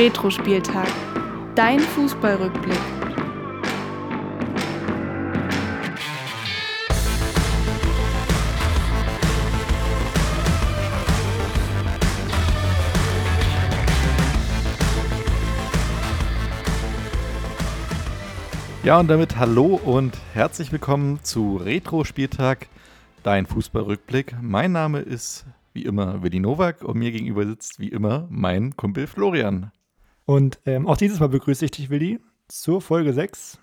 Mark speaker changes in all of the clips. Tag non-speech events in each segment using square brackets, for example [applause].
Speaker 1: Retro-Spieltag. Dein Fußballrückblick.
Speaker 2: Ja, und damit hallo und herzlich willkommen zu Retro-Spieltag, dein Fußballrückblick. Mein Name ist wie immer Willi Nowak und mir gegenüber sitzt wie immer mein Kumpel Florian.
Speaker 3: Und ähm, auch dieses Mal begrüße ich dich, Willi, zur Folge 6.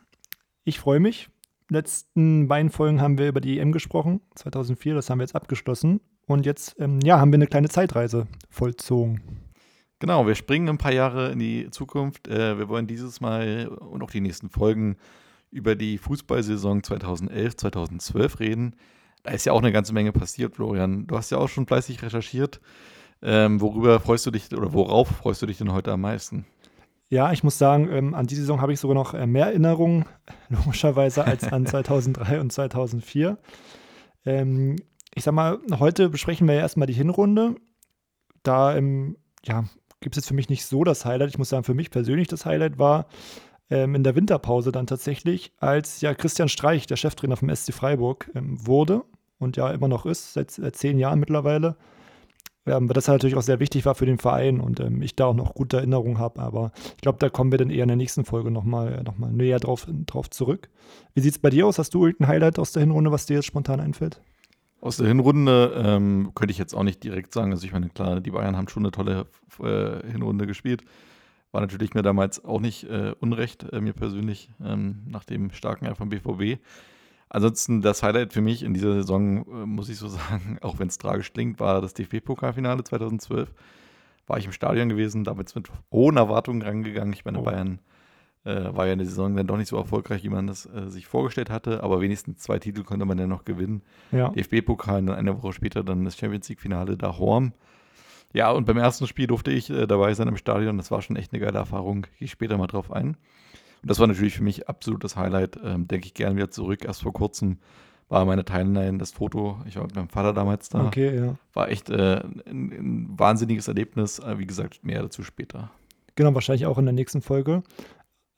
Speaker 3: Ich freue mich. Letzten beiden Folgen haben wir über die EM gesprochen, 2004, das haben wir jetzt abgeschlossen. Und jetzt, ähm, ja, haben wir eine kleine Zeitreise vollzogen.
Speaker 2: Genau, wir springen ein paar Jahre in die Zukunft. Äh, wir wollen dieses Mal und auch die nächsten Folgen über die Fußballsaison 2011, 2012 reden. Da ist ja auch eine ganze Menge passiert, Florian. Du hast ja auch schon fleißig recherchiert. Ähm, worüber freust du dich oder worauf freust du dich denn heute am meisten?
Speaker 3: Ja, ich muss sagen, ähm, an die Saison habe ich sogar noch äh, mehr Erinnerungen, [laughs] logischerweise, als an [laughs] 2003 und 2004. Ähm, ich sag mal, heute besprechen wir ja erstmal die Hinrunde. Da ähm, ja, gibt es jetzt für mich nicht so das Highlight. Ich muss sagen, für mich persönlich das Highlight war ähm, in der Winterpause dann tatsächlich, als ja Christian Streich, der Cheftrainer vom SC Freiburg, ähm, wurde und ja immer noch ist, seit, seit zehn Jahren mittlerweile. Ähm, das natürlich auch sehr wichtig war für den Verein und ähm, ich da auch noch gute Erinnerungen habe. Aber ich glaube, da kommen wir dann eher in der nächsten Folge nochmal noch mal näher drauf, drauf zurück. Wie sieht es bei dir aus? Hast du irgendein Highlight aus der Hinrunde, was dir jetzt spontan einfällt?
Speaker 2: Aus der Hinrunde ähm, könnte ich jetzt auch nicht direkt sagen. Also ich meine, klar, die Bayern haben schon eine tolle äh, Hinrunde gespielt. War natürlich mir damals auch nicht äh, unrecht, äh, mir persönlich, ähm, nach dem starken Jahr vom BVB. Ansonsten das Highlight für mich in dieser Saison, äh, muss ich so [laughs] sagen, auch wenn es tragisch klingt, war das DFB-Pokalfinale 2012. War ich im Stadion gewesen, damit mit hohen Erwartungen rangegangen. Ich meine, oh. Bayern äh, war ja in der Saison dann doch nicht so erfolgreich, wie man das äh, sich vorgestellt hatte, aber wenigstens zwei Titel konnte man ja noch gewinnen. Ja. DFB-Pokal und dann eine Woche später dann das Champions League-Finale da Horm. Ja, und beim ersten Spiel durfte ich äh, dabei sein im Stadion. Das war schon echt eine geile Erfahrung. Gehe ich später mal drauf ein. Und das war natürlich für mich absolutes Highlight. Ähm, Denke ich gerne wieder zurück. Erst vor kurzem war meine Timeline das Foto. Ich war mit meinem Vater damals da.
Speaker 3: Okay, ja.
Speaker 2: War echt äh, ein, ein, wahnsinniges Erlebnis. Äh, wie gesagt, mehr dazu später.
Speaker 3: Genau, wahrscheinlich auch in der nächsten Folge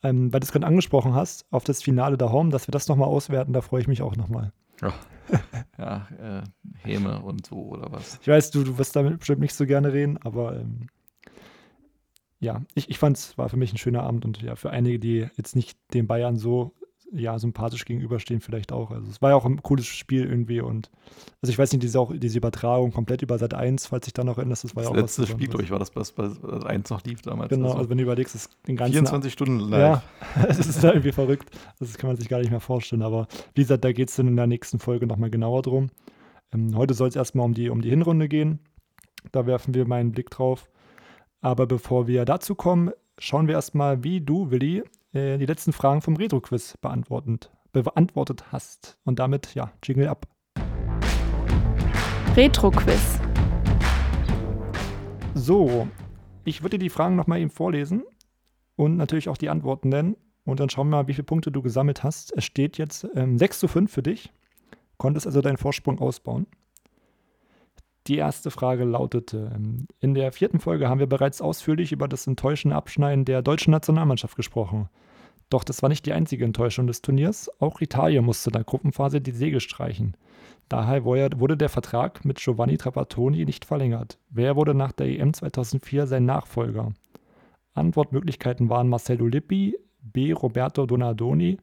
Speaker 3: ähm, weil du es gerade angesprochen hast, auf das Finale da Home, dass wir das nochmal auswerten, da freue ich mich auch nochmal.
Speaker 2: Ja, [laughs] ja äh, Häme und so oder was.
Speaker 3: Ich weiß, du, du wirst damit bestimmt nicht so gerne reden, aber ähm, ja, ich, ich fand es war für mich ein schöner Abend und ja, für einige, die jetzt nicht den Bayern so ja, sympathisch gegenüberstehen vielleicht auch. Also es war ja auch ein cooles Spiel irgendwie und also ich weiß nicht, diese, auch, diese Übertragung komplett über Sat 1, falls ich da noch erinnerst, das war
Speaker 2: das
Speaker 3: ja auch
Speaker 2: letzte Spiel, glaube ich, war das, was bei Sat 1 noch lief damals.
Speaker 3: Genau, also, also wenn du überlegst, es den ganzen
Speaker 2: 24 Stunden live. [laughs]
Speaker 3: Ja, es ist da irgendwie verrückt. Das kann man sich gar nicht mehr vorstellen. Aber wie gesagt, da geht es dann in der nächsten Folge nochmal genauer drum. Ähm, heute soll es erstmal um die, um die Hinrunde gehen. Da werfen wir mal einen Blick drauf. Aber bevor wir dazu kommen, schauen wir erstmal, wie du, Willi, äh, die letzten Fragen vom Retro-Quiz beantwortet, beantwortet hast. Und damit, ja, Jingle ab.
Speaker 1: Retro-Quiz.
Speaker 3: So, ich würde dir die Fragen nochmal eben vorlesen und natürlich auch die Antworten nennen. Und dann schauen wir mal, wie viele Punkte du gesammelt hast. Es steht jetzt ähm, 6 zu 5 für dich. Konntest also deinen Vorsprung ausbauen. Die erste Frage lautete: ähm, In der vierten Folge haben wir bereits ausführlich über das enttäuschende Abschneiden der deutschen Nationalmannschaft gesprochen. Doch das war nicht die einzige Enttäuschung des Turniers. Auch Italien musste in der Gruppenphase die Segel streichen. Daher wurde der Vertrag mit Giovanni Trapattoni nicht verlängert. Wer wurde nach der EM 2004 sein Nachfolger? Antwortmöglichkeiten waren Marcello Lippi, B. Roberto Donadoni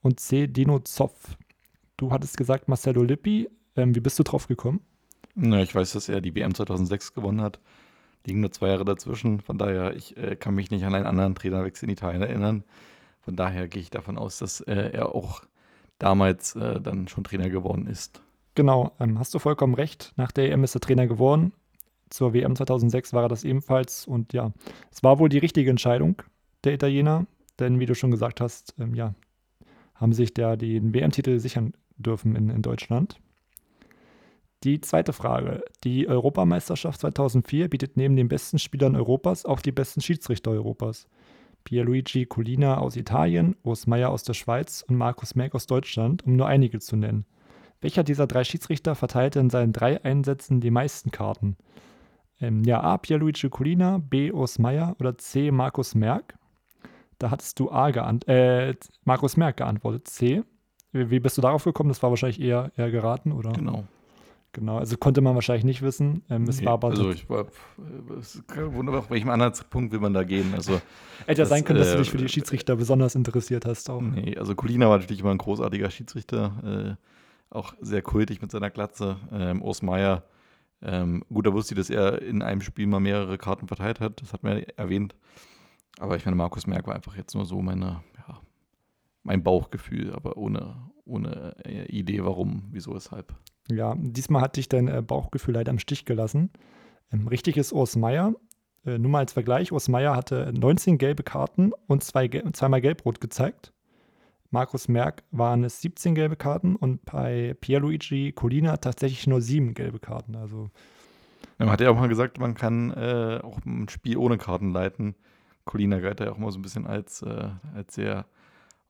Speaker 3: und C. Dino Zoff. Du hattest gesagt Marcello Lippi. Ähm, wie bist du drauf gekommen?
Speaker 2: Na, ich weiß, dass er die WM 2006 gewonnen hat. Liegen nur zwei Jahre dazwischen. Von daher, ich äh, kann mich nicht an einen anderen Trainerwechsel in Italien erinnern. Von daher gehe ich davon aus, dass äh, er auch damals äh, dann schon Trainer geworden ist.
Speaker 3: Genau, ähm, hast du vollkommen recht. Nach der EM ist er Trainer geworden. Zur WM 2006 war er das ebenfalls. Und ja, es war wohl die richtige Entscheidung der Italiener. Denn wie du schon gesagt hast, ähm, ja, haben sich der den WM-Titel sichern dürfen in, in Deutschland. Die zweite Frage. Die Europameisterschaft 2004 bietet neben den besten Spielern Europas auch die besten Schiedsrichter Europas. Pierluigi Colina aus Italien, Urs Meier aus der Schweiz und Markus Merck aus Deutschland, um nur einige zu nennen. Welcher dieser drei Schiedsrichter verteilte in seinen drei Einsätzen die meisten Karten? Ähm, ja, A. Pierluigi Colina, B. Urs Meier oder C. Markus Merck. Da hattest du A geant äh, Markus Merck geantwortet, C. Wie, bist du darauf gekommen? Das war wahrscheinlich eher, eher geraten, oder?
Speaker 2: Genau.
Speaker 3: Genau, also konnte man wahrscheinlich nicht wissen. Ähm, es
Speaker 2: Nee,
Speaker 3: war aber
Speaker 2: also ich war, es ist kein Wunder, auf welchem Anhaltspunkt will man da gehen. Also, [laughs]
Speaker 3: hätte ja sein können, dass du
Speaker 2: äh,
Speaker 3: dich für die Schiedsrichter besonders interessiert hast auch.
Speaker 2: nee, also Colina war natürlich immer ein großartiger Schiedsrichter, äh, auch sehr kultig mit seiner Glatze. Ähm, Urs Meier, ähm, gut, da wusste ich, dass er in einem Spiel mal mehrere Karten verteilt hat, das hat man ja erwähnt. Aber ich meine, Markus Merck war einfach jetzt nur so meine, ja, mein Bauchgefühl, aber ohne, ohne äh, Idee, warum, wieso, weshalb.
Speaker 3: Ja, diesmal hat dich dein äh, Bauchgefühl leider im Stich gelassen. Ähm, richtig ist Urs Meier. Äh, nur mal als Vergleich, Urs Meier hatte 19 gelbe Karten und zwei, zweimal gelb-rot gezeigt. Markus Merck waren es 17 gelbe Karten und bei Pierluigi Colina tatsächlich nur sieben gelbe Karten. Also
Speaker 2: Man hat ja auch mal gesagt, man kann äh, auch ein Spiel ohne Karten leiten. Colina galt ja auch immer so ein bisschen als, äh, als sehr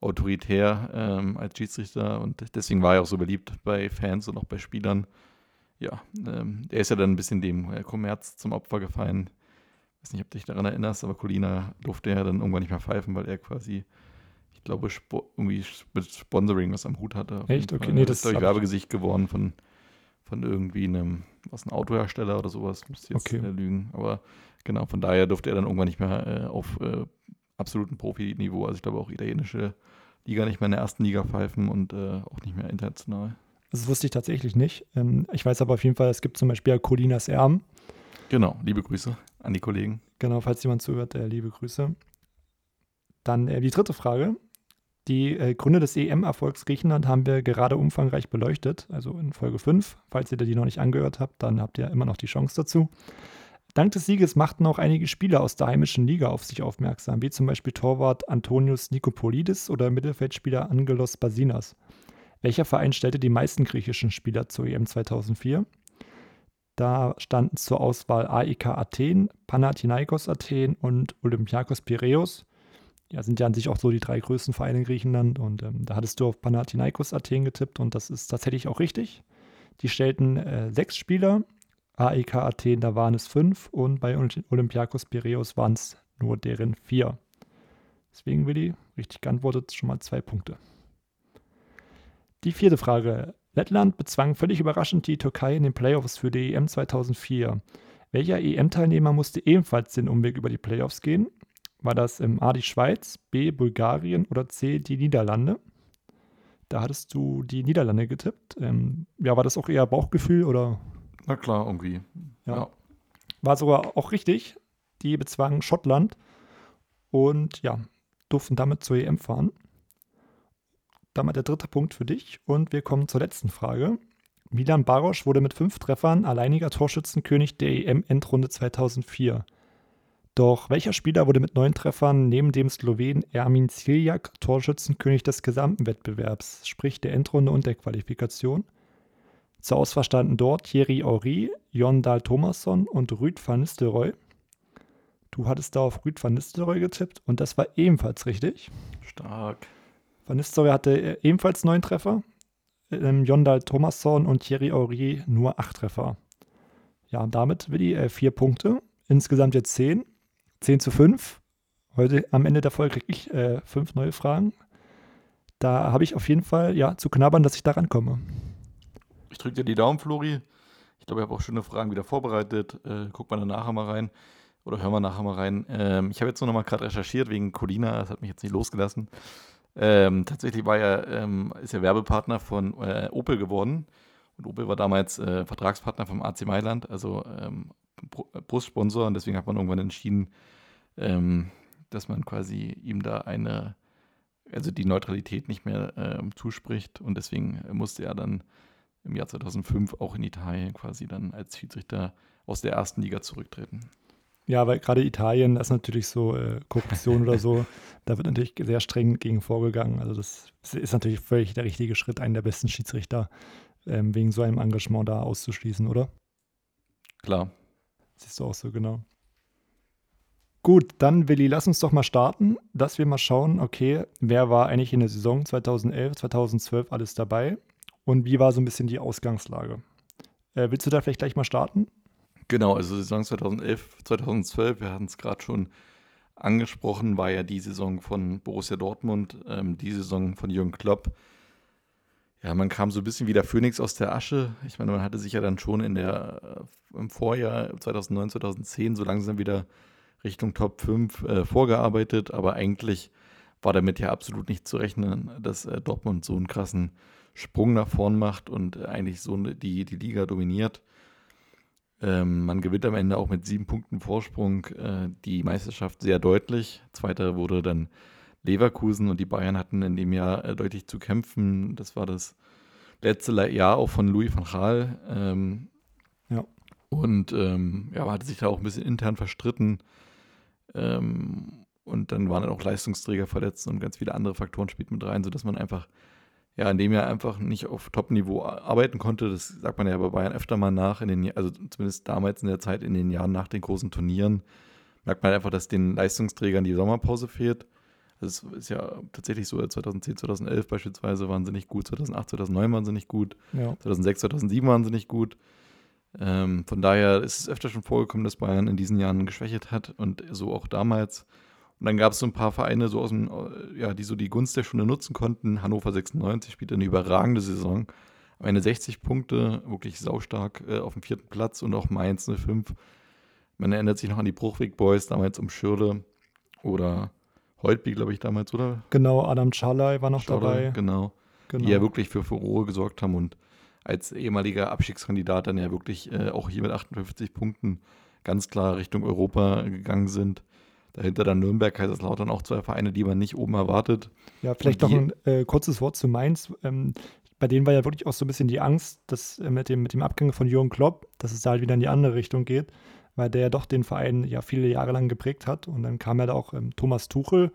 Speaker 2: autoritär ähm, als Schiedsrichter und deswegen war er auch so beliebt bei Fans und auch bei Spielern. Ja, ähm, der ist ja dann ein bisschen dem äh, Kommerz zum Opfer gefallen. weiß nicht, ob du dich daran erinnerst, aber Colina durfte ja dann irgendwann nicht mehr pfeifen, weil er quasi, ich glaube, Spo irgendwie mit Sponsoring was am Hut hatte.
Speaker 3: Echt? Okay,
Speaker 2: Fall.
Speaker 3: nee,
Speaker 2: Er
Speaker 3: das
Speaker 2: ist, glaube ich,
Speaker 3: ich-
Speaker 2: Werbegesicht geworden von, von irgendwie einem, was, ein Autohersteller oder sowas, müsste ich jetzt
Speaker 3: Okay.
Speaker 2: äh, lügen. Aber genau, von daher durfte er dann irgendwann nicht mehr äh, auf äh, absolutem Profiniveau, also ich glaube auch italienische Liga nicht mehr in der ersten Liga pfeifen und äh, auch nicht mehr international.
Speaker 3: das wusste ich tatsächlich nicht. Ähm, ich weiß aber auf jeden Fall, es gibt zum Beispiel Colinas Erben.
Speaker 2: Genau, liebe Grüße an die Kollegen.
Speaker 3: Genau, falls jemand zuhört, äh, liebe Grüße. Dann äh, die dritte Frage. Die äh, Gründe des EM-Erfolgs Griechenland haben wir gerade umfangreich beleuchtet, also in Folge 5. Falls ihr die noch nicht angehört habt, dann habt ihr immer noch die Chance dazu. Dank des Sieges machten auch einige Spieler aus der heimischen Liga auf sich aufmerksam, wie zum Beispiel Torwart Antonius Nikopolidis oder Mittelfeldspieler Angelos Basinas. Welcher Verein stellte die meisten griechischen Spieler zur EM 2004? Da standen zur Auswahl AEK Athen, Panathinaikos Athen und Olympiakos Piräus. Ja, sind ja an sich auch so die drei größten Vereine in Griechenland. Und ähm, da hattest du auf Panathinaikos Athen getippt und das ist tatsächlich auch richtig. Die stellten äh, sechs Spieler. AEK Athen, da waren es fünf und bei Oly- Olympiakos Piräus waren es nur deren vier. Deswegen, Willi, richtig geantwortet, schon mal zwei Punkte. Die vierte Frage. Lettland bezwang völlig überraschend die Türkei in den Playoffs für die EM 2004. Welcher EM-Teilnehmer musste ebenfalls den Umweg über die Playoffs gehen? War das ähm, A die Schweiz, B Bulgarien oder C die Niederlande? Da hattest du die Niederlande getippt. Ähm, ja, war das auch eher Bauchgefühl oder
Speaker 2: Na klar, irgendwie.
Speaker 3: Ja.
Speaker 2: Ja.
Speaker 3: war sogar auch richtig? Die bezwangen Schottland und ja, durften damit zur EM fahren. Damit der dritte Punkt für dich. Und wir kommen zur letzten Frage. Milan Barosch wurde mit fünf Treffern alleiniger Torschützenkönig der EM-Endrunde 2004. Doch welcher Spieler wurde mit neun Treffern neben dem Slowen Ermin Ciljak Torschützenkönig des gesamten Wettbewerbs, sprich der Endrunde und der Qualifikation? Zur Auswahl standen dort Thierry Henry, Jon Dahl Thomasson und Rüd van Nistelrooy. Du hattest da auf Rüd van Nistelrooy getippt und das war ebenfalls richtig.
Speaker 2: Stark.
Speaker 3: Van Nistelrooy hatte äh, ebenfalls neun Treffer, ähm, Jon Dahl Thomasson und Thierry Henry nur acht Treffer. Ja, und damit, Willi, äh, vier Punkte. Insgesamt jetzt zehn. Zehn zu fünf. Heute am Ende der Folge kriege ich äh, fünf neue Fragen. Da habe ich auf jeden Fall ja zu knabbern, dass ich da rankomme.
Speaker 2: Ich drücke dir die Daumen, Flori. Ich glaube, ich habe auch schöne Fragen wieder vorbereitet. Äh, guck mal nachher mal rein. Oder hör mal nachher mal rein. Ähm, ich habe jetzt nur noch mal gerade recherchiert wegen Colina. Das hat mich jetzt nicht losgelassen. Ähm, tatsächlich war er, ähm, ist er Werbepartner von äh, Opel geworden. Und Opel war damals äh, Vertragspartner vom AC Mailand, also ähm, äh, Brustsponsor. Und deswegen hat man irgendwann entschieden, ähm, dass man quasi ihm da eine, also die Neutralität nicht mehr ähm, zuspricht. Und deswegen musste er dann im Jahr 2005 auch in Italien quasi dann als Schiedsrichter aus der ersten Liga zurücktreten.
Speaker 3: Ja, weil gerade Italien, das ist natürlich so äh, Korruption oder so, [laughs] da wird natürlich sehr streng gegen vorgegangen. Also das ist natürlich völlig der richtige Schritt, einen der besten Schiedsrichter ähm, wegen so einem Engagement da auszuschließen, oder?
Speaker 2: Klar.
Speaker 3: Siehst du auch so genau. Gut, dann Willi, lass uns doch mal starten, dass wir mal schauen, okay, wer war eigentlich in der Saison 2011, 2012 alles dabei und wie war so ein bisschen die Ausgangslage? Äh, willst du da vielleicht gleich mal starten?
Speaker 2: Genau, also Saison 2011, 2012, wir hatten es gerade schon angesprochen, war ja die Saison von Borussia Dortmund, ähm, die Saison von Jürgen Klopp. Ja, man kam so ein bisschen wie der Phönix aus der Asche. Ich meine, man hatte sich ja dann schon in der, äh, im Vorjahr 2009, 2010 so langsam wieder Richtung Top 5 äh, vorgearbeitet, aber eigentlich war damit ja absolut nicht zu rechnen, dass äh, Dortmund so einen krassen Sprung nach vorn macht und eigentlich so die, die Liga dominiert. Ähm, man gewinnt am Ende auch mit sieben Punkten Vorsprung äh, die Meisterschaft sehr deutlich. Zweiter wurde dann Leverkusen und die Bayern hatten in dem Jahr äh, deutlich zu kämpfen. Das war das letzte Jahr auch von Louis van Gaal. Ähm, ja. Und ähm, ja, man hatte sich da auch ein bisschen intern verstritten. Ähm, und dann waren dann auch Leistungsträger verletzt und ganz viele andere Faktoren spielten mit rein, sodass man einfach ja, in dem Jahr einfach nicht auf Top-Niveau arbeiten konnte. Das sagt man ja bei Bayern öfter mal nach, in den, also zumindest damals in der Zeit, in den Jahren nach den großen Turnieren, merkt man einfach, dass den Leistungsträgern die Sommerpause fehlt. Das ist ja tatsächlich so, 2010, 2011 beispielsweise waren sie nicht gut, 2008, 2009 waren sie nicht gut, ja. 2006, 2007 waren sie nicht gut. Ähm, von daher ist es öfter schon vorgekommen, dass Bayern in diesen Jahren geschwächt hat und so auch damals. Und dann gab es so ein paar Vereine, so aus dem, äh, ja, die so die Gunst der Stunde nutzen konnten. Hannover 96 spielt eine überragende Saison. Am Ende 60 Punkte, wirklich saustark äh, auf dem vierten Platz und auch Mainz 05. Man erinnert sich noch an die Bruchweg Boys, damals um Schirle oder Heutby, glaube ich, damals, oder?
Speaker 3: Genau, Adam Charley war noch Schalai, dabei.
Speaker 2: Genau, genau. Die ja wirklich für Furore gesorgt haben und als ehemaliger Abstiegskandidat dann ja wirklich äh, auch hier mit 58 Punkten ganz klar Richtung Europa gegangen sind. Dahinter dann Nürnberg, Kaiserslautern, auch zwei Vereine, die man nicht oben erwartet.
Speaker 3: Ja, vielleicht noch ein äh, kurzes Wort zu Mainz. Ähm, bei denen war ja wirklich auch so ein bisschen die Angst, dass äh, mit, dem, mit dem Abgang von Jürgen Klopp, dass es da halt wieder in die andere Richtung geht, weil der ja doch den Verein ja viele Jahre lang geprägt hat. Und dann kam ja da auch ähm, Thomas Tuchel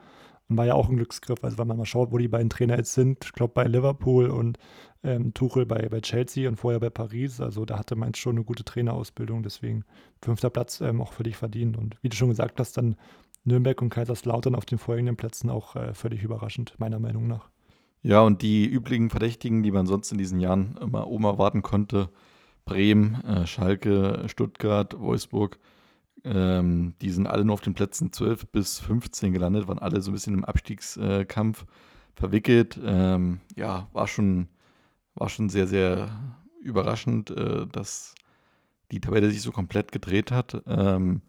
Speaker 3: und war ja auch ein Glücksgriff. Also wenn man mal schaut, wo die beiden Trainer jetzt sind, ich glaube bei Liverpool und ähm, Tuchel bei, bei Chelsea und vorher bei Paris. Also da hatte Mainz schon eine gute Trainerausbildung, deswegen fünfter Platz ähm, auch für dich verdient. Und wie du schon gesagt hast, dann Nürnberg und Kaiserslautern auf den folgenden Plätzen auch äh, völlig überraschend, meiner Meinung nach.
Speaker 2: Ja, und die üblichen Verdächtigen, die man sonst in diesen Jahren immer oben erwarten konnte, Bremen, äh, Schalke, Stuttgart, Wolfsburg, ähm, die sind alle nur auf den Plätzen 12 bis 15 gelandet, waren alle so ein bisschen im Abstiegskampf verwickelt. Ähm, ja, war schon, war schon sehr, sehr überraschend, äh, dass die Tabelle sich so komplett gedreht hat. Ähm,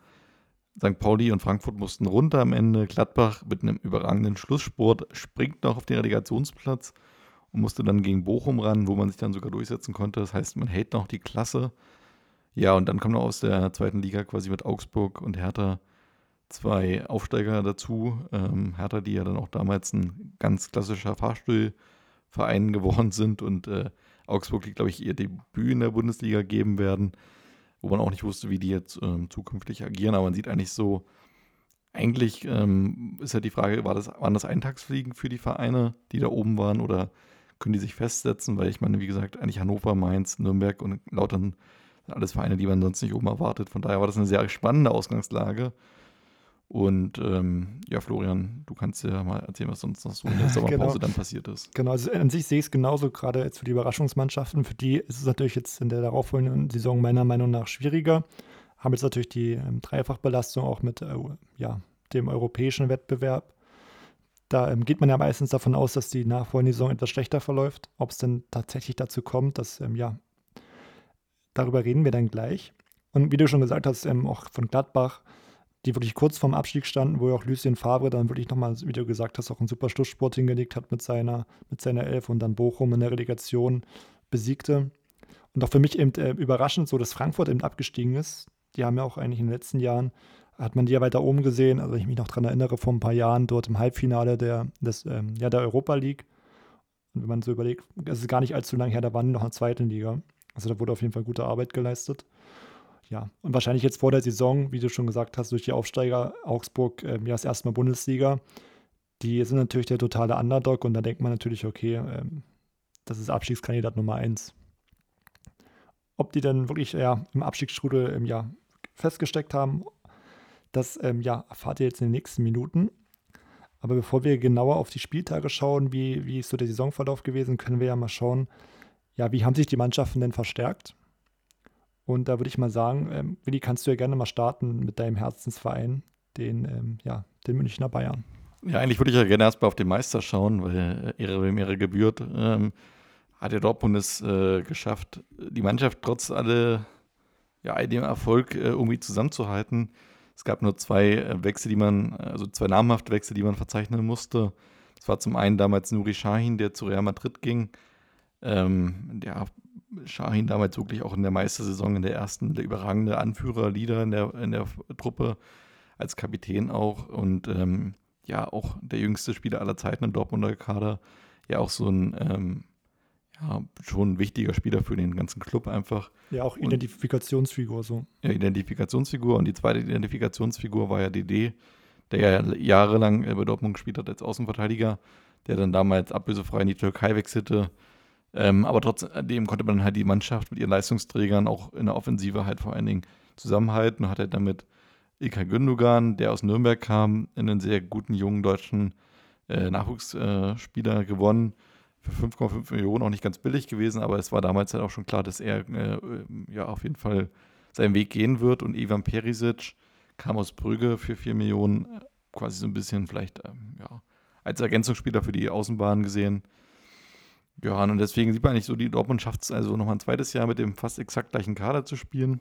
Speaker 2: St. Pauli und Frankfurt mussten runter am Ende. Gladbach mit einem überragenden Schlusssport springt noch auf den Relegationsplatz und musste dann gegen Bochum ran, wo man sich dann sogar durchsetzen konnte. Das heißt, man hält noch die Klasse. Ja, und dann kommen noch aus der zweiten Liga quasi mit Augsburg und Hertha zwei Aufsteiger dazu. Ähm, Hertha, die ja dann auch damals ein ganz klassischer Fahrstuhlverein [laughs] geworden sind und äh, Augsburg, die, glaube ich, ihr Debüt in der Bundesliga geben werden wo man auch nicht wusste, wie die jetzt ähm, zukünftig agieren. Aber man sieht eigentlich so, eigentlich ähm, ist ja die Frage, war das, waren das Eintagsfliegen für die Vereine, die da oben waren, oder können die sich festsetzen? Weil ich meine, wie gesagt, eigentlich Hannover, Mainz, Nürnberg und Lautern alles Vereine, die man sonst nicht oben erwartet. Von daher war das eine sehr spannende Ausgangslage. Und ähm, ja, Florian, du kannst ja mal erzählen, was sonst noch so in der [laughs] Sommerpause genau. dann passiert ist.
Speaker 3: Genau, also an sich sehe ich es genauso, gerade jetzt für die Überraschungsmannschaften. Für die ist es natürlich jetzt in der darauffolgenden Saison meiner Meinung nach schwieriger. Haben jetzt natürlich die ähm, Dreifachbelastung auch mit äh, ja, dem europäischen Wettbewerb. Da ähm, geht man ja meistens davon aus, dass die nachfolgende Saison etwas schlechter verläuft. Ob es denn tatsächlich dazu kommt, dass, ähm, ja, darüber reden wir dann gleich. Und wie du schon gesagt hast, ähm, auch von Gladbach die wirklich kurz vorm Abstieg standen, wo ja auch Lucien Favre dann wirklich nochmal, wie du gesagt hast, auch einen super Schlusssport hingelegt hat mit seiner, mit seiner Elf und dann Bochum in der Relegation besiegte. Und auch für mich eben äh, überraschend so, dass Frankfurt eben abgestiegen ist. Die haben ja auch eigentlich in den letzten Jahren, hat man die ja weiter oben gesehen. Also ich mich noch daran erinnere, vor ein paar Jahren dort im Halbfinale der, des, ähm, ja, der Europa League. Und wenn man so überlegt, es ist gar nicht allzu lange her, da waren die noch in der zweiten Liga. Also da wurde auf jeden Fall gute Arbeit geleistet ja, und wahrscheinlich jetzt vor der Saison, wie du schon gesagt hast, durch die Aufsteiger Augsburg, ähm, ja, das erste Mal Bundesliga. Die sind natürlich der totale Underdog und da denkt man natürlich, okay, ähm, das ist Abstiegskandidat Nummer eins. Ob die dann wirklich ja, im Abstiegsstrudel im Jahr festgesteckt haben, das ähm, ja, erfahrt ihr jetzt in den nächsten Minuten. Aber bevor wir genauer auf die Spieltage schauen, wie, wie ist so der Saisonverlauf gewesen, können wir ja mal schauen, ja, wie haben sich die Mannschaften denn verstärkt? Und da würde ich mal sagen, ähm, Willi, kannst du ja gerne mal starten mit deinem Herzensverein, den, ähm, ja, den Münchner Bayern.
Speaker 2: Ja, eigentlich würde ich ja gerne erstmal auf den Meister schauen, weil Ehre wem Ehre gebührt. Ähm, hat der Dortmund es äh, geschafft, die Mannschaft trotz alle, ja, all dem Erfolg äh, irgendwie zusammenzuhalten. Es gab nur zwei äh, Wechsel, die man, also zwei namhafte Wechsel, die man verzeichnen musste. Das war zum einen damals Nuri Sahin, der zu Real Madrid ging. Ähm, der Shahin damals wirklich auch in der Meistersaison in der ersten, der überragende Anführer, Leader in der, in der Truppe, als Kapitän auch und ähm, ja, auch der jüngste Spieler aller Zeiten im Dortmunder Kader. Ja, auch so ein ähm, ja, schon ein wichtiger Spieler für den ganzen Club einfach.
Speaker 3: Ja, auch Identifikationsfigur so.
Speaker 2: Ja, Identifikationsfigur. Und die zweite Identifikationsfigur war ja DD, der ja jahrelang bei Dortmund gespielt hat als Außenverteidiger, der dann damals ablösefrei in die Türkei wechselte. Ähm, aber trotzdem konnte man halt die Mannschaft mit ihren Leistungsträgern auch in der Offensive halt vor allen Dingen zusammenhalten und hat halt damit Ilkay Gündogan, der aus Nürnberg kam, einen sehr guten jungen deutschen äh, Nachwuchsspieler äh, gewonnen für 5,5 Millionen auch nicht ganz billig gewesen, aber es war damals halt auch schon klar, dass er äh, ja auf jeden Fall seinen Weg gehen wird. Und Ivan Perisic kam aus Brügge für 4 Millionen, äh, quasi so ein bisschen vielleicht ähm, ja, als Ergänzungsspieler für die Außenbahn gesehen. Ja, und deswegen sieht man eigentlich so, die Dortmund schafft es also nochmal ein zweites Jahr mit dem fast exakt gleichen Kader zu spielen.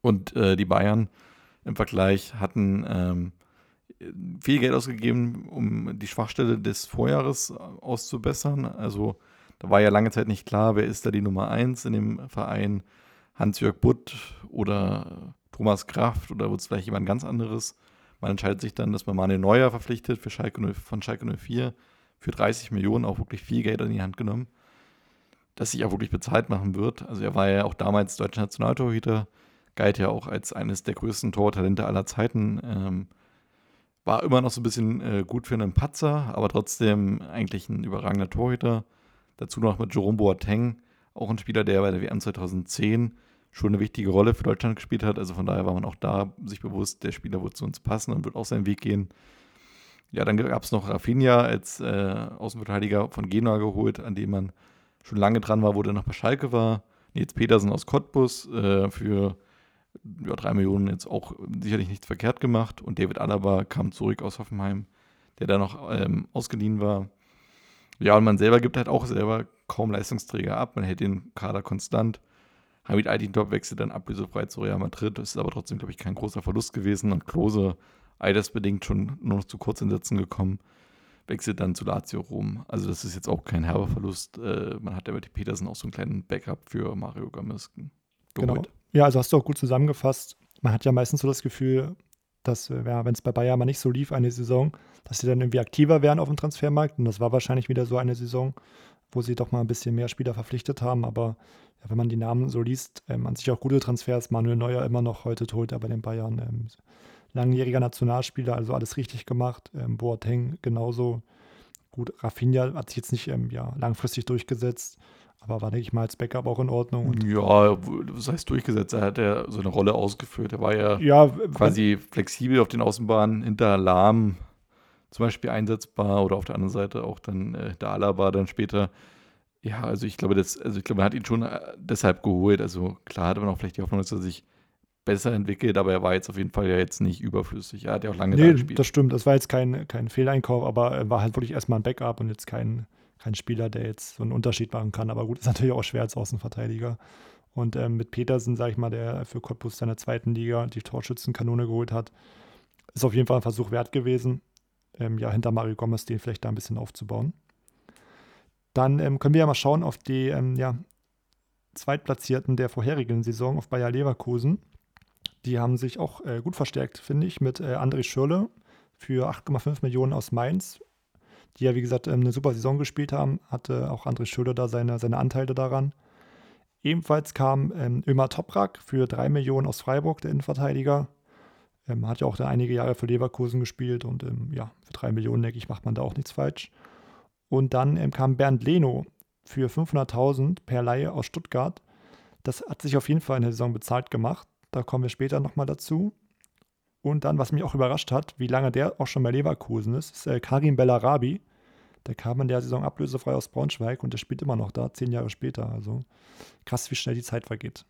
Speaker 2: Und äh, die Bayern im Vergleich hatten ähm, viel Geld ausgegeben, um die Schwachstelle des Vorjahres auszubessern. Also da war ja lange Zeit nicht klar, wer ist da die Nummer eins in dem Verein. Hans-Jörg Butt oder Thomas Kraft oder wird es vielleicht jemand ganz anderes. Man entscheidet sich dann, dass man Manuel Neuer verpflichtet für Schalke 0, von Schalke 04 für 30 Millionen, auch wirklich viel Geld in die Hand genommen, das sich auch wirklich bezahlt machen wird. Also er war ja auch damals deutscher Nationaltorhüter, galt ja auch als eines der größten Tortalente aller Zeiten. Ähm, war immer noch so ein bisschen äh, gut für einen Patzer, aber trotzdem eigentlich ein überragender Torhüter. Dazu noch mit Jerome Boateng, auch ein Spieler, der bei der WM 2010 schon eine wichtige Rolle für Deutschland gespielt hat. Also von daher war man auch da sich bewusst, der Spieler wird zu uns passen und wird auch seinen Weg gehen. Ja, dann gab es noch Rafinha als äh, Außenverteidiger von Genua geholt, an dem man schon lange dran war, wo der noch bei Schalke war. Nils Petersen aus Cottbus äh, für ja, drei Millionen jetzt auch sicherlich nichts verkehrt gemacht. Und David Alaba kam zurück aus Hoffenheim, der da noch ähm, ausgeliehen war. Ja, und man selber gibt halt auch selber kaum Leistungsträger ab. Man hält den Kader konstant. Hamid Altintop wechselt dann ablösefrei zu Real Madrid. Das ist aber trotzdem, glaube ich, kein großer Verlust gewesen. Und Klose, altersbedingt schon nur noch zu Kurzeinsätzen gekommen, wechselt dann zu Lazio Rom. Also das ist jetzt auch kein herber Verlust. Äh, man hat ja mit Petersen auch so einen kleinen Backup für Mario
Speaker 3: geholt. Genau. Ja, also hast du auch gut zusammengefasst. Man hat ja meistens so das Gefühl, dass, äh, ja, wenn es bei Bayern mal nicht so lief, eine Saison, dass sie dann irgendwie aktiver wären auf dem Transfermarkt. Und das war wahrscheinlich wieder so eine Saison, wo sie doch mal ein bisschen mehr Spieler verpflichtet haben. Aber ja, wenn man die Namen so liest, ähm, an sich auch gute Transfers. Manuel Neuer immer noch heute Torhüter bei den Bayern. Ähm, langjähriger Nationalspieler, also alles richtig gemacht. Ähm, Boateng genauso. Gut, Rafinha hat sich jetzt nicht ähm, ja, langfristig durchgesetzt. Aber war, denke ich mal, als Backup auch in Ordnung. Und
Speaker 2: ja, das heißt durchgesetzt. Er hat ja so eine Rolle ausgeführt. Er war ja,
Speaker 3: ja
Speaker 2: quasi flexibel auf den Außenbahnen hinter Lahm zum Beispiel einsetzbar oder auf der anderen Seite auch dann äh, der Alaba dann später. Ja, also ich glaube, das, also ich glaube, man hat ihn schon äh, deshalb geholt. Also klar hatte man auch vielleicht die Hoffnung, dass er sich besser entwickelt, aber er war jetzt auf jeden Fall ja jetzt nicht überflüssig. Er hat ja auch lange
Speaker 3: nee, gespielt. Das stimmt, das war jetzt kein, kein Fehleinkauf, aber er war halt wirklich erstmal ein Backup und jetzt kein, kein Spieler, der jetzt so einen Unterschied machen kann. Aber gut, ist natürlich auch schwer als Außenverteidiger. Und ähm, mit Petersen, sage ich mal, der für Cottbus in der zweiten Liga die Torschützenkanone geholt hat, ist auf jeden Fall ein Versuch wert gewesen, ähm, ja, hinter Mario Gomez den vielleicht da ein bisschen aufzubauen. Dann ähm, können wir ja mal schauen auf die ähm, ja, Zweitplatzierten der vorherigen Saison auf Bayer Leverkusen. Die haben sich auch äh, gut verstärkt, finde ich, mit äh, André Schürle für 8,5 Millionen aus Mainz die ja, wie gesagt, ähm, eine super Saison gespielt haben. Hatte auch André Schöder da seine, seine Anteile daran. Ebenfalls kam ähm, Toprak für 3 Millionen aus Freiburg, der Innenverteidiger. Ähm, hat ja auch da einige Jahre für Leverkusen gespielt und ähm, ja, für 3 Millionen, denke ich, macht man da auch nichts falsch. Und dann ähm, kam Bernd Leno für 500.000 per Laie aus Stuttgart. Das hat sich auf jeden Fall in der Saison bezahlt gemacht. Da kommen wir später nochmal dazu. Und dann, was mich auch überrascht hat, wie lange der auch schon bei Leverkusen ist, ist äh, Karim Bellarabi. Der kam in der Saison ablösefrei aus Braunschweig und der spielt immer noch da, zehn Jahre später. Also krass, wie schnell die Zeit vergeht.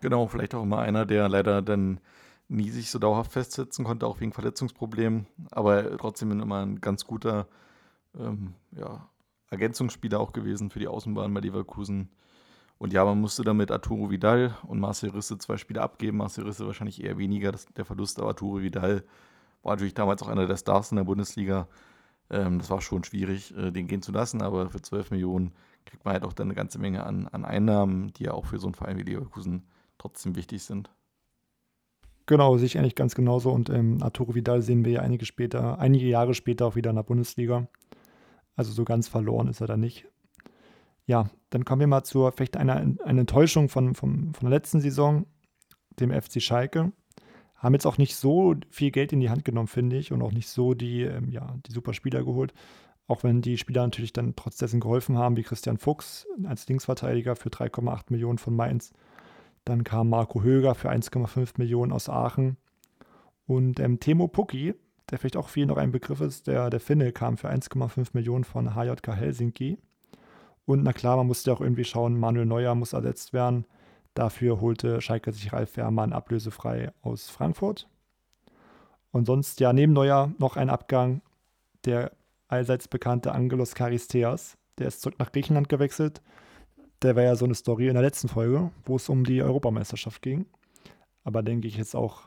Speaker 2: Genau, vielleicht auch immer einer, der leider dann nie sich so dauerhaft festsetzen konnte, auch wegen Verletzungsproblemen, aber trotzdem immer ein ganz guter ähm, ja, Ergänzungsspieler auch gewesen für die Außenbahn bei Leverkusen. Und ja, man musste damit Arturo Vidal und Marcel Risse zwei Spiele abgeben. Marcel Risse wahrscheinlich eher weniger das, der Verlust, aber Arturo Vidal war natürlich damals auch einer der Stars in der Bundesliga. Ähm, das war schon schwierig, äh, den gehen zu lassen, aber für 12 Millionen kriegt man halt auch dann eine ganze Menge an, an Einnahmen, die ja auch für so einen Verein wie Leverkusen trotzdem wichtig sind.
Speaker 3: Genau, sehe ich eigentlich ganz genauso. Und ähm, Arturo Vidal sehen wir ja einige später, einige Jahre später auch wieder in der Bundesliga. Also so ganz verloren ist er da nicht. Ja, dann kommen wir mal zur vielleicht einer, einer Enttäuschung von, von, von der letzten Saison, dem FC Schalke. Haben jetzt auch nicht so viel Geld in die Hand genommen, finde ich, und auch nicht so die, ähm, ja, die super Spieler geholt. Auch wenn die Spieler natürlich dann trotz dessen geholfen haben, wie Christian Fuchs als Linksverteidiger für 3,8 Millionen von Mainz. Dann kam Marco Höger für 1,5 Millionen aus Aachen. Und ähm, Temo Pukki, der vielleicht auch viel noch ein Begriff ist, der, der Finne kam für 1,5 Millionen von HJK Helsinki. Und na klar, man musste auch irgendwie schauen, Manuel Neuer muss ersetzt werden. Dafür holte Schalke sich Ralf Fährmann ablösefrei aus Frankfurt. Und sonst ja neben Neuer noch ein Abgang, der allseits bekannte Angelos Charisteas. Der ist zurück nach Griechenland gewechselt. Der war ja so eine Story in der letzten Folge, wo es um die Europameisterschaft ging. Aber denke ich jetzt auch,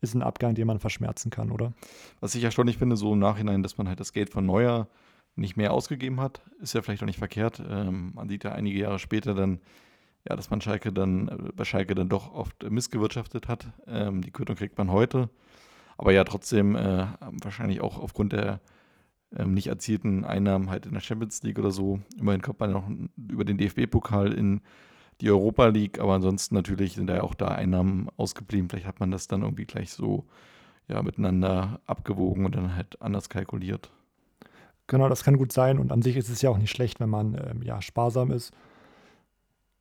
Speaker 3: ist ein Abgang, den man verschmerzen kann, oder?
Speaker 2: Was ich ja schon nicht finde, so im Nachhinein, dass man halt das Geld von Neuer nicht mehr ausgegeben hat, ist ja vielleicht auch nicht verkehrt. Ähm, man sieht ja einige Jahre später dann, ja, dass man Schalke dann, äh, bei Schalke dann doch oft missgewirtschaftet hat. Ähm, die Quittung kriegt man heute. Aber ja, trotzdem äh, wahrscheinlich auch aufgrund der ähm, nicht erzielten Einnahmen halt in der Champions League oder so. Immerhin kommt man noch über den DFB-Pokal in die Europa League, aber ansonsten natürlich sind da ja auch da Einnahmen ausgeblieben. Vielleicht hat man das dann irgendwie gleich so ja, miteinander abgewogen und dann halt anders kalkuliert.
Speaker 3: Genau, das kann gut sein und an sich ist es ja auch nicht schlecht, wenn man ähm, ja sparsam ist.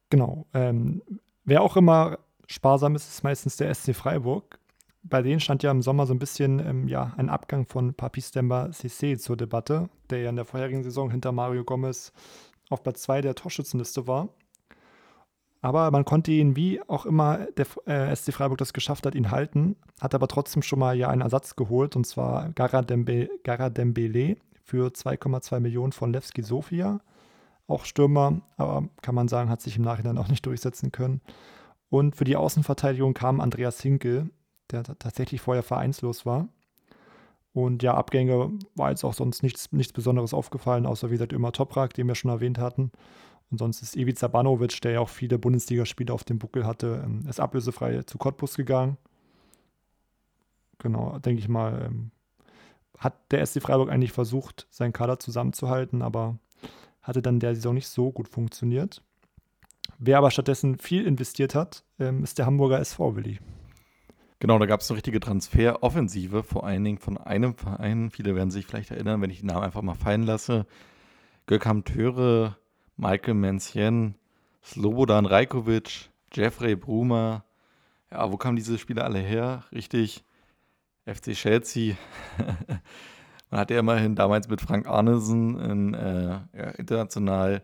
Speaker 3: Genau. Ähm, wer auch immer sparsam ist, ist meistens der SC Freiburg. Bei denen stand ja im Sommer so ein bisschen ähm, ja, ein Abgang von Papis Demba Cissé zur Debatte, der ja in der vorherigen Saison hinter Mario Gomez auf Platz 2 der Torschützenliste war. Aber man konnte ihn, wie auch immer der äh, SC Freiburg das geschafft hat, ihn halten. Hat aber trotzdem schon mal ja einen Ersatz geholt, und zwar Gara, Dembe, Gara Dembele für 2,2 Millionen von Levski Sofia. Auch Stürmer, aber kann man sagen, hat sich im Nachhinein auch nicht durchsetzen können. Und für die Außenverteidigung kam Andreas Hinkel, der tatsächlich vorher vereinslos war. Und ja, Abgänge war jetzt auch sonst nichts, nichts Besonderes aufgefallen, außer wie gesagt immer Toprak, den wir schon erwähnt hatten. Und sonst ist Ivica Banovic, der ja auch viele Bundesligaspiele auf dem Buckel hatte, ähm, ist ablösefrei zu Cottbus gegangen. Genau, denke ich mal, ähm, hat der SC Freiburg eigentlich versucht, seinen Kader zusammenzuhalten, aber hatte dann der Saison nicht so gut funktioniert. Wer aber stattdessen viel investiert hat, ähm, ist der Hamburger SV, Willi.
Speaker 2: Genau, da gab es eine richtige Transferoffensive, vor allen Dingen von einem Verein. Viele werden sich vielleicht erinnern, wenn ich den Namen einfach mal fallen lasse. Gökhan Töre, Michael Menzien, Slobodan Rajkovic, Jeffrey Brumer. Ja, wo kamen diese Spieler alle her? Richtig, FC Chelsea. [laughs] Man hat ja immerhin damals mit Frank Arnesen einen äh, ja, international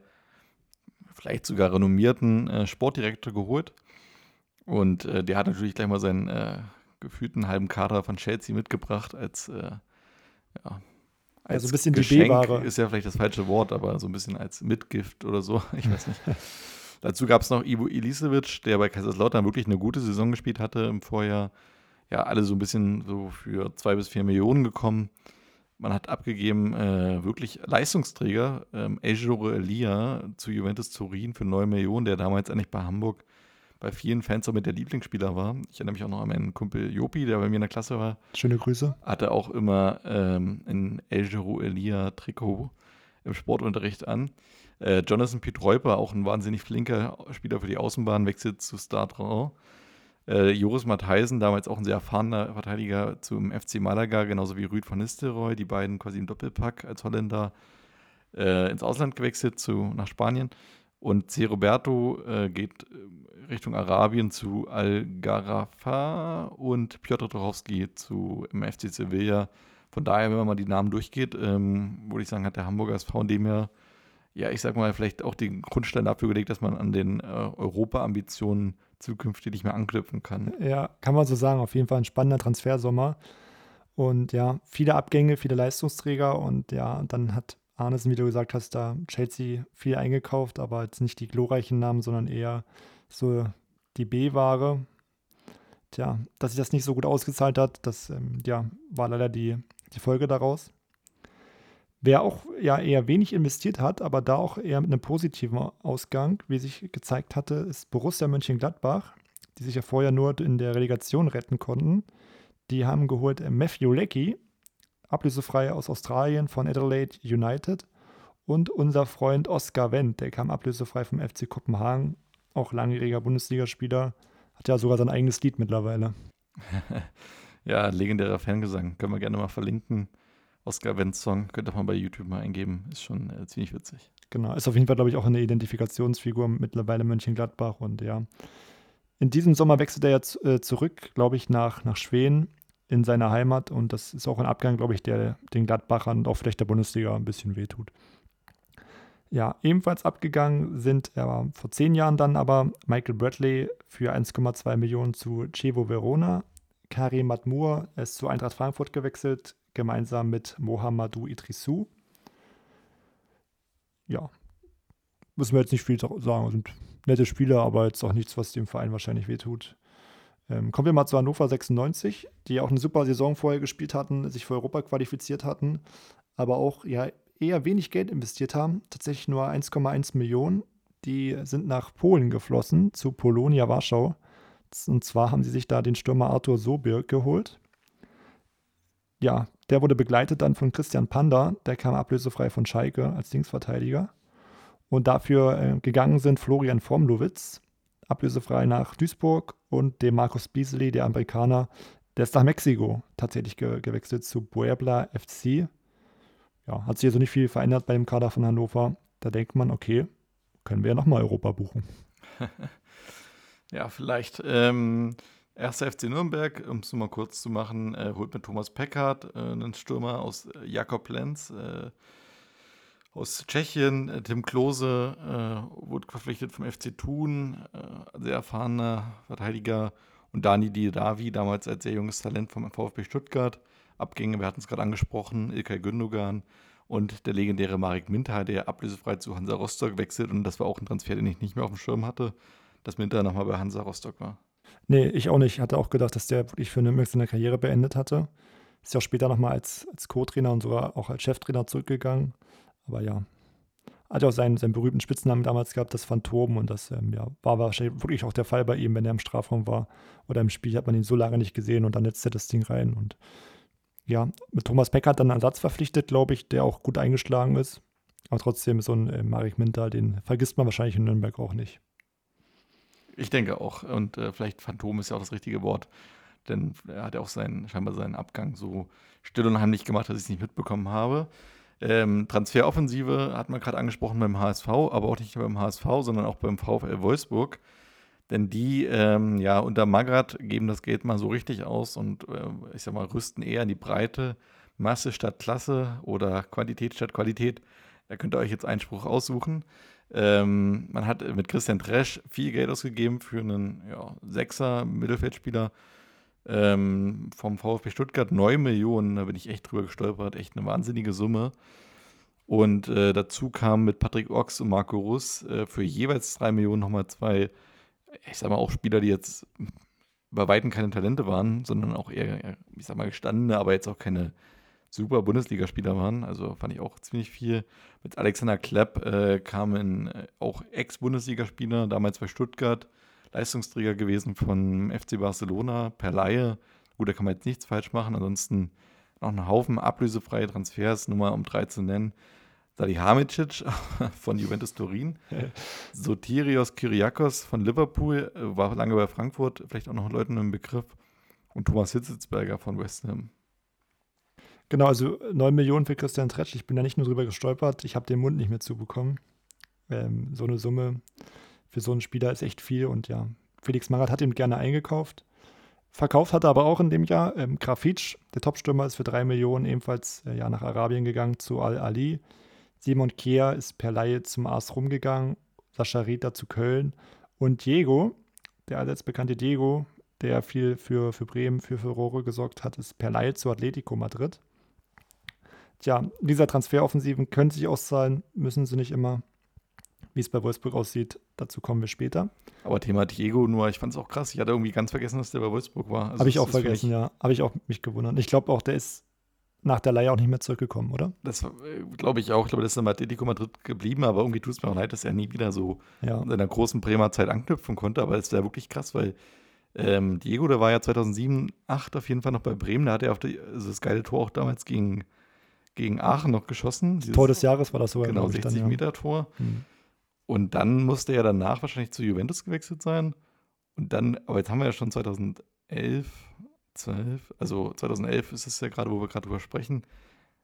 Speaker 2: vielleicht sogar renommierten äh, Sportdirektor geholt. Und äh, der hat natürlich gleich mal seinen äh, gefühlten halben Kader von Chelsea mitgebracht als, äh, ja,
Speaker 3: als also ein bisschen
Speaker 2: Geschenk die ist ja vielleicht das falsche Wort, aber so ein bisschen als Mitgift oder so, [laughs] ich weiß nicht. [laughs] Dazu gab es noch Ivo Ilisevic, der bei Kaiserslautern wirklich eine gute Saison gespielt hatte im Vorjahr. Ja, alle so ein bisschen so für zwei bis vier Millionen gekommen. Man hat abgegeben, äh, wirklich Leistungsträger, ähm, Ejoro Elia zu Juventus Turin für 9 Millionen, der damals eigentlich bei Hamburg bei vielen Fans auch mit der Lieblingsspieler war. Ich erinnere mich auch noch an meinen Kumpel Jopi, der bei mir in der Klasse war.
Speaker 3: Schöne Grüße.
Speaker 2: Hatte auch immer ähm, ein El Giro Elia Trikot im Sportunterricht an. Äh, Jonathan Pietreuper, auch ein wahnsinnig flinker Spieler für die Außenbahn, wechselt zu Stade Rennes. Äh, Joris Matheisen, damals auch ein sehr erfahrener Verteidiger zum FC Malaga, genauso wie Rüd van Nistelrooy, die beiden quasi im Doppelpack als Holländer äh, ins Ausland gewechselt zu, nach Spanien. Und C. Roberto äh, geht äh, Richtung Arabien zu Al-Garafa und Piotr Trochowski zu im FC Sevilla. Von daher, wenn man mal die Namen durchgeht, ähm, würde ich sagen, hat der Hamburger SV in dem Jahr ja, ich sag mal, vielleicht auch den Grundstein dafür gelegt, dass man an den äh, Europa-Ambitionen zukünftig nicht mehr anknüpfen kann.
Speaker 3: Ja, kann man so sagen. Auf jeden Fall ein spannender Transfersommer. Und ja, viele Abgänge, viele Leistungsträger. Und ja, dann hat Arnesen, wie du gesagt hast, da Chelsea viel eingekauft, aber jetzt nicht die glorreichen Namen, sondern eher so die B-Ware. Tja, dass sich das nicht so gut ausgezahlt hat, das ähm, ja, war leider die, die Folge daraus. Wer auch ja eher wenig investiert hat, aber da auch eher mit einem positiven Ausgang, wie sich gezeigt hatte, ist Borussia Mönchengladbach, die sich ja vorher nur in der Relegation retten konnten. Die haben geholt äh, Matthew Leckie, ablösefrei aus Australien von Adelaide United. Und unser Freund Oscar Wendt, der kam ablösefrei vom FC Kopenhagen, auch langjähriger Bundesligaspieler, hat ja sogar sein eigenes Lied mittlerweile. [laughs]
Speaker 2: ja, legendärer Fangesang. Können wir gerne mal verlinken. Oscar Wendt Song, könnt ihr mal bei YouTube mal eingeben. Ist schon äh, ziemlich witzig.
Speaker 3: Genau, ist auf jeden Fall, glaube ich, auch eine Identifikationsfigur mittlerweile Mönchengladbach. Und ja, in diesem Sommer wechselt er jetzt äh, zurück, glaube ich, nach, nach Schweden in seine Heimat. Und das ist auch ein Abgang, glaube ich, der den Gladbachern und auch vielleicht der Bundesliga ein bisschen wehtut. Ja, ebenfalls abgegangen sind ja, vor zehn Jahren dann aber Michael Bradley für 1,2 Millionen zu Chievo Verona. Karim Matmur ist zu Eintracht Frankfurt gewechselt, gemeinsam mit Mohamedou Idrissou. Ja, müssen wir jetzt nicht viel sagen. Sind nette Spieler, aber jetzt auch nichts, was dem Verein wahrscheinlich wehtut. Ähm, kommen wir mal zu Hannover 96, die auch eine super Saison vorher gespielt hatten, sich für Europa qualifiziert hatten, aber auch ja eher wenig Geld investiert haben, tatsächlich nur 1,1 Millionen. Die sind nach Polen geflossen, zu Polonia Warschau. Und zwar haben sie sich da den Stürmer Arthur Sobir geholt. Ja, der wurde begleitet dann von Christian Panda, der kam ablösefrei von Schalke als Linksverteidiger. Und dafür äh, gegangen sind Florian Fromlowitz, ablösefrei nach Duisburg und dem Markus Beasley, der Amerikaner, der ist nach Mexiko tatsächlich ge gewechselt zu Puebla FC. Ja, hat sich also nicht viel verändert bei dem Kader von Hannover. Da denkt man, okay, können wir ja nochmal Europa buchen. [laughs]
Speaker 2: ja, vielleicht. Ähm, Erster FC Nürnberg, um es mal kurz zu machen, äh, holt mit Thomas Peckhardt äh, einen Stürmer aus äh, Jakob Lenz äh, aus Tschechien. Äh, Tim Klose äh, wurde verpflichtet vom FC Thun, sehr erfahrener Verteidiger. Und Dani Didavi, damals als sehr junges Talent vom VfB Stuttgart. Abgänge, wir hatten es gerade angesprochen, Ilkay Gündogan und der legendäre Marek Minter, der ablösefrei zu Hansa Rostock wechselt. Und das war auch ein Transfer, den ich nicht mehr auf dem Schirm hatte, dass Minter nochmal bei Hansa Rostock war.
Speaker 3: Nee, ich auch nicht. Ich hatte auch gedacht, dass der wirklich für Nürnberg seine Karriere beendet hatte. Ist ja auch später nochmal als, als Co-Trainer und sogar auch als Cheftrainer zurückgegangen. Aber ja, hat ja auch seinen, seinen berühmten Spitznamen damals gehabt, das Phantom. Und das ähm, ja, war wahrscheinlich wirklich auch der Fall bei ihm, wenn er im Strafraum war oder im Spiel hat man ihn so lange nicht gesehen und dann netzt er das Ding rein. Und ja, mit Thomas Beck hat dann einen Ersatz verpflichtet, glaube ich, der auch gut eingeschlagen ist. Aber trotzdem so ein äh, Marek Minter, den vergisst man wahrscheinlich in Nürnberg auch nicht.
Speaker 2: Ich denke auch. Und äh, vielleicht Phantom ist ja auch das richtige Wort. Denn er hat ja auch seinen, scheinbar seinen Abgang so still und heimlich gemacht, dass ich es nicht mitbekommen habe. Ähm, Transferoffensive hat man gerade angesprochen beim HSV, aber auch nicht nur beim HSV, sondern auch beim VfL Wolfsburg. Denn die, ähm, ja, unter Magrat geben das Geld mal so richtig aus und äh, ich sag mal, rüsten eher in die Breite. Masse statt Klasse oder Quantität statt Qualität. Da könnt ihr euch jetzt Einspruch aussuchen. Ähm, man hat mit Christian Tresch viel Geld ausgegeben für einen ja, Sechser Mittelfeldspieler ähm, vom VfB Stuttgart. 9 Millionen, da bin ich echt drüber gestolpert. Echt eine wahnsinnige Summe. Und äh, dazu kamen mit Patrick Ochs und Marco Russ äh, für jeweils 3 Millionen nochmal zwei, ich sag mal, auch Spieler, die jetzt bei Weitem keine Talente waren, sondern auch eher, ich sag mal, gestandene, aber jetzt auch keine super Bundesligaspieler waren. Also fand ich auch ziemlich viel. Mit Alexander Klepp äh, kamen äh, auch Ex-Bundesligaspieler, damals bei Stuttgart, Leistungsträger gewesen von FC Barcelona per Laie. Gut, da kann man jetzt nichts falsch machen. Ansonsten noch einen Haufen ablösefreie Transfers, nur mal um drei zu nennen. Salihamidzic [laughs] von Juventus Turin, [laughs] Sotirios Kyriakos von Liverpool, äh, war lange bei Frankfurt, vielleicht auch noch Leuten im Begriff, und Thomas Hitzelsberger von West Ham.
Speaker 3: Genau, also 9 Millionen für Christian Tretsch. Ich bin da nicht nur drüber gestolpert, ich habe den Mund nicht mehr zubekommen. Ähm, so eine Summe für so einen Spieler ist echt viel und ja, Felix Magath hat ihn gerne eingekauft. Verkauft hat er aber auch in dem Jahr ähm, Grafitsch, der Topstürmer, ist für 3 Millionen ebenfalls äh, ja, nach Arabien gegangen zu Al-Ali. Simon Kehr ist per Laie zum AS rumgegangen, Sascha Rieter zu Köln und Diego, der allseits bekannte Diego, der viel für, für Bremen, für Furore gesorgt hat, ist per Laie zu Atletico Madrid. Tja, dieser Transferoffensiven können sich auszahlen, müssen sie nicht immer. Wie es bei Wolfsburg aussieht, dazu kommen wir später.
Speaker 2: Aber Thema Diego, nur ich fand es auch krass. Ich hatte irgendwie ganz vergessen, dass der bei Wolfsburg war.
Speaker 3: Also Habe ich auch vergessen, ja. Habe ich auch mich gewundert. Ich glaube auch, der ist nach der Leihe auch nicht mehr zurückgekommen, oder?
Speaker 2: Das äh, glaube ich auch. Ich glaube, der ist in Atletico Madrid geblieben, aber irgendwie tut es mir auch leid, dass er nie wieder so ja. in seiner großen Bremer Zeit anknüpfen konnte. Aber es ist ja wirklich krass, weil ähm, Diego, der war ja 2007, 2008 auf jeden Fall noch bei Bremen. Da hat er auf die, also das geile Tor auch damals gegen, gegen Aachen noch geschossen.
Speaker 3: Dieses, Tor des Jahres war das sogar.
Speaker 2: Genau, 60 ja. Meter Tor. Hm. Und dann musste er danach wahrscheinlich zu Juventus gewechselt sein. Und dann, aber jetzt haben wir ja schon 2011, 12, also 2011 ist es ja gerade, wo wir gerade drüber sprechen.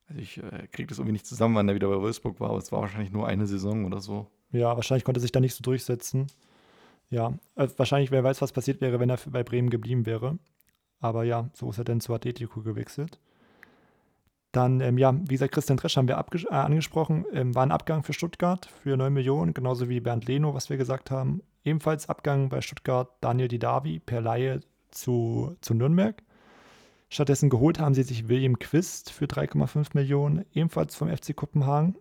Speaker 2: Also ich äh, kriege das irgendwie nicht zusammen, wann er wieder bei Wolfsburg war, aber es war wahrscheinlich nur eine Saison oder so.
Speaker 3: Ja, wahrscheinlich konnte er sich da nicht so durchsetzen. Ja, äh, wahrscheinlich, wer weiß, was passiert wäre, wenn er bei Bremen geblieben wäre. Aber ja, so ist er dann zu Atletico gewechselt. Dann, ähm, ja, wie gesagt, Christian Tresch haben wir äh, angesprochen, ähm, war ein Abgang für Stuttgart für 9 Millionen, genauso wie Bernd Leno, was wir gesagt haben. Ebenfalls Abgang bei Stuttgart Daniel Didavi per Laie zu, zu Nürnberg. Stattdessen geholt haben sie sich William Quist für 3,5 Millionen, ebenfalls vom FC Kopenhagen.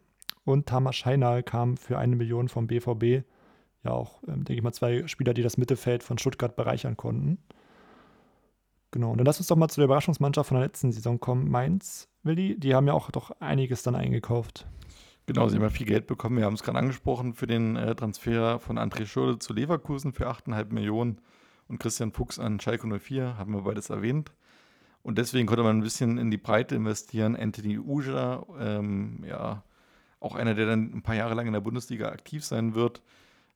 Speaker 3: Und Tamas Scheinal kam für eine Million vom BVB. Ja, auch, ähm, denke ich mal, zwei Spieler, die das Mittelfeld von Stuttgart bereichern konnten. Genau, und dann lass uns doch mal zu der Überraschungsmannschaft von der letzten Saison kommen. Mainz, Willi, die haben ja auch doch einiges dann eingekauft.
Speaker 2: Genau, sie haben ja viel Geld bekommen. Wir haben es gerade angesprochen für den äh, Transfer von André Schurde zu Leverkusen für 8,5 Millionen und Christian Fuchs an Schalke 04, haben wir beides erwähnt. Und deswegen konnte man ein bisschen in die Breite investieren. Anthony Uja, ähm, ja, auch einer, der dann ein paar Jahre lang in der Bundesliga aktiv sein wird,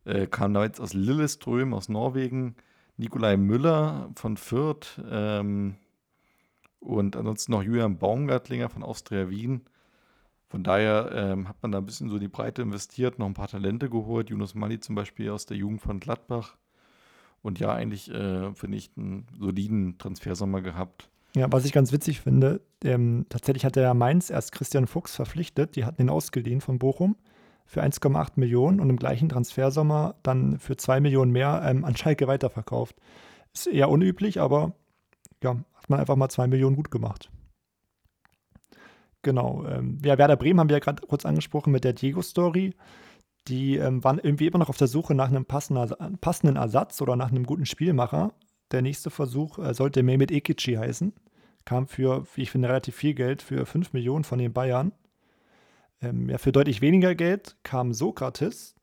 Speaker 2: äh, kam da jetzt aus Lilleström, aus Norwegen. Nikolai Müller von Fürth ähm, und ansonsten noch Julian Baumgartlinger von Austria Wien. Von daher ähm, hat man da ein bisschen so die Breite investiert, noch ein paar Talente geholt. Yunus Mali zum Beispiel aus der Jugend von Gladbach. Und ja, eigentlich äh, finde ich einen soliden Transfersommer gehabt.
Speaker 3: Ja, was ich ganz witzig finde, ähm, tatsächlich hat der Mainz erst Christian Fuchs verpflichtet, die hatten ihn ausgeliehen von Bochum für 1,8 Millionen und im gleichen Transfersommer dann für 2 Millionen mehr ähm, an Schalke weiterverkauft. Ist eher unüblich, aber ja, hat man einfach mal 2 Millionen gut gemacht. Genau. Ähm, ja, Werder Bremen haben wir ja gerade kurz angesprochen mit der Diego-Story. Die ähm, waren irgendwie immer noch auf der Suche nach einem passenden, passenden Ersatz oder nach einem guten Spielmacher. Der nächste Versuch äh, sollte Mehmet Ekici heißen. Kam für, wie ich finde, relativ viel Geld, für 5 Millionen von den Bayern. Ähm, ja, für deutlich weniger Geld kam Sokrates,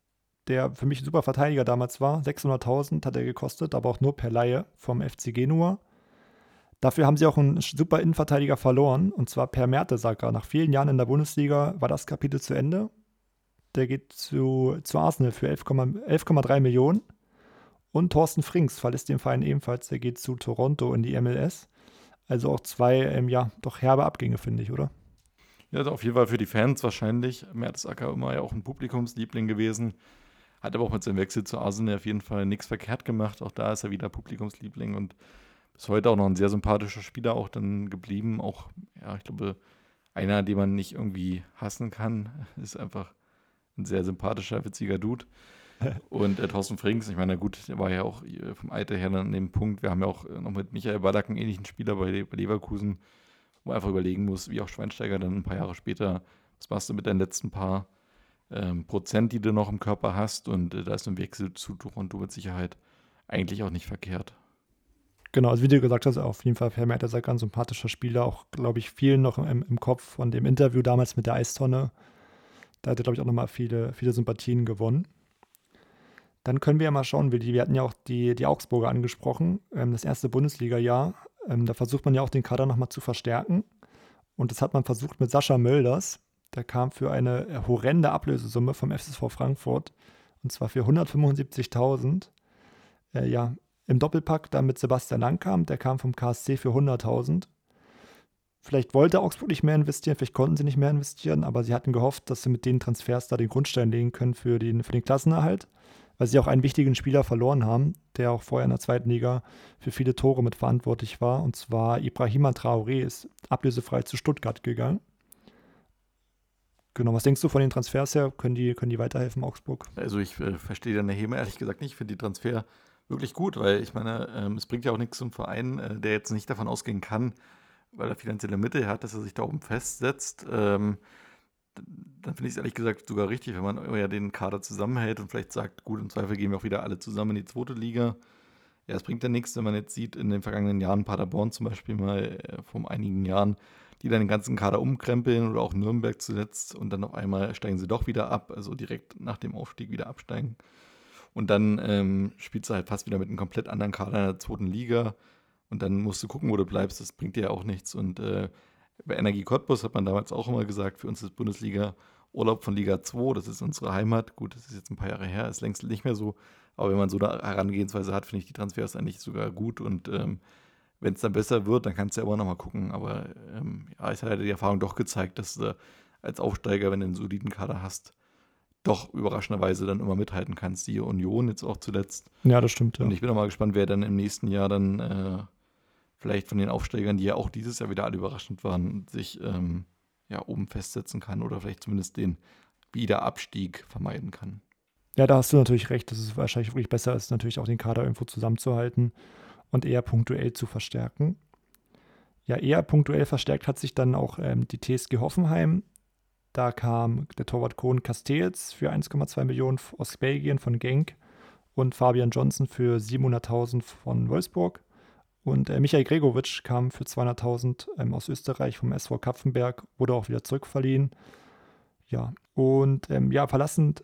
Speaker 3: der für mich ein super Verteidiger damals war. 600.000 hat er gekostet, aber auch nur per Laie vom FC Genua. Dafür haben sie auch einen super Innenverteidiger verloren, und zwar per Mertesacker. Nach vielen Jahren in der Bundesliga war das Kapitel zu Ende. Der geht zu, zu Arsenal für 11,3 11, Millionen. Und Thorsten Frings verlässt den Verein ebenfalls. Der geht zu Toronto in die MLS. Also auch zwei, ähm, ja, doch herbe Abgänge, finde ich, oder?
Speaker 2: Ja, auf jeden Fall für die Fans wahrscheinlich. Mertesacker immer ja auch ein Publikumsliebling gewesen. Hat aber auch mit seinem Wechsel zu Arsenal auf jeden Fall nichts verkehrt gemacht. Auch da ist er wieder Publikumsliebling und bis heute auch noch ein sehr sympathischer Spieler auch dann geblieben. Auch, ja, ich glaube, einer, den man nicht irgendwie hassen kann. [laughs] Ist einfach ein sehr sympathischer, witziger Dude. [laughs] Und äh, Thorsten Frings, ich meine, gut, der war ja auch vom Alter her an dem Punkt. Wir haben ja auch noch mit Michael Ballack einen ähnlichen Spieler bei, bei Leverkusen wo man einfach überlegen muss, wie auch Schweinsteiger dann ein paar Jahre später, was machst du mit deinen letzten paar ähm, Prozent, die du noch im Körper hast und äh, da ist ein Wechsel zu und du mit Sicherheit eigentlich auch nicht verkehrt.
Speaker 3: Genau, also wie du gesagt hast, auf jeden Fall Herr Mertes ein ganz sympathischer Spieler, auch, glaube ich, vielen noch im, im, Kopf von dem Interview damals mit der Eistonne. Da hat er, glaube ich, auch nochmal viele, viele Sympathien gewonnen. Dann können wir ja mal schauen, wir hatten ja auch die, die Augsburger angesprochen, ähm, das erste Bundesliga-Jahr. Ähm, da versucht man ja auch den Kader nochmal zu verstärken. Und das hat man versucht mit Sascha Mölders. Der kam für eine horrende Ablösesumme vom FSV Frankfurt. Und zwar für 175.000. Äh, ja, im Doppelpack dann mit Sebastian Langkamp. Der kam vom KSC für 100.000. Vielleicht wollte Augsburg nicht mehr investieren, vielleicht konnten sie nicht mehr investieren, aber sie hatten gehofft, dass sie mit den Transfers da den Grundstein legen können für den, für den Klassenerhalt weil sie auch einen wichtigen Spieler verloren haben, der auch vorher in der zweiten Liga für viele Tore mit verantwortlich war. Und zwar Ibrahima Traoré ist ablösefrei zu Stuttgart gegangen. Genau, was denkst du von den Transfers her? Können die, können die weiterhelfen, Augsburg?
Speaker 2: Also ich äh, verstehe deine Heme ehrlich gesagt nicht. Ich finde die Transfer wirklich gut, weil ich meine, ähm, es bringt ja auch nichts zum Verein, äh, der jetzt nicht davon ausgehen kann, weil er finanzielle Mittel hat, dass er sich da oben festsetzt. Ähm, dann finde ich es ehrlich gesagt sogar richtig, wenn man ja den Kader zusammenhält und vielleicht sagt, gut, im Zweifel gehen wir auch wieder alle zusammen in die zweite Liga. Ja, es bringt ja nichts, wenn man jetzt sieht, in den vergangenen Jahren, Paderborn zum Beispiel mal äh, vor einigen Jahren, die dann den ganzen Kader umkrempeln oder auch Nürnberg zuletzt und dann auf einmal steigen sie doch wieder ab, also direkt nach dem Aufstieg wieder absteigen. Und dann ähm, spielst du halt fast wieder mit einem komplett anderen Kader in der zweiten Liga und dann musst du gucken, wo du bleibst. Das bringt dir ja auch nichts. Und äh, bei Energie Cottbus hat man damals auch immer gesagt, für uns ist Bundesliga Urlaub von Liga 2, das ist unsere Heimat. Gut, das ist jetzt ein paar Jahre her, ist längst nicht mehr so. Aber wenn man so eine Herangehensweise hat, finde ich die Transfers eigentlich sogar gut. Und ähm, wenn es dann besser wird, dann kannst du ja immer noch mal gucken. Aber ähm, ja, es hat halt die Erfahrung doch gezeigt, dass du als Aufsteiger, wenn du einen soliden Kader hast, doch überraschenderweise dann immer mithalten kannst. Die Union jetzt auch zuletzt.
Speaker 3: Ja, das stimmt. Ja.
Speaker 2: Und ich bin auch mal gespannt, wer dann im nächsten Jahr dann äh, vielleicht von den Aufsteigern, die ja auch dieses Jahr wieder alle überraschend waren, sich ähm, ja oben festsetzen kann oder vielleicht zumindest den Wiederabstieg vermeiden kann.
Speaker 3: Ja, da hast du natürlich recht, dass es wahrscheinlich wirklich besser ist, natürlich auch den Kader irgendwo zusammenzuhalten und eher punktuell zu verstärken. Ja, eher punktuell verstärkt hat sich dann auch ähm, die TSG Hoffenheim. Da kam der Torwart Kohn Castells für 1,2 Millionen aus Belgien von Genk und Fabian Johnson für 700.000 von Wolfsburg. Und äh, Michael Gregovic kam für 200.000 ähm, aus Österreich vom SV Kapfenberg, wurde auch wieder zurückverliehen. Ja, und ähm, ja, verlassen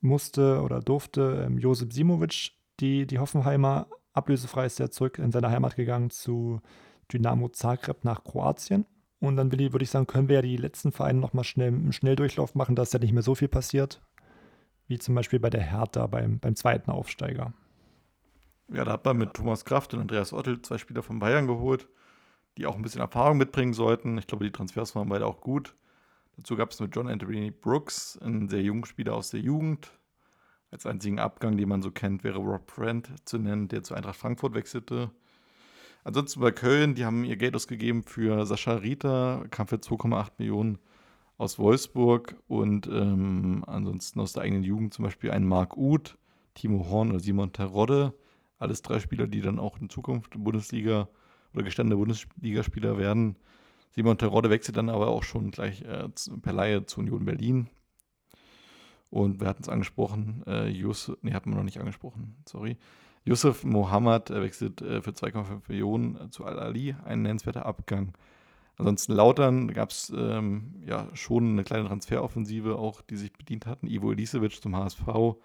Speaker 3: musste oder durfte ähm, Josip Simovic, die, die Hoffenheimer, ablösefrei ist er zurück in seine Heimat gegangen zu Dynamo Zagreb nach Kroatien. Und dann, Willi, würde ich sagen, können wir ja die letzten Vereine nochmal schnell einen Schnelldurchlauf machen, dass ja nicht mehr so viel passiert, wie zum Beispiel bei der Hertha beim, beim zweiten Aufsteiger.
Speaker 2: Ja, da hat man mit Thomas Kraft und Andreas Ottel zwei Spieler von Bayern geholt, die auch ein bisschen Erfahrung mitbringen sollten. Ich glaube, die Transfers waren beide auch gut. Dazu gab es mit John Anthony Brooks, einen sehr jungen Spieler aus der Jugend. Als einzigen Abgang, den man so kennt, wäre Rob Brandt zu nennen, der zu Eintracht Frankfurt wechselte. Ansonsten bei Köln, die haben ihr Geld ausgegeben für Sascha Rita, kam für 2,8 Millionen aus Wolfsburg und ähm, ansonsten aus der eigenen Jugend zum Beispiel einen Marc Uth, Timo Horn oder Simon Terodde. Alles drei Spieler, die dann auch in Zukunft Bundesliga oder gestandene Bundesligaspieler werden. Simon Terodde wechselt dann aber auch schon gleich äh, per Laie zu Union Berlin. Und wir hatten es angesprochen, äh, Yusuf, nee, hatten wir noch nicht angesprochen, sorry. Yusuf Mohammed wechselt äh, für 2,5 Millionen äh, zu Al-Ali, ein nennenswerter Abgang. Ansonsten Lautern gab es ähm, ja schon eine kleine Transferoffensive auch, die sich bedient hatten. Ivo Elisevic zum HSV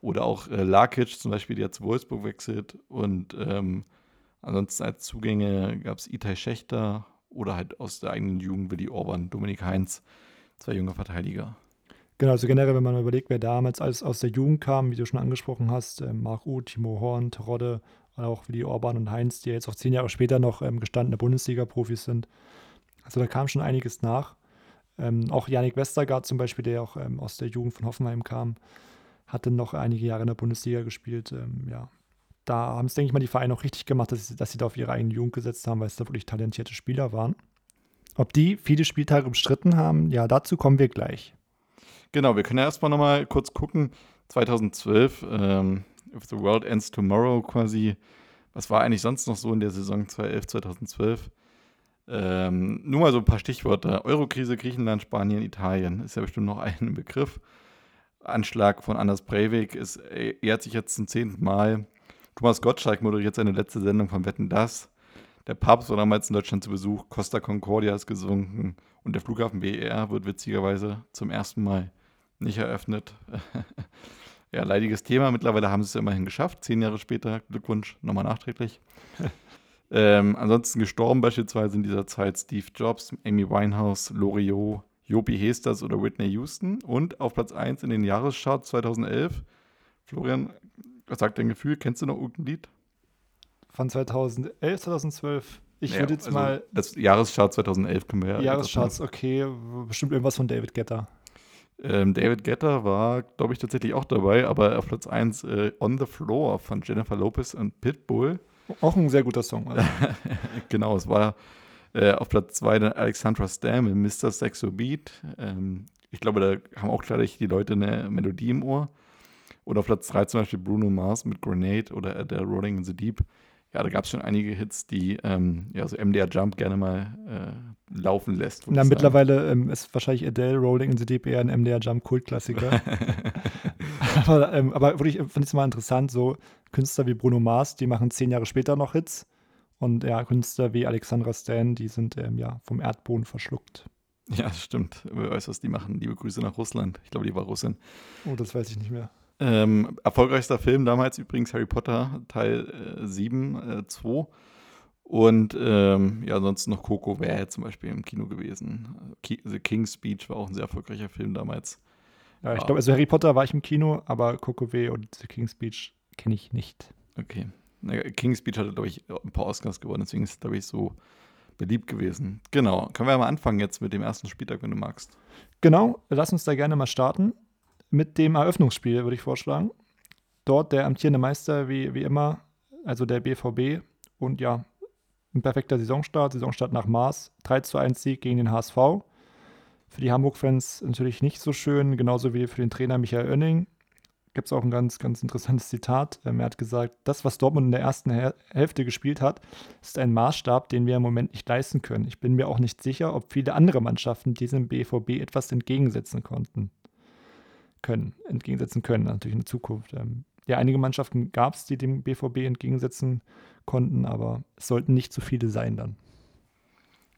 Speaker 2: oder auch äh, Lakic zum Beispiel, der zu Wolfsburg wechselt. Und ähm, ansonsten als Zugänge gab es Itai Schächter oder halt aus der eigenen Jugend Willi Orban, Dominik Heinz, zwei junge Verteidiger.
Speaker 3: Genau, also generell, wenn man überlegt, wer damals alles aus der Jugend kam, wie du schon angesprochen hast, äh, Marc Uth, Timo Horn, Terodde, auch Willi Orban und Heinz, die jetzt auch zehn Jahre später noch ähm, gestandene Bundesliga-Profis sind. Also da kam schon einiges nach. Ähm, auch Yannick Westergaard zum Beispiel, der auch ähm, aus der Jugend von Hoffenheim kam, hatte noch einige Jahre in der Bundesliga gespielt. Ähm, ja, da haben es, denke ich mal, die Vereine auch richtig gemacht, dass sie, dass sie da auf ihre eigene Jugend gesetzt haben, weil es da wirklich talentierte Spieler waren. Ob die viele Spieltage umstritten haben, ja, dazu kommen wir gleich.
Speaker 2: Genau, wir können ja erstmal nochmal kurz gucken. 2012, ähm, If the World Ends Tomorrow quasi. Was war eigentlich sonst noch so in der Saison 2011, 2012? Ähm, nur mal so ein paar Stichworte. Eurokrise, Griechenland, Spanien, Italien. Ist ja bestimmt noch [laughs] ein Begriff. Anschlag von Anders Breivik ist, ehrt sich jetzt zum zehnten Mal. Thomas Gottschalk moderiert seine letzte Sendung von Wetten Das. Der Papst war damals in Deutschland zu Besuch. Costa Concordia ist gesunken. Und der Flughafen BER wird witzigerweise zum ersten Mal nicht eröffnet. [laughs] ja, leidiges Thema. Mittlerweile haben sie es immerhin geschafft. Zehn Jahre später. Glückwunsch nochmal nachträglich. [laughs] ähm, ansonsten gestorben beispielsweise in dieser Zeit Steve Jobs, Amy Winehouse, Loriot, Jopi Hesters oder Whitney Houston. Und auf Platz 1 in den Jahrescharts 2011. Florian, was sagt dein Gefühl? Kennst du noch irgendein Lied?
Speaker 3: Von 2011, 2012? Ich naja, würde jetzt also mal.
Speaker 2: Das Jahreschart 2011 können wir ja.
Speaker 3: Jahrescharts, okay. Bestimmt irgendwas von David Getter.
Speaker 2: Ähm, David Getter war, glaube ich, tatsächlich auch dabei, aber auf Platz 1 äh, On the Floor von Jennifer Lopez und Pitbull.
Speaker 3: Auch ein sehr guter Song. Also. [laughs]
Speaker 2: genau, es war äh, auf Platz 2 dann Alexandra Stam in Mr. Sexo Beat. Ähm, ich glaube, da haben auch gleich die Leute eine Melodie im Ohr. Oder auf Platz 3 zum Beispiel Bruno Mars mit Grenade oder Adele Rolling in the Deep. Ja, da gab es schon einige Hits, die ähm, ja, so MDR Jump gerne mal äh, laufen lässt.
Speaker 3: Na, mittlerweile ähm, ist wahrscheinlich Adele Rolling in the Deep eher ein MDR Jump Kultklassiker. [laughs] aber, ähm, aber wirklich finde ich es mal interessant, so Künstler wie Bruno Mars, die machen zehn Jahre später noch Hits. Und ja, Künstler wie Alexandra Stan, die sind ähm, ja vom Erdboden verschluckt.
Speaker 2: Ja, das stimmt. Wer weiß, was die machen. Liebe Grüße nach Russland. Ich glaube, die war Russin.
Speaker 3: Oh, das weiß ich nicht mehr.
Speaker 2: Ähm, erfolgreichster Film damals übrigens Harry Potter Teil äh, 7, äh, 2. Und ähm, ja, ansonsten noch Coco wäre zum Beispiel im Kino gewesen. The King's Speech war auch ein sehr erfolgreicher Film damals.
Speaker 3: Ja, ich glaube, also Harry Potter war ich im Kino, aber Coco W und The King's Speech kenne ich nicht.
Speaker 2: Okay. King's Speech hatte, glaube ich, ein paar Oscars gewonnen, deswegen ist es, glaube ich, so beliebt gewesen. Genau. Können wir ja mal anfangen jetzt mit dem ersten Spieltag, wenn du magst.
Speaker 3: Genau, lass uns da gerne mal starten mit dem Eröffnungsspiel, würde ich vorschlagen. Dort der amtierende Meister, wie, wie immer, also der BVB. Und ja, ein perfekter Saisonstart, Saisonstart nach Maß. 3 zu 1 Sieg gegen den HSV. Für die Hamburg-Fans natürlich nicht so schön, genauso wie für den Trainer Michael Oenning. Gibt es auch ein ganz, ganz interessantes Zitat. Ähm, er hat gesagt, das, was Dortmund in der ersten Hälfte gespielt hat, ist ein Maßstab, den wir im Moment nicht leisten können. Ich bin mir auch nicht sicher, ob viele andere Mannschaften diesem BVB etwas entgegensetzen konnten können, entgegensetzen können, natürlich in der Zukunft. Ähm, ja, einige Mannschaften gab es, die dem BVB entgegensetzen konnten, aber es sollten nicht zu viele sein dann.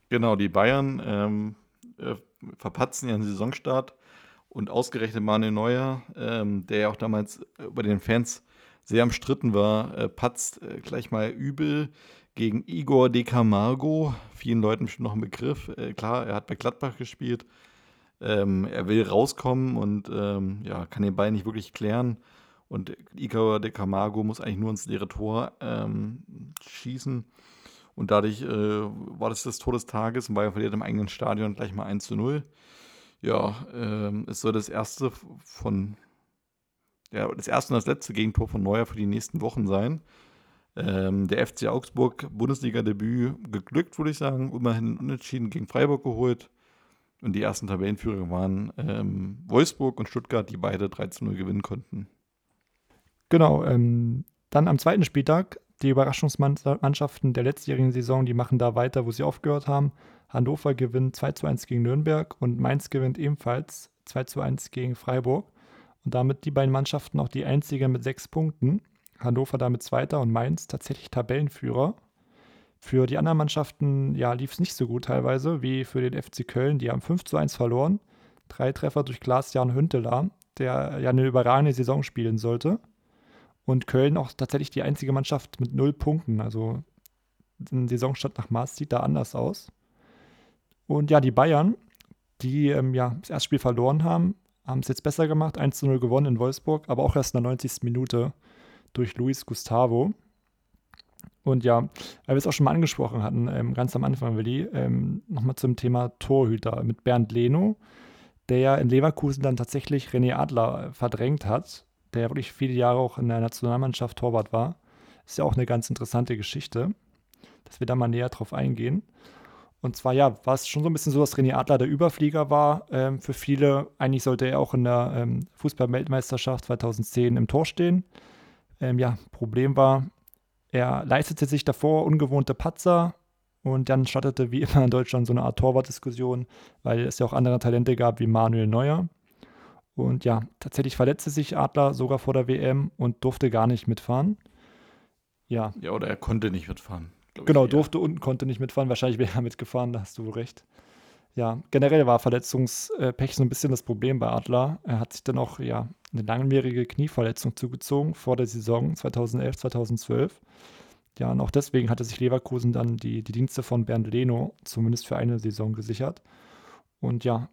Speaker 2: Genau, die Bayern ähm, äh, verpatzen ihren Saisonstart und ausgerechnet Manuel Neuer, ähm, der ja auch damals bei den Fans sehr umstritten war, äh, patzt äh, gleich mal übel gegen Igor De Camargo. Vielen Leuten bestimmt noch ein Begriff. Äh, klar, er hat bei Gladbach gespielt, ähm, er will rauskommen und ähm, ja, kann den Ball nicht wirklich klären. Und Igor de Camargo muss eigentlich nur ins leere Tor ähm, schießen. Und dadurch äh, war das das Todestages und Bayern verliert im eigenen Stadion gleich mal 1 zu 0. Ja, ähm, es soll das erste von, ja, das erste und das letzte Gegentor von Neuer für die nächsten Wochen sein. Ähm, der FC Augsburg Bundesliga-Debüt geglückt, würde ich sagen. Immerhin unentschieden gegen Freiburg geholt. Und die ersten Tabellenführer waren ähm, Wolfsburg und Stuttgart, die beide 13-0 gewinnen konnten.
Speaker 3: Genau, ähm, dann am zweiten Spieltag, die Überraschungsmannschaften der letztjährigen Saison, die machen da weiter, wo sie aufgehört haben. Hannover gewinnt 2 zu 1 gegen Nürnberg und Mainz gewinnt ebenfalls 2 zu 1 gegen Freiburg. Und damit die beiden Mannschaften auch die einzige mit sechs Punkten. Hannover damit Zweiter und Mainz tatsächlich Tabellenführer. Für die anderen Mannschaften ja, lief es nicht so gut teilweise, wie für den FC Köln. Die haben 5 zu 1 verloren. Drei Treffer durch Klaas-Jan Hünteler, der ja eine überragende Saison spielen sollte. Und Köln auch tatsächlich die einzige Mannschaft mit null Punkten. Also ein Saisonstart nach Maß sieht da anders aus. Und ja, die Bayern, die ähm, ja das erste Spiel verloren haben, haben es jetzt besser gemacht. 1 zu 0 gewonnen in Wolfsburg, aber auch erst in der 90. Minute durch Luis Gustavo. Und ja, weil wir es auch schon mal angesprochen hatten, ähm, ganz am Anfang, Willi, ähm, nochmal zum Thema Torhüter mit Bernd Leno, der ja in Leverkusen dann tatsächlich René Adler äh, verdrängt hat, der ja wirklich viele Jahre auch in der Nationalmannschaft Torwart war. Ist ja auch eine ganz interessante Geschichte, dass wir da mal näher drauf eingehen. Und zwar, ja, war es schon so ein bisschen so, dass René Adler der Überflieger war ähm, für viele. Eigentlich sollte er auch in der ähm, Fußball-Weltmeisterschaft 2010 im Tor stehen. Ähm, ja, Problem war, er leistete sich davor ungewohnte Patzer und dann startete wie [laughs] immer in Deutschland so eine Art Torwartdiskussion, weil es ja auch andere Talente gab wie Manuel Neuer. Und ja, tatsächlich verletzte sich Adler sogar vor der WM und durfte gar nicht mitfahren. Ja.
Speaker 2: Ja, oder er konnte nicht mitfahren.
Speaker 3: Genau, durfte und konnte nicht mitfahren. Wahrscheinlich wäre er mitgefahren, da hast du recht. Ja, generell war Verletzungspech so ein bisschen das Problem bei Adler. Er hat sich dann auch ja, eine langwierige Knieverletzung zugezogen vor der Saison 2011, 2012. Ja, und auch deswegen hatte sich Leverkusen dann die, die Dienste von Bernd Leno zumindest für eine Saison gesichert. Und ja,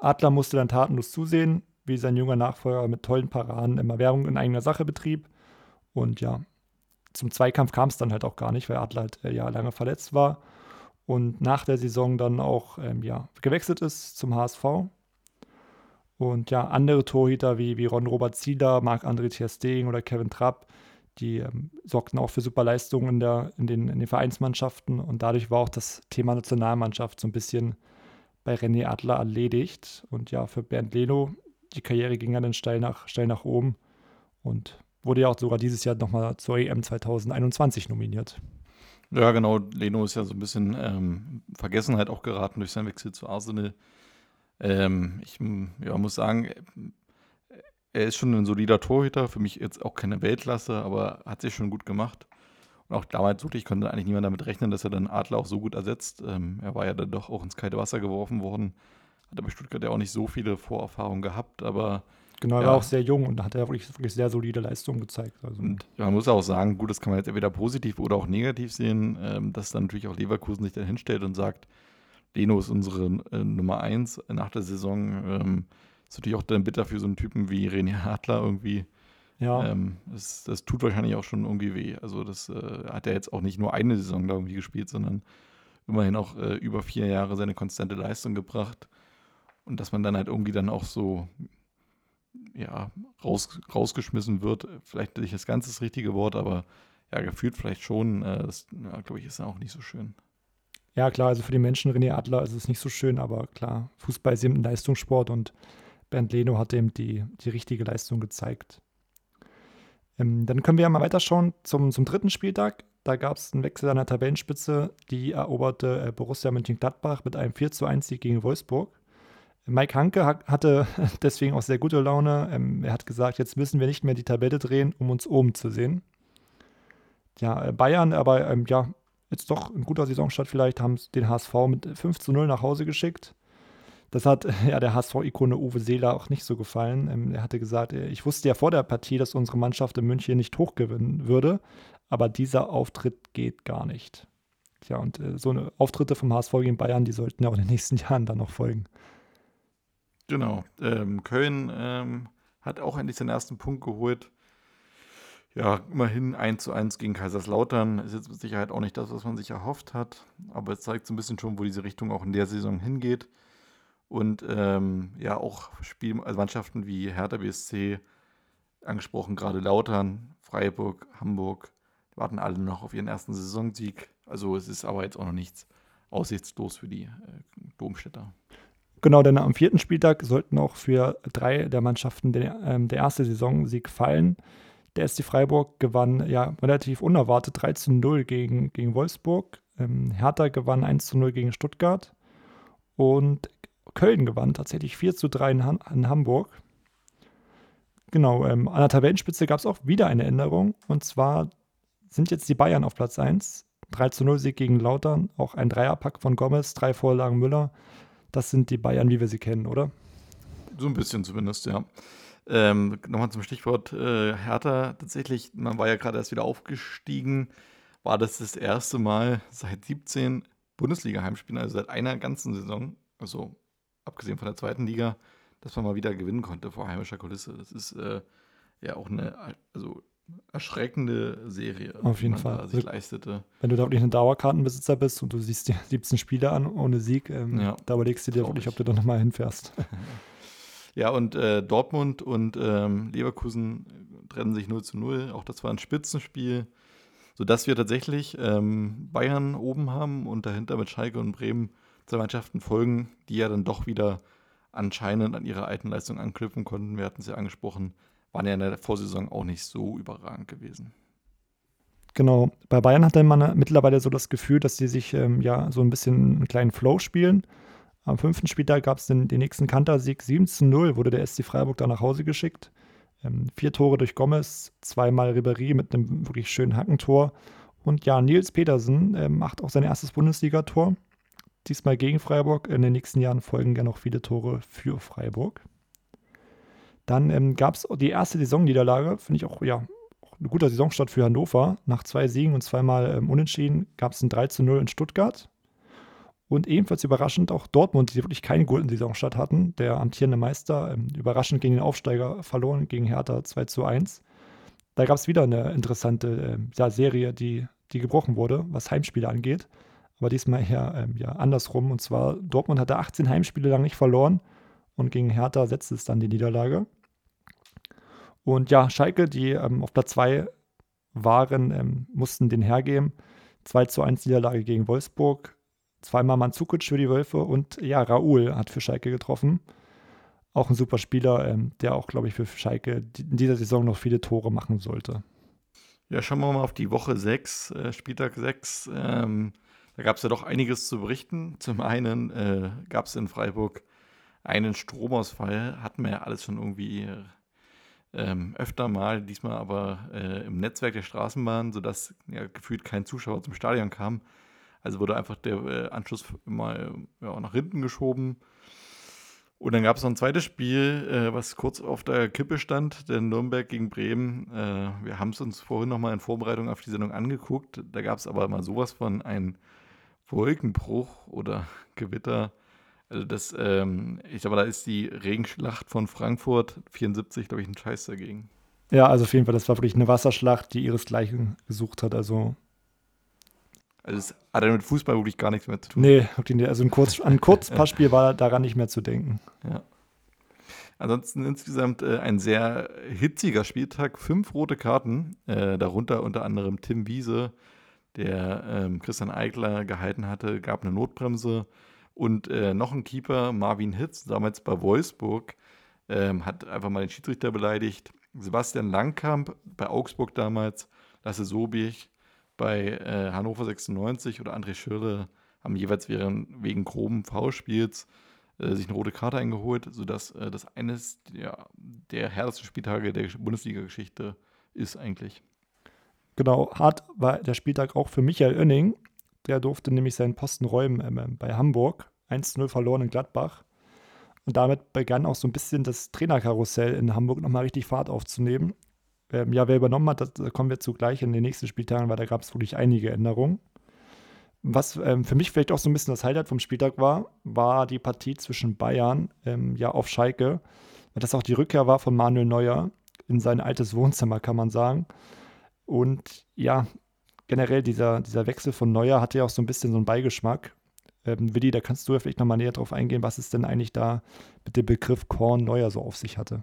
Speaker 3: Adler musste dann tatenlos zusehen, wie sein junger Nachfolger mit tollen Paraden immer Werbung in eigener Sache betrieb. Und ja, zum Zweikampf kam es dann halt auch gar nicht, weil Adler halt äh, ja lange verletzt war und nach der Saison dann auch ähm, ja, gewechselt ist zum HSV. Und ja, andere Torhüter wie, wie Ron-Robert Zieler, Marc-André Ter oder Kevin Trapp, die ähm, sorgten auch für super Leistungen in, der, in, den, in den Vereinsmannschaften. Und dadurch war auch das Thema Nationalmannschaft so ein bisschen bei René Adler erledigt. Und ja, für Bernd Leno, die Karriere ging ja dann steil nach, steil nach oben und wurde ja auch sogar dieses Jahr nochmal zur EM 2021 nominiert.
Speaker 2: Ja, genau. Leno ist ja so ein bisschen ähm, Vergessenheit auch geraten durch seinen Wechsel zu Arsenal. Ähm, ich ja, muss sagen, er ist schon ein solider Torhüter. Für mich jetzt auch keine Weltklasse, aber hat sich schon gut gemacht. Und auch damals wirklich konnte eigentlich niemand damit rechnen, dass er dann Adler auch so gut ersetzt. Ähm, er war ja dann doch auch ins kalte Wasser geworfen worden. Hat aber Stuttgart ja auch nicht so viele Vorerfahrungen gehabt, aber
Speaker 3: Genau, er
Speaker 2: Ja.
Speaker 3: war auch sehr jung und hat er wirklich, wirklich sehr solide Leistungen gezeigt. Also,
Speaker 2: Und man muss auch sagen, gut, das kann man jetzt entweder positiv oder auch negativ sehen, ähm, dass dann natürlich auch Leverkusen sich dann hinstellt und sagt, Leno ist unsere äh, Nummer eins nach der Saison. Ähm, ist natürlich auch dann bitter für so einen Typen wie René Adler irgendwie.
Speaker 3: ja,
Speaker 2: Ähm, das, das tut wahrscheinlich auch schon irgendwie weh. Also das äh, hat er jetzt auch nicht nur eine Saison da irgendwie gespielt, sondern immerhin auch äh, über vier Jahre seine konstante Leistung gebracht. Und dass man dann halt irgendwie dann auch so ja, raus, rausgeschmissen wird, vielleicht nicht das ganze das richtige Wort, aber ja, gefühlt vielleicht schon, äh, das, ja, glaube ich, ist auch nicht so schön.
Speaker 3: ja, klar, also für die Menschen René Adler ist es nicht so schön, aber klar, Fußball ist eben ein Leistungssport und Bernd Leno hat eben die, die richtige Leistung gezeigt. Ähm, dann können wir ja mal weiterschauen zum, zum dritten Spieltag. Da gab es einen Wechsel an der Tabellenspitze. Die eroberte äh, Borussia Mönchengladbach mit einem 4 zu 1 Sieg gegen Wolfsburg. Mike Hanke ha hatte [laughs] deswegen auch sehr gute Laune. Ähm, er hat gesagt, jetzt müssen wir nicht mehr die Tabelle drehen, um uns oben zu sehen. Ja, äh, Bayern, aber ähm, ja, jetzt doch ein guter Saisonstart vielleicht, haben den HSV mit 5 zu 0 nach Hause geschickt. Das hat [laughs] ja der HSV-Ikone Uwe Seeler auch nicht so gefallen. Ähm, er hatte gesagt, äh, ich wusste ja vor der Partie, dass unsere Mannschaft in München nicht hochgewinnen würde, aber dieser Auftritt geht gar nicht. Tja, und äh, so eine Auftritte vom HSV gegen Bayern, die sollten ja auch in den nächsten [laughs] Jahren dann noch folgen.
Speaker 2: Genau. Ähm, Köln ähm, hat auch endlich seinen ersten Punkt geholt. Ja, immerhin 1 zu 1 gegen Kaiserslautern. Ist jetzt mit Sicherheit auch nicht das, was man sich erhofft hat. Aber es zeigt so ein bisschen schon, wo diese Richtung auch in der Saison hingeht. Und ähm, ja, auch Spiel, also Mannschaften wie Hertha BSC, angesprochen gerade Lautern, Freiburg, Hamburg, warten alle noch auf ihren ersten Saisonsieg. Also es ist aber jetzt auch noch nichts aussichtslos für die äh, Domstädter.
Speaker 3: Genau, denn am vierten Spieltag sollten auch für drei der Mannschaften der, ähm, der erste Saisonsieg fallen. Der SC Freiburg gewann ja relativ unerwartet 3 zu 0 gegen, gegen Wolfsburg. Ähm, Hertha gewann 1 zu 0 gegen Stuttgart. Und Köln gewann tatsächlich 4 zu 3 in, Han in Hamburg. Genau, ähm, an der Tabellenspitze gab es auch wieder eine Änderung. Und zwar sind jetzt die Bayern auf Platz 1. 3 zu 0 Sieg gegen Lautern. Auch ein Dreierpack von Gomez, drei Vorlagen Müller. Das sind die Bayern, wie wir sie kennen, oder?
Speaker 2: So ein bisschen zumindest, ja. Ähm, Nochmal zum Stichwort äh, Hertha. Tatsächlich, man war ja gerade erst wieder aufgestiegen. War das das erste Mal seit 17 Bundesliga-Heimspielen, also seit einer ganzen Saison, also abgesehen von der zweiten Liga, dass man mal wieder gewinnen konnte vor heimischer Kulisse. Das ist äh, ja auch eine also erschreckende Serie,
Speaker 3: Auf jeden
Speaker 2: die
Speaker 3: Fall.
Speaker 2: sich leistete.
Speaker 3: Wenn du da wirklich ein Dauerkartenbesitzer bist und du siehst dir 17 [laughs] Spiele an ohne Sieg, ähm,
Speaker 2: Ja,
Speaker 3: da überlegst du dir wirklich, ob du da nochmal hinfährst. [laughs] [laughs]
Speaker 2: Ja, und äh, Dortmund und ähm, Leverkusen trennen sich 0 zu 0. Auch das war ein Spitzenspiel, sodass wir tatsächlich ähm, Bayern oben haben und dahinter mit Schalke und Bremen zwei Mannschaften folgen, die ja dann doch wieder anscheinend an ihre alten Leistung anknüpfen konnten. Wir hatten es ja angesprochen, waren ja in der Vorsaison auch nicht so überragend gewesen.
Speaker 3: Genau. Bei Bayern hat man mittlerweile so das Gefühl, dass sie sich ähm, ja so ein bisschen einen kleinen Flow spielen. Am fünften Spieltag gab es den, den nächsten Kantersieg 7 zu 0, wurde der SC Freiburg da nach Hause geschickt. Ähm, vier Tore durch Gomez, zweimal Ribéry mit einem wirklich schönen Hackentor. Und ja, Nils Petersen ähm, macht auch sein erstes Bundesligator. Diesmal gegen Freiburg. In den nächsten Jahren folgen ja noch viele Tore für Freiburg. Dann ähm, gab es die erste Saisonniederlage, finde ich auch, ja, auch ein guter Saisonstart für Hannover. Nach zwei Siegen und zweimal ähm, Unentschieden gab es ein 3 zu 0 in Stuttgart. Und ebenfalls überraschend auch Dortmund, die wirklich keinen guten Saisonstart hatten. Der amtierende Meister ähm, überraschend gegen den Aufsteiger verloren, gegen Hertha 2 zu 1. Da gab es wieder eine interessante ähm, ja, Serie, die, die gebrochen wurde, was Heimspiele angeht. Aber diesmal eher ähm, ja, andersrum. Und zwar, Dortmund hatte 18 Heimspiele lang nicht verloren und gegen Hertha setzte es dann die Niederlage. Und ja, Schalke, die ähm, auf Platz 2 waren, ähm, mussten den hergeben. 2 zu 1 Niederlage gegen Wolfsburg. zweimal Manzukic für die Wölfe und ja, Raoul hat für Schalke getroffen. Auch ein super Spieler, ähm, der auch, glaube ich, für Schalke in dieser Saison noch viele Tore machen sollte.
Speaker 2: Ja, schauen wir mal auf die Woche 6, äh, Spieltag 6. Ähm, da gab es ja doch einiges zu berichten. Zum einen äh, gab es in Freiburg einen Stromausfall, hatten wir ja alles schon irgendwie ähm, öfter mal, diesmal aber äh, im Netzwerk der Straßenbahn, sodass ja, gefühlt kein Zuschauer zum Stadion kam. Also wurde einfach der äh, Anschluss mal ja, nach hinten geschoben. Und dann gab es noch ein zweites Spiel, äh, was kurz auf der Kippe stand, der Nürnberg gegen Bremen. Äh, wir haben es uns vorhin nochmal in Vorbereitung auf die Sendung angeguckt. Da gab es aber mal sowas von einem Wolkenbruch oder [laughs] Gewitter. Also das, ähm, ich glaube, da ist die Regenschlacht von Frankfurt 74, glaube ich, ein Scheiß dagegen.
Speaker 3: Ja, also auf jeden Fall, das war wirklich eine Wasserschlacht, die ihresgleichen gesucht hat. Also
Speaker 2: also es hat ja mit Fußball wirklich gar nichts mehr zu tun.
Speaker 3: Nee, also ein Kurz, an [laughs] ein Kurzpassspiel war daran nicht mehr zu denken.
Speaker 2: Ja. Ansonsten insgesamt äh, ein sehr hitziger Spieltag. Fünf rote Karten, äh, darunter unter anderem Tim Wiese, der ähm, Christian Eigler gehalten hatte, gab eine Notbremse. Und äh, noch ein Keeper, Marvin Hitz, damals bei Wolfsburg, ähm, hat einfach mal den Schiedsrichter beleidigt. Sebastian Langkamp bei Augsburg damals, Lasse Sobich bei äh, Hannover 96 oder André Schürle haben jeweils während, wegen groben V-Spiels äh, sich eine rote Karte eingeholt, sodass äh, das eines der, der härtesten Spieltage der Bundesliga-Geschichte ist eigentlich.
Speaker 3: Genau, hart war der Spieltag auch für Michael Oenning, der durfte nämlich seinen Posten räumen ähm, bei Hamburg. 1-0 verloren in Gladbach. Und damit begann auch so ein bisschen das Trainerkarussell in Hamburg nochmal richtig Fahrt aufzunehmen. Ähm, ja, wer übernommen hat, da kommen wir zugleich in den nächsten Spieltagen, weil da gab es wirklich einige Änderungen. Was ähm, für mich vielleicht auch so ein bisschen das Highlight vom Spieltag war, war die Partie zwischen Bayern ähm, ja auf Schalke. Das auch die Rückkehr war von Manuel Neuer in sein altes Wohnzimmer, kann man sagen. Und ja, generell dieser, dieser Wechsel von Neuer hatte ja auch so ein bisschen so einen Beigeschmack. Ähm, Willi, da kannst du ja vielleicht nochmal näher drauf eingehen, was es denn eigentlich da mit dem Begriff Korn Neuer so auf sich hatte.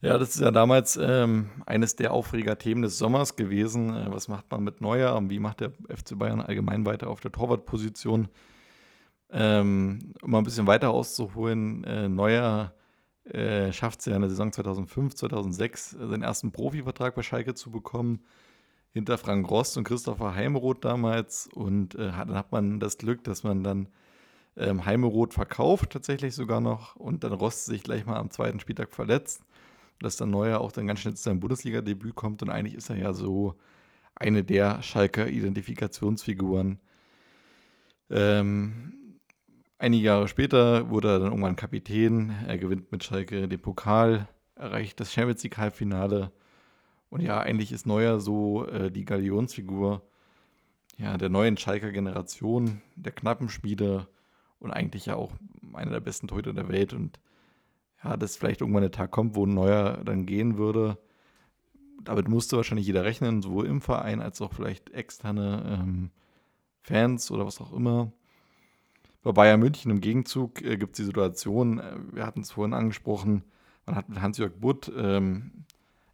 Speaker 2: Ja, das ist ja damals ähm, eines der Aufreger-Themen des Sommers gewesen. Äh, was macht man mit Neuer und wie macht der FC Bayern allgemein weiter auf der Torwartposition? Ähm, um mal ein bisschen weiter auszuholen, äh, Neuer äh, schafft es ja in der Saison 2005, 2006 äh, seinen ersten Profivertrag bei Schalke zu bekommen hinter Frank Rost und Christopher Heimeroth damals. Und äh, dann hat man das Glück, dass man dann ähm, Heimeroth verkauft, tatsächlich sogar noch. Und dann Rost sich gleich mal am zweiten Spieltag verletzt. Dass dann Neuer auch dann ganz schnell zu seinem Bundesliga-Debüt kommt. Und eigentlich ist er ja so eine der Schalker Identifikationsfiguren. Ähm, einige Jahre später wurde er dann irgendwann Kapitän. Er gewinnt mit Schalke den Pokal, erreicht das Champions League-Halbfinale und ja, eigentlich ist Neuer so äh, die Galionsfigur ja, der neuen Schalker Generation, der Knappenschmiede und eigentlich ja auch einer der besten Torhüter der Welt. Und ja, dass vielleicht irgendwann der Tag kommt, wo Neuer dann gehen würde, damit musste wahrscheinlich jeder rechnen, sowohl im Verein als auch vielleicht externe ähm, Fans oder was auch immer. Bei Bayern München im Gegenzug äh, gibt es die Situation, äh, wir hatten es vorhin angesprochen, man hat mit Hans-Jörg Butt ähm,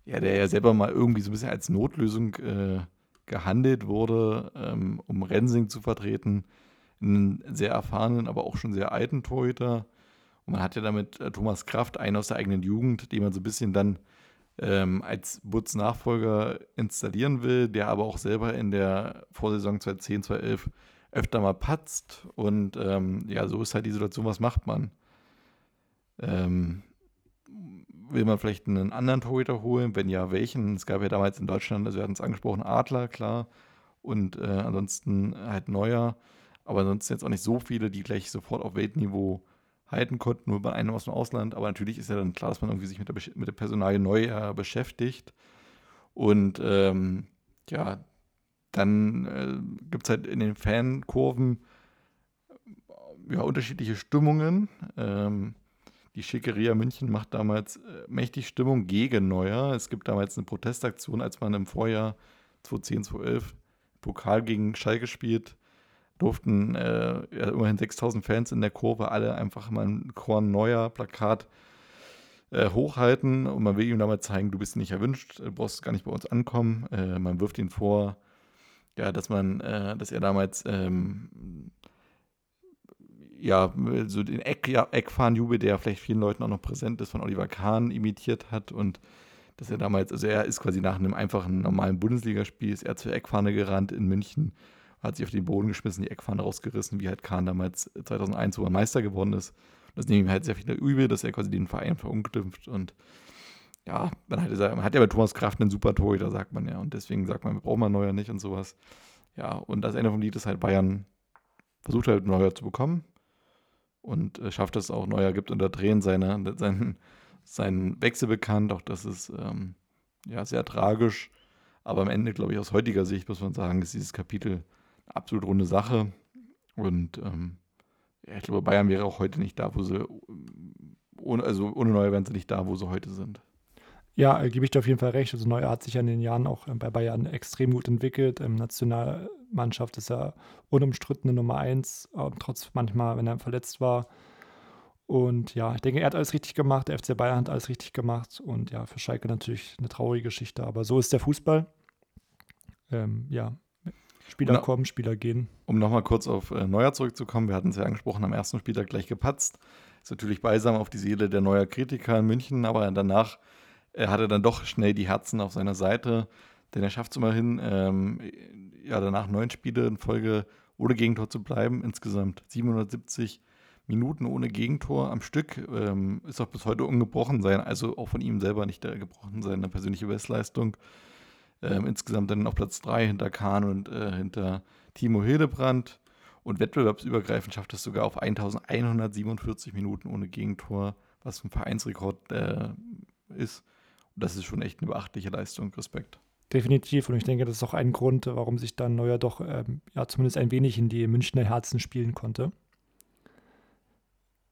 Speaker 2: ja, der ja selber mal irgendwie so ein bisschen als Notlösung äh, gehandelt wurde, ähm, um Rensing zu vertreten. Einen sehr erfahrenen, aber auch schon sehr alten Torhüter. Und man hat ja damit äh, Thomas Kraft, einen aus der eigenen Jugend, den man so ein bisschen dann ähm, als Butz Nachfolger installieren will, der aber auch selber in der Vorsaison 2010, 2011 öfter mal patzt. Und ähm, ja, so ist halt die Situation, was macht man? Ähm, will man vielleicht einen anderen Torhüter holen? Wenn ja, welchen? Es gab ja damals in Deutschland, also wir hatten es angesprochen, Adler, klar. Und äh, ansonsten halt Neuer. Aber ansonsten jetzt auch nicht so viele, die gleich sofort auf Weltniveau halten konnten, nur bei einem aus dem Ausland. Aber natürlich ist ja dann klar, dass man irgendwie sich mit der, mit der Personalie Neuer beschäftigt. Und ähm, ja, dann äh, gibt es halt in den Fankurven ja, unterschiedliche Stimmungen. Ähm, die Schickeria München macht damals äh, mächtig Stimmung gegen Neuer. Es gibt damals eine Protestaktion, als man im Vorjahr 2010, 2011 Pokal gegen Schalke spielt. Durften äh, immerhin 6000 Fans in der Kurve alle einfach mal ein Korn Neuer Plakat äh, hochhalten und man will ihm damals zeigen, du bist nicht erwünscht, du brauchst gar nicht bei uns ankommen. Äh, man wirft ihn vor, ja, dass man, äh, dass er damals ähm, ja, so den Eck, ja, Eckfahnenjubel, der vielleicht vielen Leuten auch noch präsent ist, von Oliver Kahn imitiert hat und dass er damals, also er ist quasi nach einem einfachen normalen Bundesligaspiel, ist er zur Eckfahne gerannt in München, hat sich auf den Boden geschmissen, die Eckfahne rausgerissen, wie halt Kahn damals 2001, wo er Meister geworden ist. Das nehmen ihm halt sehr viele übel, dass er quasi den Verein verunglimpft und ja, man hat, man hat ja bei Thomas Kraft einen super Torhüter, sagt man ja. Und deswegen sagt man, wir brauchen mal Neuer nicht und sowas. Ja, und das Ende vom Lied ist halt Bayern versucht halt Neuer zu bekommen und äh, schafft es auch. Neuer gibt unter Tränen seine, seinen, seinen Wechsel bekannt. Auch das ist ähm, ja sehr tragisch. Aber am Ende, glaube ich, aus heutiger Sicht muss man sagen, ist dieses Kapitel eine absolut runde Sache. Und ähm, ja, ich glaube, Bayern wäre auch heute nicht da, wo sie, ohne, also ohne Neuer wären sie nicht da, wo sie heute sind.
Speaker 3: Ja, äh, gebe ich dir auf jeden Fall recht. Also Neuer hat sich ja in den Jahren auch äh, bei Bayern extrem gut entwickelt. Ähm, Nationalmannschaft ist ja unumstrittene Nummer eins, äh, trotz manchmal, wenn er verletzt war. Und ja, ich denke, er hat alles richtig gemacht. Der FC Bayern hat alles richtig gemacht. Und ja, für Schalke natürlich eine traurige Geschichte. Aber so ist der Fußball. Ähm, ja, Spieler Na, kommen, Spieler gehen.
Speaker 2: Um nochmal kurz auf äh, Neuer zurückzukommen, wir hatten es ja angesprochen, am ersten Spieltag gleich gepatzt. Ist natürlich beisam auf die Seele der Neuer Kritiker in München, aber danach er hatte dann doch schnell die Herzen auf seiner Seite, denn er schafft es immerhin, ähm, ja, danach neun Spiele in Folge ohne Gegentor zu bleiben. Insgesamt 770 Minuten ohne Gegentor am Stück. Ähm, ist auch bis heute ungebrochen sein, also auch von ihm selber nicht gebrochen sein, eine persönliche Bestleistung. Ähm, insgesamt dann auf Platz 3 hinter Kahn und äh, hinter Timo Hildebrand. Und wettbewerbsübergreifend schafft es sogar auf 1147 Minuten ohne Gegentor, was ein Vereinsrekord äh, ist das ist schon echt eine beachtliche Leistung. Respekt.
Speaker 3: Definitiv. Und ich denke, das ist auch ein Grund, warum sich dann Neuer doch ähm, ja, zumindest ein wenig in die Münchner Herzen spielen konnte.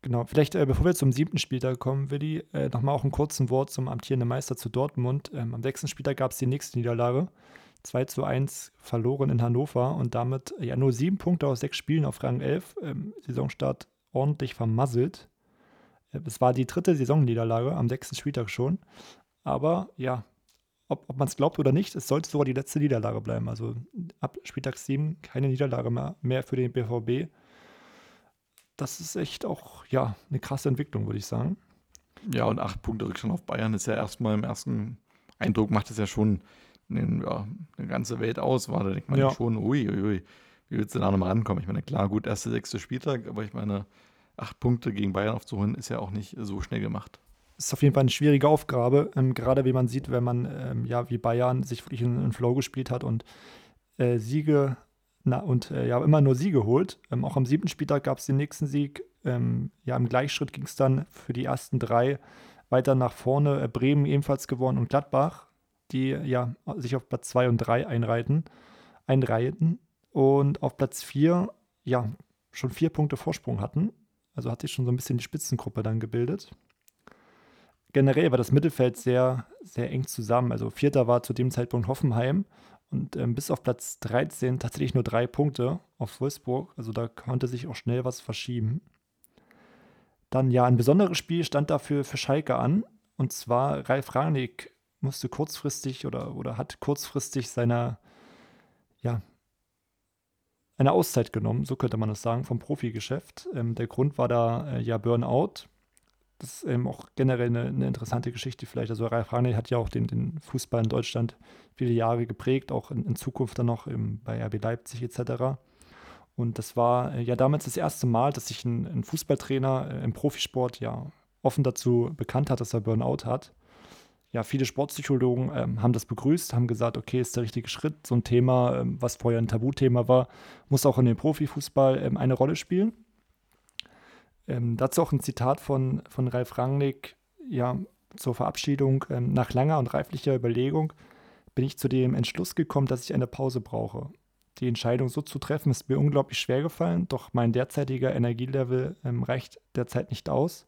Speaker 3: Genau, vielleicht äh, bevor wir zum siebten Spieltag kommen, Willi, äh, nochmal auch ein kurzes Wort zum amtierenden Meister zu Dortmund. Ähm, am sechsten Spieltag gab es die nächste Niederlage. 2 zu 1 verloren in Hannover und damit ja nur sieben Punkte aus sechs Spielen auf Rang 11. Ähm, Saisonstart ordentlich vermasselt. Äh, es war die dritte Saisonniederlage am sechsten Spieltag schon. Aber ja, ob, ob man es glaubt oder nicht, es sollte sogar die letzte Niederlage bleiben. Also ab Spieltag 7 keine Niederlage mehr, mehr für den BVB. Das ist echt auch ja, eine krasse Entwicklung, würde ich sagen.
Speaker 2: Ja, und acht Punkte Rückstand auf Bayern ist ja erstmal im ersten Eindruck, macht es ja schon eine, ja, eine ganze Welt aus. War da denkt man ja. schon, ui, ui, ui, wie willst du da nochmal rankommen? Ich meine, klar, gut, erste, sechste Spieltag, aber ich meine, acht Punkte gegen Bayern aufzuholen, ist ja auch nicht so schnell gemacht
Speaker 3: ist auf jeden Fall eine schwierige Aufgabe, ähm, gerade wie man sieht, wenn man ähm, ja wie Bayern sich wirklich in, in Flow gespielt hat und äh, Siege na, und äh, ja immer nur Siege holt. Ähm, auch am siebten Spieltag gab es den nächsten Sieg. Ähm, ja, im Gleichschritt ging es dann für die ersten drei weiter nach vorne. Äh, Bremen ebenfalls gewonnen und Gladbach, die ja sich auf Platz zwei und drei einreihten, einreihten und auf Platz vier ja schon vier Punkte Vorsprung hatten. Also hat sich schon so ein bisschen die Spitzengruppe dann gebildet generell war das Mittelfeld sehr, sehr eng zusammen. Also Vierter war zu dem Zeitpunkt Hoffenheim und ähm, bis auf Platz 13 tatsächlich nur drei Punkte auf Wolfsburg. Also da konnte sich auch schnell was verschieben. Dann ja, ein besonderes Spiel stand dafür für Schalke an. Und zwar Ralf Rangnick musste kurzfristig oder, oder hat kurzfristig seiner, ja, eine Auszeit genommen, so könnte man es sagen, vom Profigeschäft. Ähm, der Grund war da äh, ja Burnout das ist eben auch generell eine, eine interessante Geschichte vielleicht. Also Ralf Rangnick hat ja auch den, den, Fußball in Deutschland viele Jahre geprägt, auch in, in Zukunft dann noch im, bei RB Leipzig etc. Und das war äh, ja damals das erste Mal, dass sich ein, ein Fußballtrainer äh, im Profisport ja offen dazu bekannt hat, dass er Burnout hat. Ja, viele Sportpsychologen ähm, haben das begrüßt, haben gesagt, okay, ist der richtige Schritt. So ein Thema, ähm, was vorher ein Tabuthema war, muss auch in den Profifußball ähm, eine Rolle spielen. Ähm, dazu auch ein Zitat von, von Ralf Rangnick, ja, zur Verabschiedung. Ähm, nach langer und reiflicher Überlegung bin ich zu dem Entschluss gekommen, dass ich eine Pause brauche. Die Entscheidung so zu treffen, ist mir unglaublich schwer gefallen, doch mein derzeitiger Energielevel ähm, reicht derzeit nicht aus,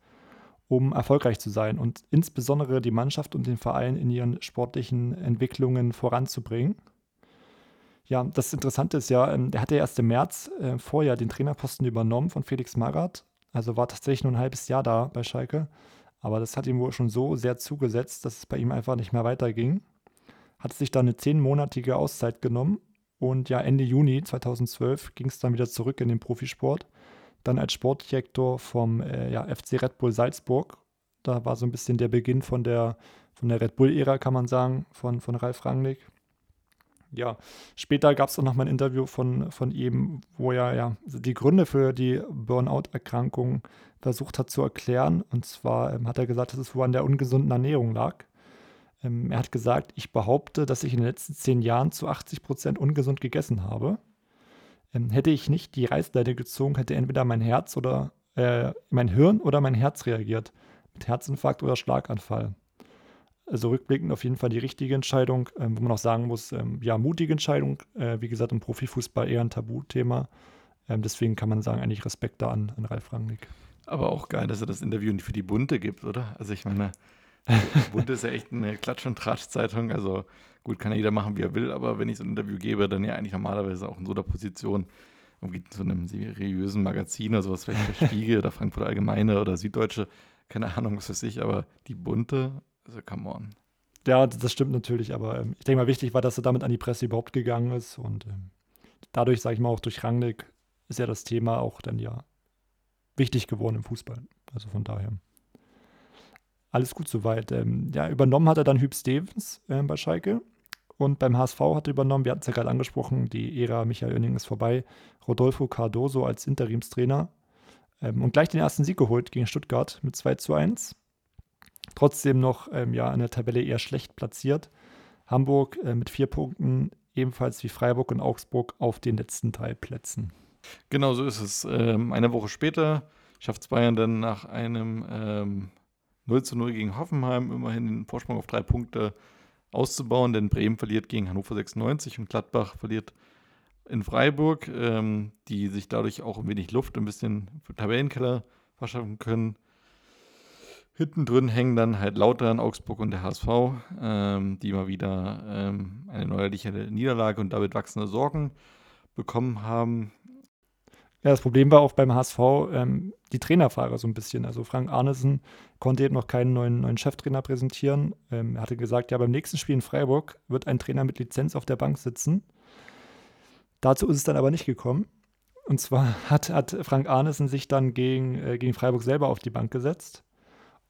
Speaker 3: um erfolgreich zu sein und insbesondere die Mannschaft und den Verein in ihren sportlichen Entwicklungen voranzubringen. Ja, das Interessante ist ja, ähm, er hatte erst im März äh, vorher den Trainerposten übernommen von Felix Magath also war tatsächlich nur ein halbes Jahr da bei Schalke. Aber das hat ihm wohl schon so sehr zugesetzt, dass es bei ihm einfach nicht mehr weiterging. Hat sich dann eine zehnmonatige Auszeit genommen und ja, Ende Juni 2012 ging es dann wieder zurück in den Profisport. dann als Sportdirektor vom äh, ja, FC Red Bull Salzburg. Da war so ein bisschen der Beginn von der, von der Red Bull-Ära, kann man sagen, von, von Ralf Rangnick. Ja, später gab es auch noch mal ein Interview von, von ihm, wo er ja die Gründe für die Burnout-Erkrankung versucht hat zu erklären. Und zwar ähm, hat er gesagt, dass es wohl an der ungesunden Ernährung lag. Ähm, er hat gesagt, ich behaupte, dass ich in den letzten zehn Jahren zu 80 Prozent ungesund gegessen habe. Ähm, hätte ich nicht die Reißleine gezogen, hätte entweder mein Herz oder äh, mein Hirn oder mein Herz reagiert. Mit Herzinfarkt oder Schlaganfall. Also rückblickend auf jeden Fall die richtige Entscheidung, ähm, wo man auch sagen muss, ähm, ja, mutige Entscheidung. Äh, wie gesagt, im Profifußball eher ein Tabuthema. Ähm, deswegen kann man sagen, eigentlich Respekt da an, an Ralf Rangnick.
Speaker 2: Aber auch geil, dass er das Interview nicht für die Bunte gibt, oder? Also ich meine, [laughs] Bunte ist ja echt eine Klatsch- und Tratsch-Zeitung. Also gut, kann ja jeder machen, wie er will, aber wenn ich so ein Interview gebe, dann ja eigentlich normalerweise auch in so einer Position, irgendwie zu einem seriösen Magazin oder sowas, vielleicht der [laughs] Spiegel oder Frankfurt Allgemeine oder Süddeutsche, keine Ahnung, was weiß ich, aber die Bunte, also come on.
Speaker 3: Ja, das stimmt natürlich, aber ähm, ich denke mal, wichtig war, dass er damit an die Presse überhaupt gegangen ist und ähm, dadurch, sage ich mal, auch durch Rangnick ist ja das Thema auch dann ja wichtig geworden im Fußball. Also von daher. Alles gut soweit. Ähm, ja, übernommen hat er dann Hüb Stevens äh, bei Schalke. Und beim HSV hat er übernommen, wir hatten es ja gerade angesprochen, die Ära Michael Oenning ist vorbei. Rodolfo Cardoso als Interimstrainer. Ähm, und gleich den ersten Sieg geholt gegen Stuttgart mit 2 zu 1. Trotzdem noch ähm, ja, in der Tabelle eher schlecht platziert. Hamburg äh, mit vier Punkten, ebenfalls wie Freiburg und Augsburg auf den letzten drei Plätzen.
Speaker 2: Genau so ist es. Ähm, eine Woche später schafft es Bayern dann nach einem ähm, 0 zu 0 gegen Hoffenheim immerhin den Vorsprung auf drei Punkte auszubauen, denn Bremen verliert gegen Hannover 96 und Gladbach verliert in Freiburg, ähm, die sich dadurch auch ein wenig Luft, ein bisschen für Tabellenkeller verschaffen können. Hinten drin hängen dann halt Lautern, Augsburg und der HSV, ähm, die mal wieder ähm, eine neuerliche Niederlage und damit wachsende Sorgen bekommen haben.
Speaker 3: Ja, das Problem war auch beim HSV ähm, die Trainerfrage so ein bisschen. Also Frank Arnesen konnte eben noch keinen neuen, neuen Cheftrainer präsentieren. Ähm, er hatte gesagt, ja, beim nächsten Spiel in Freiburg wird ein Trainer mit Lizenz auf der Bank sitzen. Dazu ist es dann aber nicht gekommen. Und zwar [laughs] hat, hat Frank Arnesen sich dann gegen, äh, gegen Freiburg selber auf die Bank gesetzt.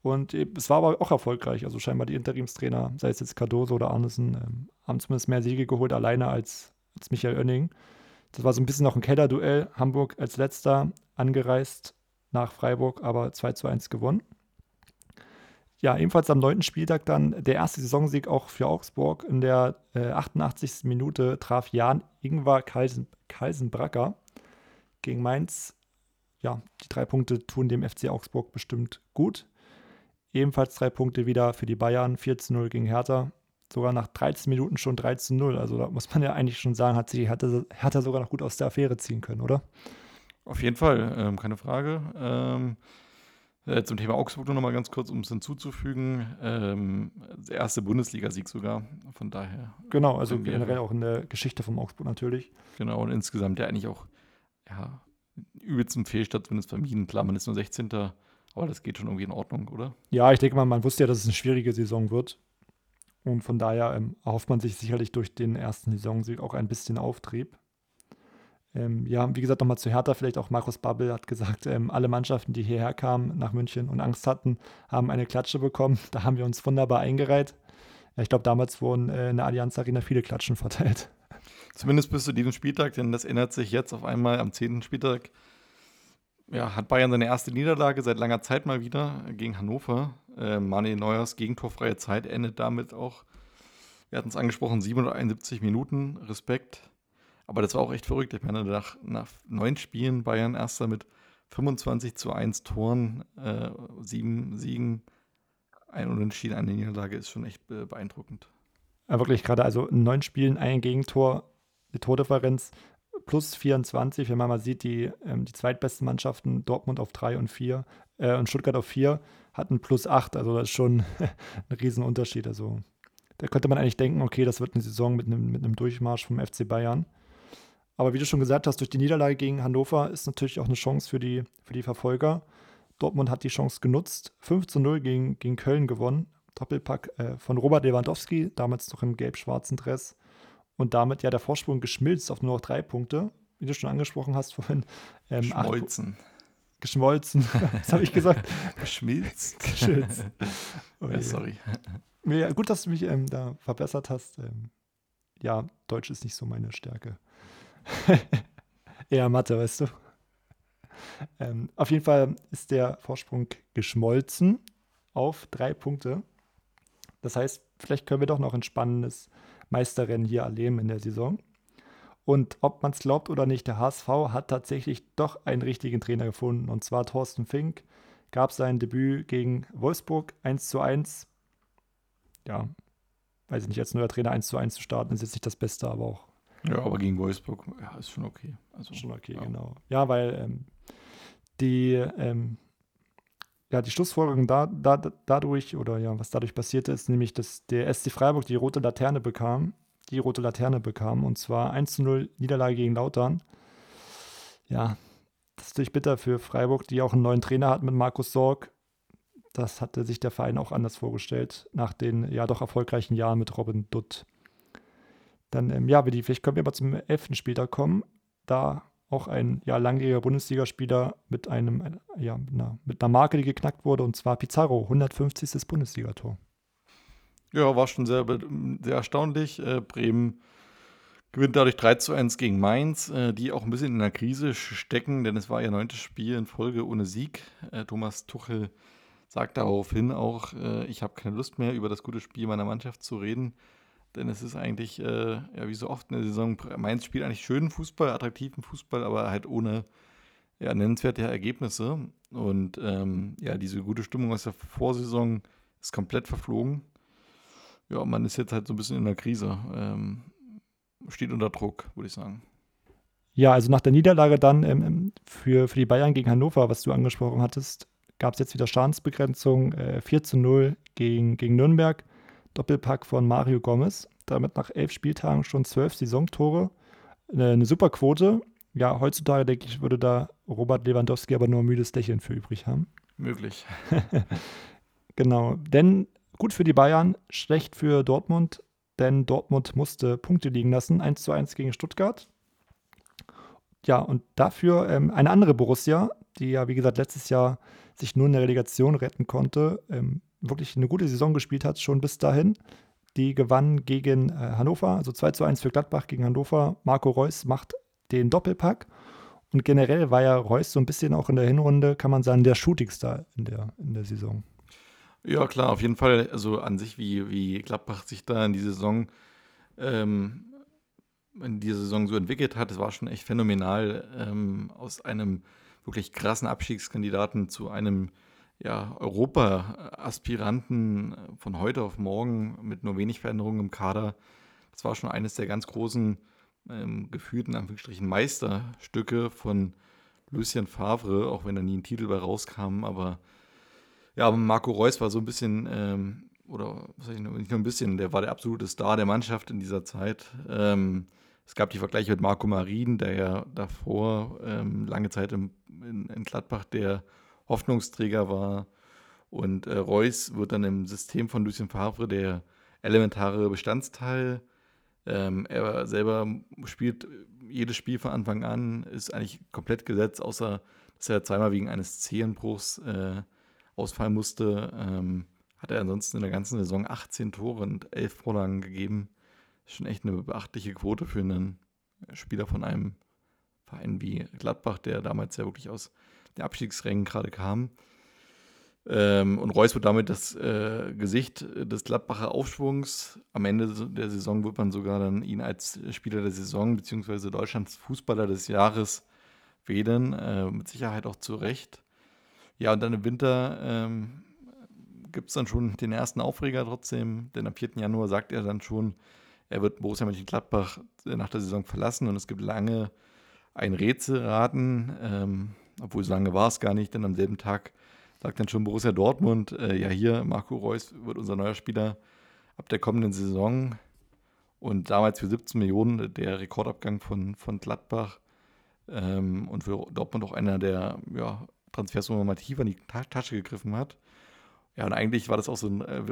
Speaker 3: Und es war aber auch erfolgreich. Also scheinbar die Interimstrainer, sei es jetzt Cardoso oder Arnesen, ähm, haben zumindest mehr Siege geholt, alleine als, als Michael Oenning. Das war so ein bisschen noch ein Kellerduell. Hamburg als letzter angereist nach Freiburg, aber 2 zu 1 gewonnen. Ja, ebenfalls am neunten Spieltag dann der erste Saisonsieg auch für Augsburg. In der äh, 88. Minute traf Jan Ingvar Kalsen, Kalsenbracker gegen Mainz. Ja, die drei Punkte tun dem FC Augsburg bestimmt gut. Ebenfalls drei Punkte wieder für die Bayern, 4 zu 0 gegen Hertha sogar nach 13 Minuten schon 3 zu 0. Also da muss man ja eigentlich schon sagen, hat sich Hertha, Hertha sogar noch gut aus der Affäre ziehen können, oder?
Speaker 2: Auf jeden Fall, ähm, keine Frage. Ähm, äh, zum Thema Augsburg nur noch mal ganz kurz, um es hinzuzufügen. Ähm, der erste Bundesligasieg sogar, von daher.
Speaker 3: Genau, also generell auch in der Geschichte vom Augsburg natürlich.
Speaker 2: Genau, und insgesamt ja eigentlich auch ja, übelst zum Fehlstart zumindest vermieden. Klar, man ist nur 16. Aber das geht schon irgendwie in Ordnung, oder?
Speaker 3: Ja, ich denke mal, man wusste ja, dass es eine schwierige Saison wird. Und von daher ähm, erhofft man sich sicherlich durch den ersten Saisonsieg auch ein bisschen Auftrieb. Ähm, ja, wie gesagt, nochmal zu Hertha, vielleicht auch Markus Babbel hat gesagt, ähm, alle Mannschaften, die hierher kamen nach München und Angst hatten, haben eine Klatsche bekommen. [laughs] Da haben wir uns wunderbar eingereiht. Ja, ich glaube, damals wurden äh, in der Allianz Arena viele Klatschen verteilt.
Speaker 2: Zumindest bis zu diesem Spieltag, denn das ändert sich jetzt auf einmal am 10. Spieltag. Ja, hat Bayern seine erste Niederlage seit langer Zeit mal wieder gegen Hannover. Äh, Manuel Neuers gegentorfreie Zeit endet damit auch, wir hatten es angesprochen, 771 Minuten, Respekt. Aber das war auch echt verrückt. Ich meine, nach, nach neun Spielen Bayern erster mit 25 zu 1 Toren, äh, sieben Siegen, ein Unentschieden, eine Niederlage ist schon echt beeindruckend.
Speaker 3: Ja, wirklich gerade, also neun Spielen ein Gegentor, die Tordifferenz plus 24, wenn man mal sieht, die, ähm, die zweitbesten Mannschaften, Dortmund auf 3 und 4 äh, und Stuttgart auf 4, hatten plus 8. Also das ist schon [laughs] ein Riesenunterschied. Also da könnte man eigentlich denken, okay, das wird eine Saison mit einem, mit einem Durchmarsch vom FC Bayern. Aber wie du schon gesagt hast, durch die Niederlage gegen Hannover ist natürlich auch eine Chance für die, für die Verfolger. Dortmund hat die Chance genutzt, 5 zu 0 gegen, gegen Köln gewonnen. Doppelpack äh, von Robert Lewandowski, damals noch im gelb-schwarzen Dress. Und damit ja der Vorsprung geschmilzt auf nur noch drei Punkte. Wie du schon angesprochen hast vorhin. [laughs]
Speaker 2: Ähm, Schmolzen.
Speaker 3: geschmolzen. Was [laughs] habe ich gesagt? [laughs]
Speaker 2: Geschmilzt.
Speaker 3: Geschmilzt. Oh
Speaker 2: ja, sorry.
Speaker 3: Ja, gut, dass du mich ähm, da verbessert hast. Ähm, ja, Deutsch ist nicht so meine Stärke. Eher Mathe, weißt du. Ähm, auf jeden Fall ist der Vorsprung geschmolzen auf drei Punkte. Das heißt, vielleicht können wir doch noch ein spannendes Meisterrennen hier erleben in der Saison. Und ob man es glaubt oder nicht, der HSV hat tatsächlich doch einen richtigen Trainer gefunden. Und zwar Thorsten Fink gab sein Debüt gegen Wolfsburg 1 zu 1. Ja, weiß ich nicht, als neuer Trainer 1 zu 1 zu starten, ist jetzt nicht das Beste, aber auch
Speaker 2: Ja, aber gegen Wolfsburg, ja, ist schon okay. Also,
Speaker 3: Schon okay,
Speaker 2: ja.
Speaker 3: genau. Ja, weil ähm, die, ähm, ja, die Schlussfolgerung da, da, dadurch, oder ja, was dadurch passierte, ist nämlich, dass der SC Freiburg die rote Laterne bekam, die rote Laterne bekam, und zwar 1 zu 0 Niederlage gegen Lautern. Ja, das ist natürlich bitter für Freiburg, die auch einen neuen Trainer hat mit Markus Sorg. Das hatte sich der Verein auch anders vorgestellt, nach den ja doch erfolgreichen Jahren mit Robin Dutt. Dann, ähm, ja, vielleicht können wir mal zum elften Spieltag kommen. Da auch ein ja, langjähriger Bundesligaspieler mit einem, ja, mit einer, mit einer Marke, die geknackt wurde, und zwar Pizarro, 150. Bundesligator.
Speaker 2: Ja, war schon sehr, sehr erstaunlich. Äh, Bremen gewinnt dadurch 3 zu 1 gegen Mainz, äh, die auch ein bisschen in der Krise stecken, denn es war ihr neuntes Spiel in Folge ohne Sieg. Äh, Thomas Tuchel sagt daraufhin auch, ich habe keine Lust mehr, über das gute Spiel meiner Mannschaft zu reden. Denn es ist eigentlich, äh, ja, wie so oft in der Saison, Mainz spielt eigentlich schönen Fußball, attraktiven Fußball, aber halt ohne ja, nennenswerte Ergebnisse. Und ähm, ja, diese gute Stimmung aus der Vorsaison ist komplett verflogen. Ja, man ist jetzt halt so ein bisschen in der Krise. Ähm, steht unter Druck, würde ich sagen.
Speaker 3: Ja, also nach der Niederlage dann ähm, ähm, für, für die Bayern gegen Hannover, was du angesprochen hattest, gab es jetzt wieder Schadensbegrenzung, äh, 4 zu 0 gegen, gegen Nürnberg. Doppelpack von Mario Gomez. Damit nach elf Spieltagen schon zwölf Saisontore. Eine, eine super Quote. Ja, heutzutage denke ich, würde da Robert Lewandowski aber nur ein müdes Lächeln für übrig haben.
Speaker 2: Möglich. [laughs]
Speaker 3: Genau, denn gut für die Bayern, schlecht für Dortmund, denn Dortmund musste Punkte liegen lassen, 1 zu 1 gegen Stuttgart. Ja, und dafür ähm, eine andere Borussia, die ja, wie gesagt, letztes Jahr sich nur in der Relegation retten konnte, ähm, wirklich eine gute Saison gespielt hat, schon bis dahin. Die gewann gegen äh, Hannover, also 2 zu 1 für Gladbach gegen Hannover. Marco Reus macht den Doppelpack. Und generell war ja Reus so ein bisschen auch in der Hinrunde, kann man sagen, der Shootingstar in der, in der Saison.
Speaker 2: Ja, klar, auf jeden Fall. Also an sich, wie, wie Gladbach sich da in die Saison, ähm, in dieser Saison so entwickelt hat, das war schon echt phänomenal. Ähm, aus einem wirklich krassen Abstiegskandidaten zu einem ja, Europa-Aspiranten von heute auf morgen mit nur wenig Veränderungen im Kader. Das war schon eines der ganz großen, ähm, gefühlten, Anführungsstrichen, Meisterstücke von Lucien Favre, auch wenn da nie ein Titel bei rauskam, aber ja, Marco Reus war so ein bisschen, ähm, oder was ich nicht nur ein bisschen, der war der absolute Star der Mannschaft in dieser Zeit. Ähm, es gab die Vergleiche mit Marco Marin, der ja davor ähm, lange Zeit im, in, in Gladbach der Hoffnungsträger war. Und äh, Reus wird dann im System von Lucien Favre der elementare Bestandteil. Ähm, er selber spielt jedes Spiel von Anfang an, ist eigentlich komplett gesetzt, außer dass er zweimal wegen eines Zehenbruchs äh, ausfallen musste, ähm, hat er ansonsten in der ganzen Saison 18 Tore und 11 Vorlagen gegeben. Ist schon echt eine beachtliche Quote für einen Spieler von einem Verein wie Gladbach, der damals ja wirklich aus den Abstiegsrängen gerade kam. Ähm, und Reus wird damit das äh, Gesicht des Gladbacher Aufschwungs. Am Ende der Saison wird man sogar dann ihn als Spieler der Saison bzw. Deutschlands Fußballer des Jahres wählen. Äh, mit Sicherheit auch zu Recht. Ja, und dann im Winter ähm, gibt es dann schon den ersten Aufreger trotzdem, denn am 4. Januar sagt er dann schon, er wird Borussia Mönchengladbach nach der Saison verlassen und es gibt lange ein Rätselraten, ähm, obwohl so lange war es gar nicht, denn am selben Tag sagt dann schon Borussia Dortmund, äh, ja hier, Marco Reus wird unser neuer Spieler ab der kommenden Saison. Und damals für 17 Millionen der Rekordabgang von, von Gladbach. Ähm, und für Dortmund auch einer der ja, Transfers, wo man mal tiefer in die Ta Tasche gegriffen hat. Ja, und eigentlich war das auch so ein äh,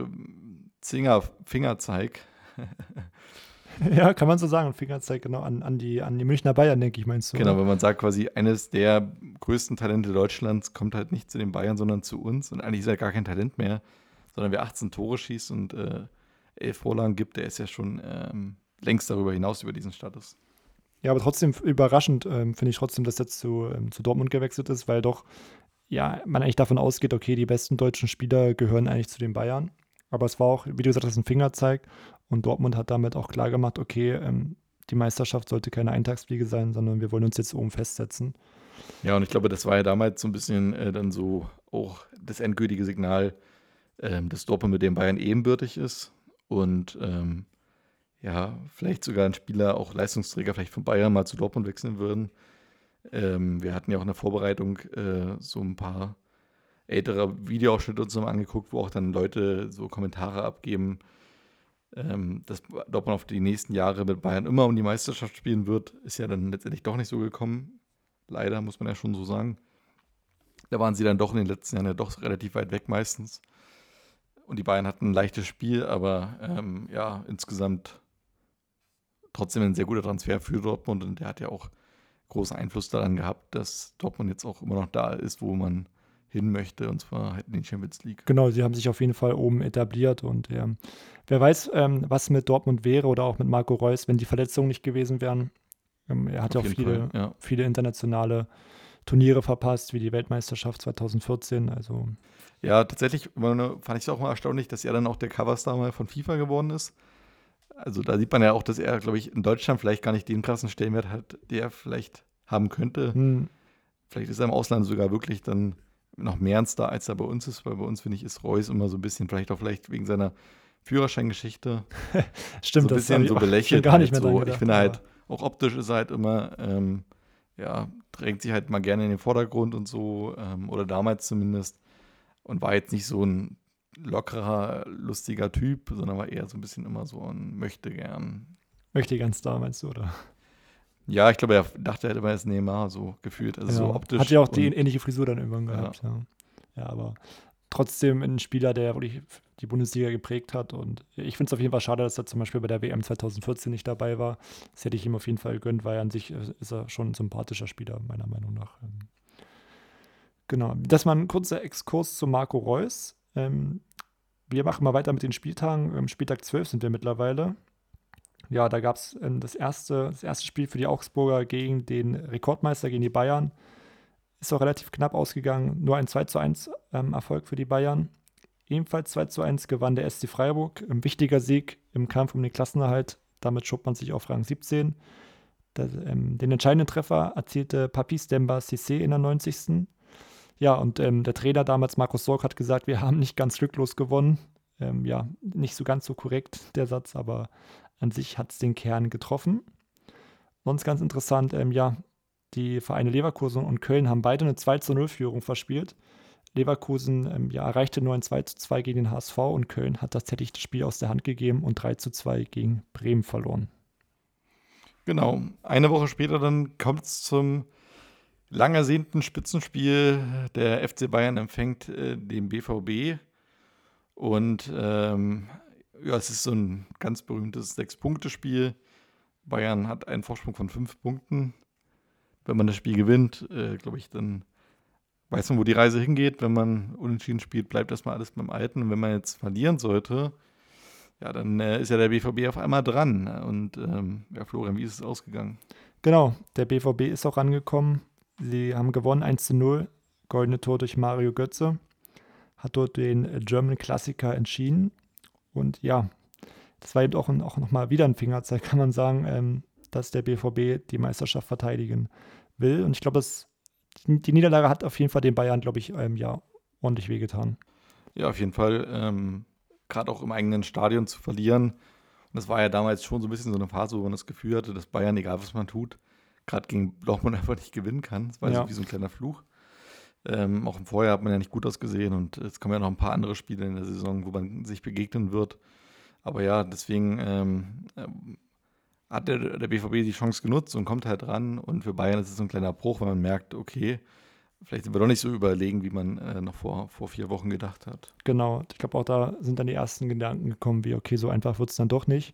Speaker 2: Zinger Fingerzeig [laughs] [laughs]
Speaker 3: Ja, kann man so sagen. Fingerzeig genau an, an, die, an die Münchner Bayern, denke ich, meinst du?
Speaker 2: Genau,
Speaker 3: oder?
Speaker 2: wenn man sagt, quasi eines der größten Talente Deutschlands kommt halt nicht zu den Bayern, sondern zu uns. Und eigentlich ist er gar kein Talent mehr, sondern wer 18 Tore schießt und äh, elf Vorlagen gibt, der ist ja schon ähm, längst darüber hinaus über diesen Status.
Speaker 3: Ja, aber trotzdem überraschend ähm, finde ich trotzdem, dass er jetzt zu, ähm, zu Dortmund gewechselt ist, weil doch ja, man eigentlich davon ausgeht, okay, die besten deutschen Spieler gehören eigentlich zu den Bayern. Aber es war auch, wie du gesagt hast, ein Fingerzeig. Und Dortmund hat damit auch klar gemacht, okay, ähm, die Meisterschaft sollte keine Eintagsfliege sein, sondern wir wollen uns jetzt oben festsetzen.
Speaker 2: Ja, und ich glaube, das war ja damals so ein bisschen äh, dann so auch das endgültige Signal, ähm, dass Dortmund mit dem Bayern ebenbürtig ist. Und ähm, ja, vielleicht sogar ein Spieler, auch Leistungsträger, vielleicht von Bayern mal zu Dortmund wechseln würden. Ähm, wir hatten ja auch in der Vorbereitung äh, so ein paar ältere Videoausschnitte uns angeguckt, wo auch dann Leute so Kommentare abgeben, ähm, dass Dortmund auf die nächsten Jahre mit Bayern immer um die Meisterschaft spielen wird, ist ja dann letztendlich doch nicht so gekommen. Leider, muss man ja schon so sagen. Da waren sie dann doch in den letzten Jahren ja doch relativ weit weg meistens. Und die Bayern hatten ein leichtes Spiel, aber ähm, ja, insgesamt trotzdem ein sehr guter Transfer für Dortmund und der hat ja auch großen Einfluss daran gehabt, dass Dortmund jetzt auch immer noch da ist, wo man hin möchte, und zwar halt in die Champions League.
Speaker 3: Genau, sie haben sich auf jeden Fall oben etabliert und ja, wer weiß, ähm, was mit Dortmund wäre oder auch mit Marco Reus, wenn die Verletzungen nicht gewesen wären. Ähm, er hat ja auch viele, Fall, ja. viele internationale Turniere verpasst, wie die Weltmeisterschaft 2014. Also
Speaker 2: ja, tatsächlich fand ich es auch mal erstaunlich, dass er dann auch der Coverstar mal von FIFA geworden ist. Also da sieht man ja auch, dass er, glaube ich, in Deutschland vielleicht gar nicht den krassen Stellenwert hat, der er vielleicht haben könnte. Hm. Vielleicht ist er im Ausland sogar wirklich dann noch mehr ein Star, als er bei uns ist, weil bei uns, finde ich, ist Reus immer so ein bisschen, vielleicht auch vielleicht wegen seiner Führerscheingeschichte. [laughs]
Speaker 3: Stimmt,
Speaker 2: so ein bisschen
Speaker 3: das
Speaker 2: so belächelt.
Speaker 3: Gar nicht mehr
Speaker 2: halt so. Gedacht, ich finde halt, auch optisch ist er halt immer, ähm, ja, drängt sich halt mal gerne in den Vordergrund und so, ähm, oder damals zumindest. Und war jetzt nicht so ein lockerer, lustiger Typ, sondern war eher so ein bisschen immer so ein möchte gern.
Speaker 3: Möchte gern Star, meinst du, oder?
Speaker 2: Ja, ich glaube, er dachte, er hätte mal das Neymar so gefühlt. Also ja. so optisch.
Speaker 3: Hat ja auch die ähnliche Frisur dann irgendwann gehabt. Ja. ja. ja, aber trotzdem ein Spieler, der wirklich die Bundesliga geprägt hat. Und ich finde es auf jeden Fall schade, dass er zum Beispiel bei der WM 2014 nicht dabei war. Das hätte ich ihm auf jeden Fall gegönnt, weil an sich äh, ist er schon ein sympathischer Spieler, meiner Meinung nach. Ähm, genau. Das war ein kurzer Exkurs zu Marco Reus. Ähm, wir machen mal weiter mit den Spieltagen. Spieltag 12 sind wir mittlerweile ja, da gab es ähm, das, erste, das erste Spiel für die Augsburger gegen den Rekordmeister, gegen die Bayern. Ist auch relativ knapp ausgegangen. Nur ein 2 zu 1 ähm, Erfolg für die Bayern. Ebenfalls 2 zu 1 gewann der SC Freiburg. Ein wichtiger Sieg im Kampf um den Klassenerhalt. Damit schob man sich auf Rang 17. Das, ähm, den entscheidenden Treffer erzielte Papis Demba Cissé in der 90. Ja, und ähm, der Trainer damals, Markus Sorg, hat gesagt, wir haben nicht ganz glücklos gewonnen. Ähm, ja, nicht so ganz so korrekt der Satz, aber an sich hat es den Kern getroffen. Sonst ganz interessant, ähm, ja, die Vereine Leverkusen und Köln haben beide eine 2 zu 0 Führung verspielt. Leverkusen ähm, ja, erreichte nur ein 2 zu 2 gegen den HSV und Köln hat tatsächlich das Spiel aus der Hand gegeben und 3 zu 2 gegen Bremen verloren.
Speaker 2: Genau. Eine Woche später dann kommt es zum lang ersehnten Spitzenspiel. Der FC Bayern empfängt äh, den BVB. Und ähm, ja, es ist so ein ganz berühmtes Sechs-Punkte-Spiel. Bayern hat einen Vorsprung von fünf Punkten. Wenn man das Spiel gewinnt, äh, glaube ich, dann weiß man, wo die Reise hingeht. Wenn man unentschieden spielt, bleibt erstmal alles beim Alten. Und wenn man jetzt verlieren sollte, ja, dann äh, ist ja der BVB auf einmal dran. Und ähm, ja, Florian, wie ist es ausgegangen?
Speaker 3: Genau, der BVB ist auch angekommen. Sie haben gewonnen 1 zu 0. Goldene Tor durch Mario Götze. Hat dort den German Klassiker entschieden. Und ja, das war eben auch, auch nochmal wieder ein Fingerzeig, kann man sagen, ähm, dass der BVB die Meisterschaft verteidigen will. Und ich glaube, die Niederlage hat auf jeden Fall den Bayern, glaube ich, ähm, ja, ordentlich wehgetan.
Speaker 2: Ja, auf jeden Fall. Ähm, Gerade auch im eigenen Stadion zu verlieren. Und das war ja damals schon so ein bisschen so eine Phase, wo man das Gefühl hatte, dass Bayern, egal was man tut, gerade gegen Dortmund [laughs] einfach nicht gewinnen kann. Das war ja. so wie so ein kleiner Fluch. Ähm, auch im Vorjahr hat man ja nicht gut ausgesehen und es kommen ja noch ein paar andere Spiele in der Saison, wo man sich begegnen wird. Aber ja, deswegen ähm, ähm hat der, der BVB die Chance genutzt und kommt halt ran. Und für Bayern ist es ein kleiner Bruch, weil man merkt, okay, vielleicht sind wir doch nicht so überlegen, wie man äh, noch vor, vor vier Wochen gedacht hat.
Speaker 3: Genau, ich glaube auch da sind dann die ersten Gedanken gekommen, wie, okay, so einfach wird es dann doch nicht.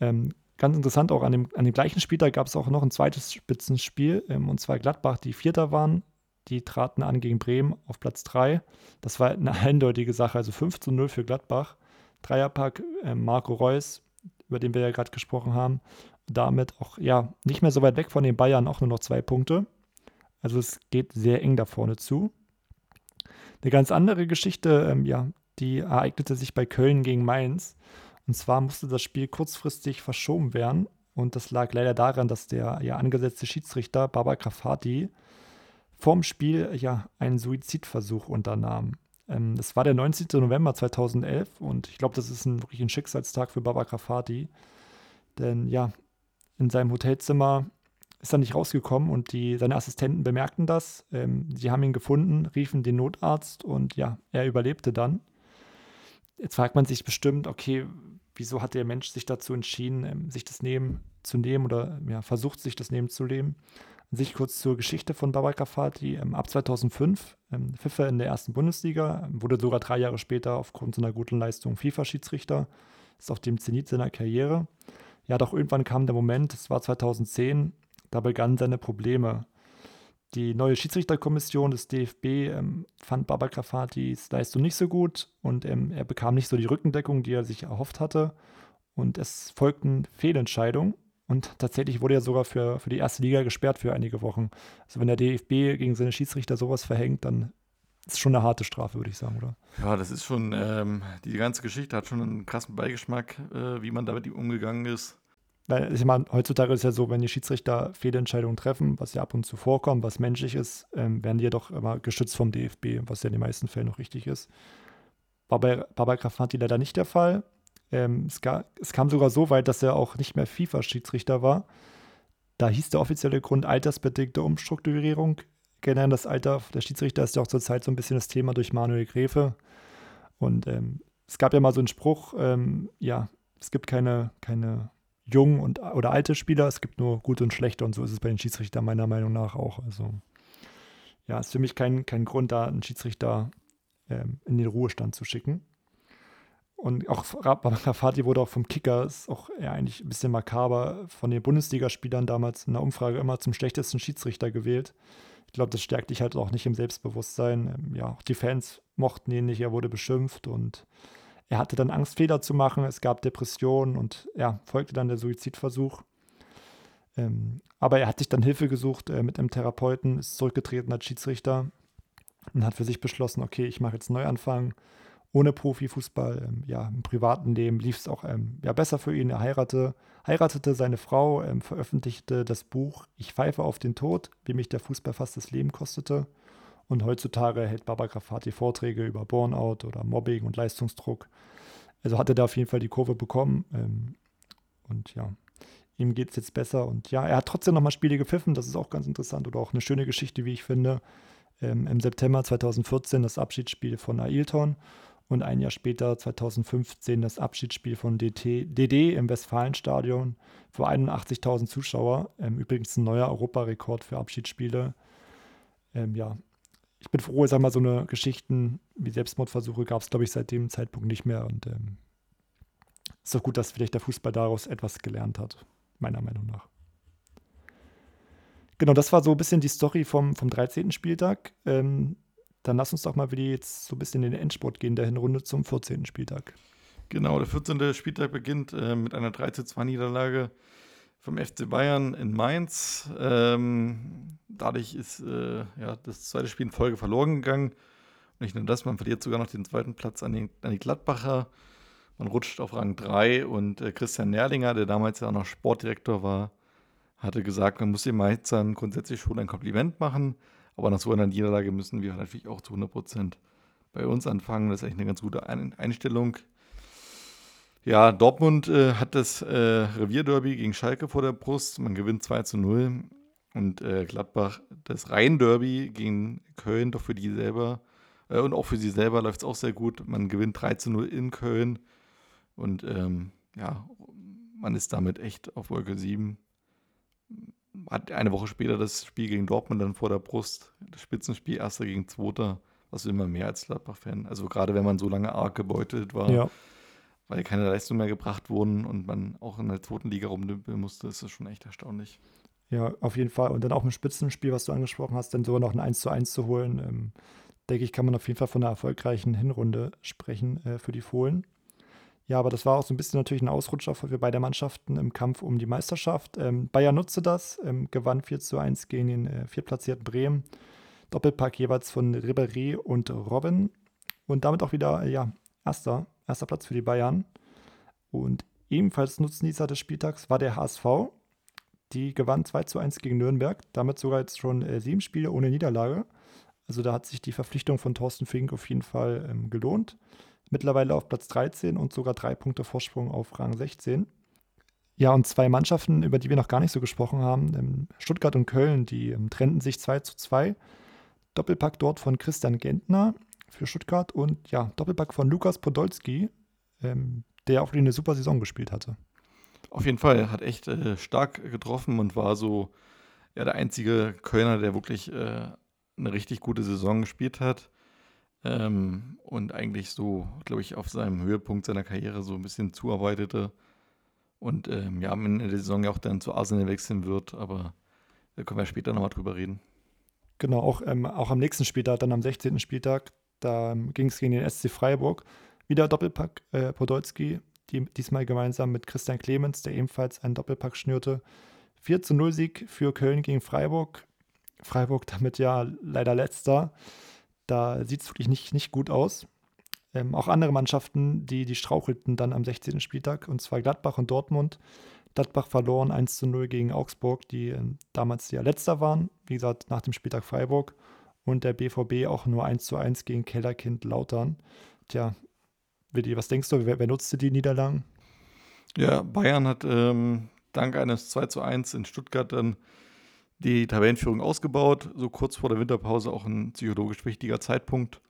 Speaker 3: Ähm, ganz interessant, auch an dem, an dem gleichen Spieltag gab es auch noch ein zweites Spitzenspiel, ähm, und zwar Gladbach, die Vierter waren. Die traten an gegen Bremen auf Platz 3. Das war eine [laughs] eindeutige Sache, also 5 zu 0 für Gladbach. Dreierpack äh, Marco Reus, über den wir ja gerade gesprochen haben. Damit auch ja nicht mehr so weit weg von den Bayern, auch nur noch zwei Punkte. Also es geht sehr eng da vorne zu. Eine ganz andere Geschichte, ähm, ja, die ereignete sich bei Köln gegen Mainz. Und zwar musste das Spiel kurzfristig verschoben werden. Und das lag leider daran, dass der ja angesetzte Schiedsrichter Baba Grafati vorm Spiel ja einen Suizidversuch unternahm. Ähm, das war der 19. November 2011 und ich glaube, das ist ein, wirklich ein Schicksalstag für Baba Grafati. Denn ja, in seinem Hotelzimmer ist er nicht rausgekommen und die, seine Assistenten bemerkten das. Ähm, sie haben ihn gefunden, riefen den Notarzt und ja, er überlebte dann. Jetzt fragt man sich bestimmt, okay, wieso hat der Mensch sich dazu entschieden, ähm, sich das Nehmen zu nehmen oder ja, versucht sich das Nehmen zu nehmen? Sich kurz zur Geschichte von Babak Fati. Ähm, ab 2005 ähm, pfiff er in der ersten Bundesliga, wurde sogar drei Jahre später aufgrund seiner guten Leistung FIFA-Schiedsrichter, ist auf dem Zenit seiner Karriere. Ja, doch irgendwann kam der Moment, es war 2010, da begannen seine Probleme. Die neue Schiedsrichterkommission des DFB ähm, fand Babak Fatis Leistung nicht so gut und ähm, er bekam nicht so die Rückendeckung, die er sich erhofft hatte. Und es folgten Fehlentscheidungen. Und tatsächlich wurde er sogar für, für die erste Liga gesperrt für einige Wochen. Also wenn der DFB gegen seine Schiedsrichter sowas verhängt, dann ist es schon eine harte Strafe, würde ich sagen, oder?
Speaker 2: Ja, das ist schon, ähm, die ganze Geschichte hat schon einen krassen Beigeschmack, äh, wie man damit umgegangen ist.
Speaker 3: Weil ich meine, heutzutage ist ja so, wenn die Schiedsrichter Fehlentscheidungen treffen, was ja ab und zu vorkommt, was menschlich ist, ähm, werden die ja doch immer geschützt vom DFB, was ja in den meisten Fällen noch richtig ist. War bei Baba Grafati leider nicht der Fall. Ähm, es, gar, es, kam sogar so weit, dass er auch nicht mehr FIFA-Schiedsrichter war. Da hieß der offizielle Grund altersbedingte Umstrukturierung. Generell das Alter der Schiedsrichter ist ja auch zurzeit so ein bisschen das Thema durch Manuel Gräfe. Und ähm, es gab ja mal so einen Spruch, ähm, ja, es gibt keine, keine jungen und, oder alte Spieler, es gibt nur gute und schlechte und so ist es bei den Schiedsrichtern meiner Meinung nach auch. Also ja, ist für mich kein, kein Grund, da einen Schiedsrichter ähm, in den Ruhestand zu schicken. Und auch Rafati wurde auch vom Kicker, ist auch eher eigentlich ein bisschen makaber, von den Bundesligaspielern damals in der Umfrage immer zum schlechtesten Schiedsrichter gewählt. Ich glaube, das stärkt dich halt auch nicht im Selbstbewusstsein. Ähm, ja, auch die Fans mochten ihn nicht, er wurde beschimpft und er hatte dann Angst, Fehler zu machen. Es gab Depressionen und ja, folgte dann der Suizidversuch. Ähm, aber er hat sich dann Hilfe gesucht äh, mit einem Therapeuten, ist zurückgetreten als Schiedsrichter und hat für sich beschlossen, okay, ich mache jetzt einen Neuanfang ohne Profifußball. Ähm, ja, im privaten Leben lief es auch ähm, ja, besser für ihn. Er heiratete, heiratete seine Frau, ähm, veröffentlichte das Buch Ich pfeife auf den Tod, wie mich der Fußball fast das Leben kostete. Und heutzutage hält Baba Grafati Vorträge über Burnout oder Mobbing und Leistungsdruck. Also hat er da auf jeden Fall die Kurve bekommen. Ähm, und ja, ihm geht es jetzt besser. Und ja, er hat trotzdem nochmal Spiele gepfiffen. Das ist auch ganz interessant oder auch eine schöne Geschichte, wie ich finde. Ähm, Im September 2014 das Abschiedsspiel von Ailton und ein Jahr später, 2015, das Abschiedsspiel von DT, DD im Westfalenstadion für 81.000 Zuschauer. Ähm, übrigens ein neuer Europarekord für Abschiedsspiele. Ähm, ja, ich bin froh, sag mal, so eine Geschichten wie Selbstmordversuche gab es, glaube ich, seit dem Zeitpunkt nicht mehr. Und ähm, ist doch gut, dass vielleicht der Fußball daraus etwas gelernt hat, meiner Meinung nach. Genau, das war so ein bisschen die Story vom, vom 13. Spieltag. Ähm, dann lass uns doch mal wieder jetzt so ein bisschen in den Endsport gehen, der Hinrunde zum 14. Spieltag.
Speaker 2: Genau, der 14. Spieltag beginnt äh, mit einer 3-2-Niederlage vom FC Bayern in Mainz. Ähm, dadurch ist äh, ja, das zweite Spiel in Folge verloren gegangen. Und nicht nur das, man verliert sogar noch den zweiten Platz an die, an die Gladbacher. Man rutscht auf Rang 3 und äh, Christian Nerlinger, der damals ja auch noch Sportdirektor war, hatte gesagt, man muss den Mainzern grundsätzlich schon ein Kompliment machen. Aber nach so einer Niederlage müssen wir natürlich auch zu 100 Prozent bei uns anfangen. Das ist eigentlich eine ganz gute Einstellung. Ja, Dortmund äh, hat das äh, Revierderby gegen Schalke vor der Brust. Man gewinnt 2 zu 0. Und äh, Gladbach das Rhein-Derby gegen Köln, doch für die selber. Äh, und auch für sie selber läuft es auch sehr gut. Man gewinnt 3 zu 0 in Köln. Und ähm, ja, man ist damit echt auf Wolke 7. Hat eine Woche später das Spiel gegen Dortmund dann vor der Brust. Das Spitzenspiel, erster gegen zweiter. Was will man mehr als Gladbach-Fan? Also gerade wenn man so lange arg gebeutelt war. Ja weil keine Leistungen mehr gebracht wurden und man auch in der zweiten Liga rumdümpeln musste, ist das schon echt erstaunlich.
Speaker 3: Ja, auf jeden Fall. Und dann auch im Spitzenspiel, was du angesprochen hast, dann sogar noch ein 1 zu 1 zu holen, ähm, denke ich, kann man auf jeden Fall von einer erfolgreichen Hinrunde sprechen äh, für die Fohlen. Ja, aber das war auch so ein bisschen natürlich ein Ausrutscher für beide Mannschaften im Kampf um die Meisterschaft. Ähm, Bayern nutzte das, ähm, gewann 4 zu 1 gegen den äh, viertplatzierten Bremen. Doppelpack jeweils von Ribéry und Robin. Und damit auch wieder, äh, ja, erster, erster Platz für die Bayern. Und ebenfalls Nutznießer des Spieltags war der HSV. Die gewann 2 zu 1 gegen Nürnberg. Damit sogar jetzt schon äh, sieben Spiele ohne Niederlage. Also da hat sich die Verpflichtung von Thorsten Fink auf jeden Fall ähm, gelohnt. Mittlerweile auf Platz 13 und sogar drei Punkte Vorsprung auf Rang 16. Ja, und zwei Mannschaften, über die wir noch gar nicht so gesprochen haben, ähm, Stuttgart und Köln, die ähm, trennten sich 2 zu 2. Doppelpack dort von Christian Gentner für Stuttgart und ja, Doppelpack von Lukas Podolski, ähm, der auch eine super Saison gespielt hatte.
Speaker 2: Auf jeden Fall, hat echt äh, stark getroffen und war so ja, der einzige Kölner, der wirklich äh, eine richtig gute Saison gespielt hat. Ähm, und eigentlich so, glaube ich, auf seinem Höhepunkt seiner Karriere so ein bisschen zuarbeitete. Und ähm, ja, am Ende der Saison ja auch dann zu Arsenal wechseln wird, aber da können wir später nochmal drüber reden.
Speaker 3: Genau, auch, ähm, auch am nächsten Spieltag, dann am 16. Spieltag, da ähm, ging es gegen den SC Freiburg. Wieder Doppelpack äh, Podolski, die, diesmal gemeinsam mit Christian Clemens, der ebenfalls einen Doppelpack schnürte. 4 zu 0 Sieg für Köln gegen Freiburg. Freiburg damit ja leider letzter. Da sieht es wirklich nicht, nicht gut aus. Ähm, auch andere Mannschaften, die, die strauchelten dann am 16. Spieltag, und zwar Gladbach und Dortmund. Gladbach verloren 1 zu 0 gegen Augsburg, die äh, damals ja letzter waren, wie gesagt, nach dem Spieltag Freiburg. Und der BVB auch nur 1 zu 1 gegen Kellerkind Lautern. Tja, Willi, was denkst du, wer, wer nutzte die Niederlagen?
Speaker 2: Ja, Bayern hat ähm, dank eines 2 zu 1 in Stuttgart dann die Tabellenführung ausgebaut, so kurz vor der Winterpause auch ein psychologisch wichtiger Zeitpunkt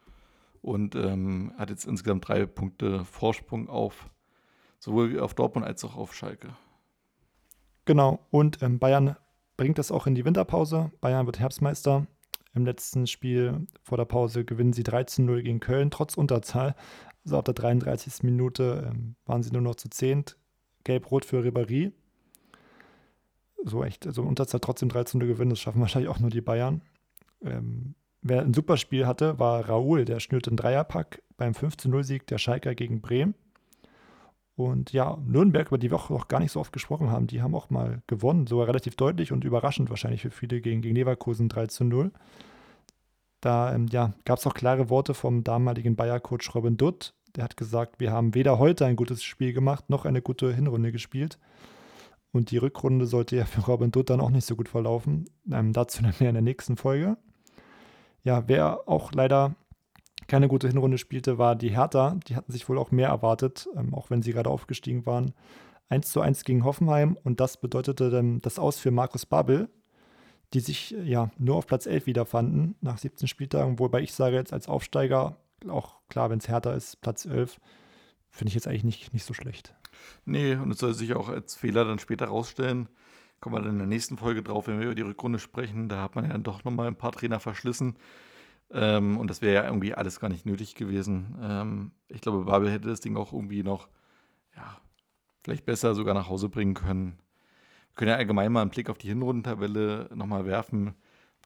Speaker 2: und ähm, hat jetzt insgesamt drei Punkte Vorsprung auf sowohl auf Dortmund als auch auf Schalke.
Speaker 3: Genau, und ähm, Bayern bringt das auch in die Winterpause. Bayern wird Herbstmeister. Im letzten Spiel vor der Pause gewinnen sie 13-0 gegen Köln, trotz Unterzahl. Also ab der 33. Minute ähm, waren sie nur noch zu zehnt. Gelb-Rot für Ribéry so echt, so Unterzahl trotzdem 13 gewinnen, das schaffen [laughs] wahrscheinlich auch nur die Bayern. Ähm, wer ein super Spiel hatte, war Raoul, der schnürte einen Dreierpack beim 15-0-Sieg der Schalker gegen Bremen. Und ja, Nürnberg, über die wir auch noch gar nicht so oft gesprochen haben, die haben auch mal gewonnen, sogar relativ deutlich und überraschend wahrscheinlich für viele gegen, gegen Leverkusen 3 zu 0. Da ähm, ja, gab es auch klare Worte vom damaligen Bayer-Coach Robin Dutt. Der hat gesagt, wir haben weder heute ein gutes Spiel gemacht, noch eine gute Hinrunde gespielt. Und die Rückrunde sollte ja [laughs] für Robin Dutt dann auch nicht so gut verlaufen. Ähm, dazu dann mehr in der nächsten Folge. Ja, wer auch leider keine gute Hinrunde spielte, war die Hertha. Die hatten sich wohl auch mehr erwartet, ähm, auch wenn sie gerade aufgestiegen waren. 1 zu 1 gegen Hoffenheim und das bedeutete dann das Aus für Markus Babbel, die sich ja nur auf Platz 11 wiederfanden nach 17 Spieltagen. Wobei ich sage jetzt als Aufsteiger, auch klar, wenn es härter ist, Platz 11, finde ich jetzt eigentlich nicht, nicht so schlecht.
Speaker 2: Nee, und es soll sich auch als Fehler dann später rausstellen. Kommen wir dann in der nächsten Folge drauf, wenn wir über die Rückrunde sprechen. Da hat man ja dann doch nochmal ein paar Trainer verschlissen. Ähm, und das wäre ja irgendwie alles gar nicht nötig gewesen. Ähm, ich glaube, Babel hätte das Ding auch irgendwie noch, ja, vielleicht besser sogar nach Hause bringen können. Wir können ja allgemein mal einen Blick auf die Hinrundentabelle nochmal werfen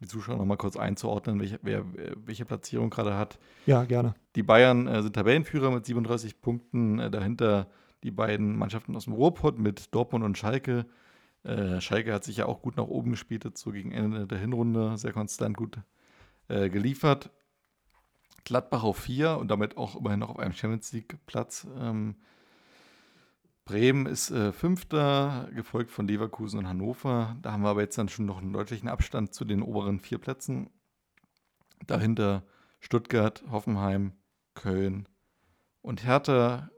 Speaker 2: die Zuschauer nochmal kurz einzuordnen, welche, wer, welche Platzierung gerade hat.
Speaker 3: Ja, gerne.
Speaker 2: Die Bayern äh, sind Tabellenführer mit 37 Punkten. Äh, dahinter die beiden Mannschaften aus dem Ruhrpott mit Dortmund und Schalke. Äh, Schalke hat sich ja auch gut nach oben gespielt, so gegen Ende der Hinrunde sehr konstant gut äh, geliefert. Gladbach auf 4 und damit auch immerhin noch auf einem Champions League-Platz. Ähm, Bremen ist äh, Fünfter, gefolgt von Leverkusen und Hannover. Da haben wir aber jetzt dann schon noch einen deutlichen Abstand zu den oberen vier Plätzen. Dahinter Stuttgart, Hoffenheim, Köln und Hertha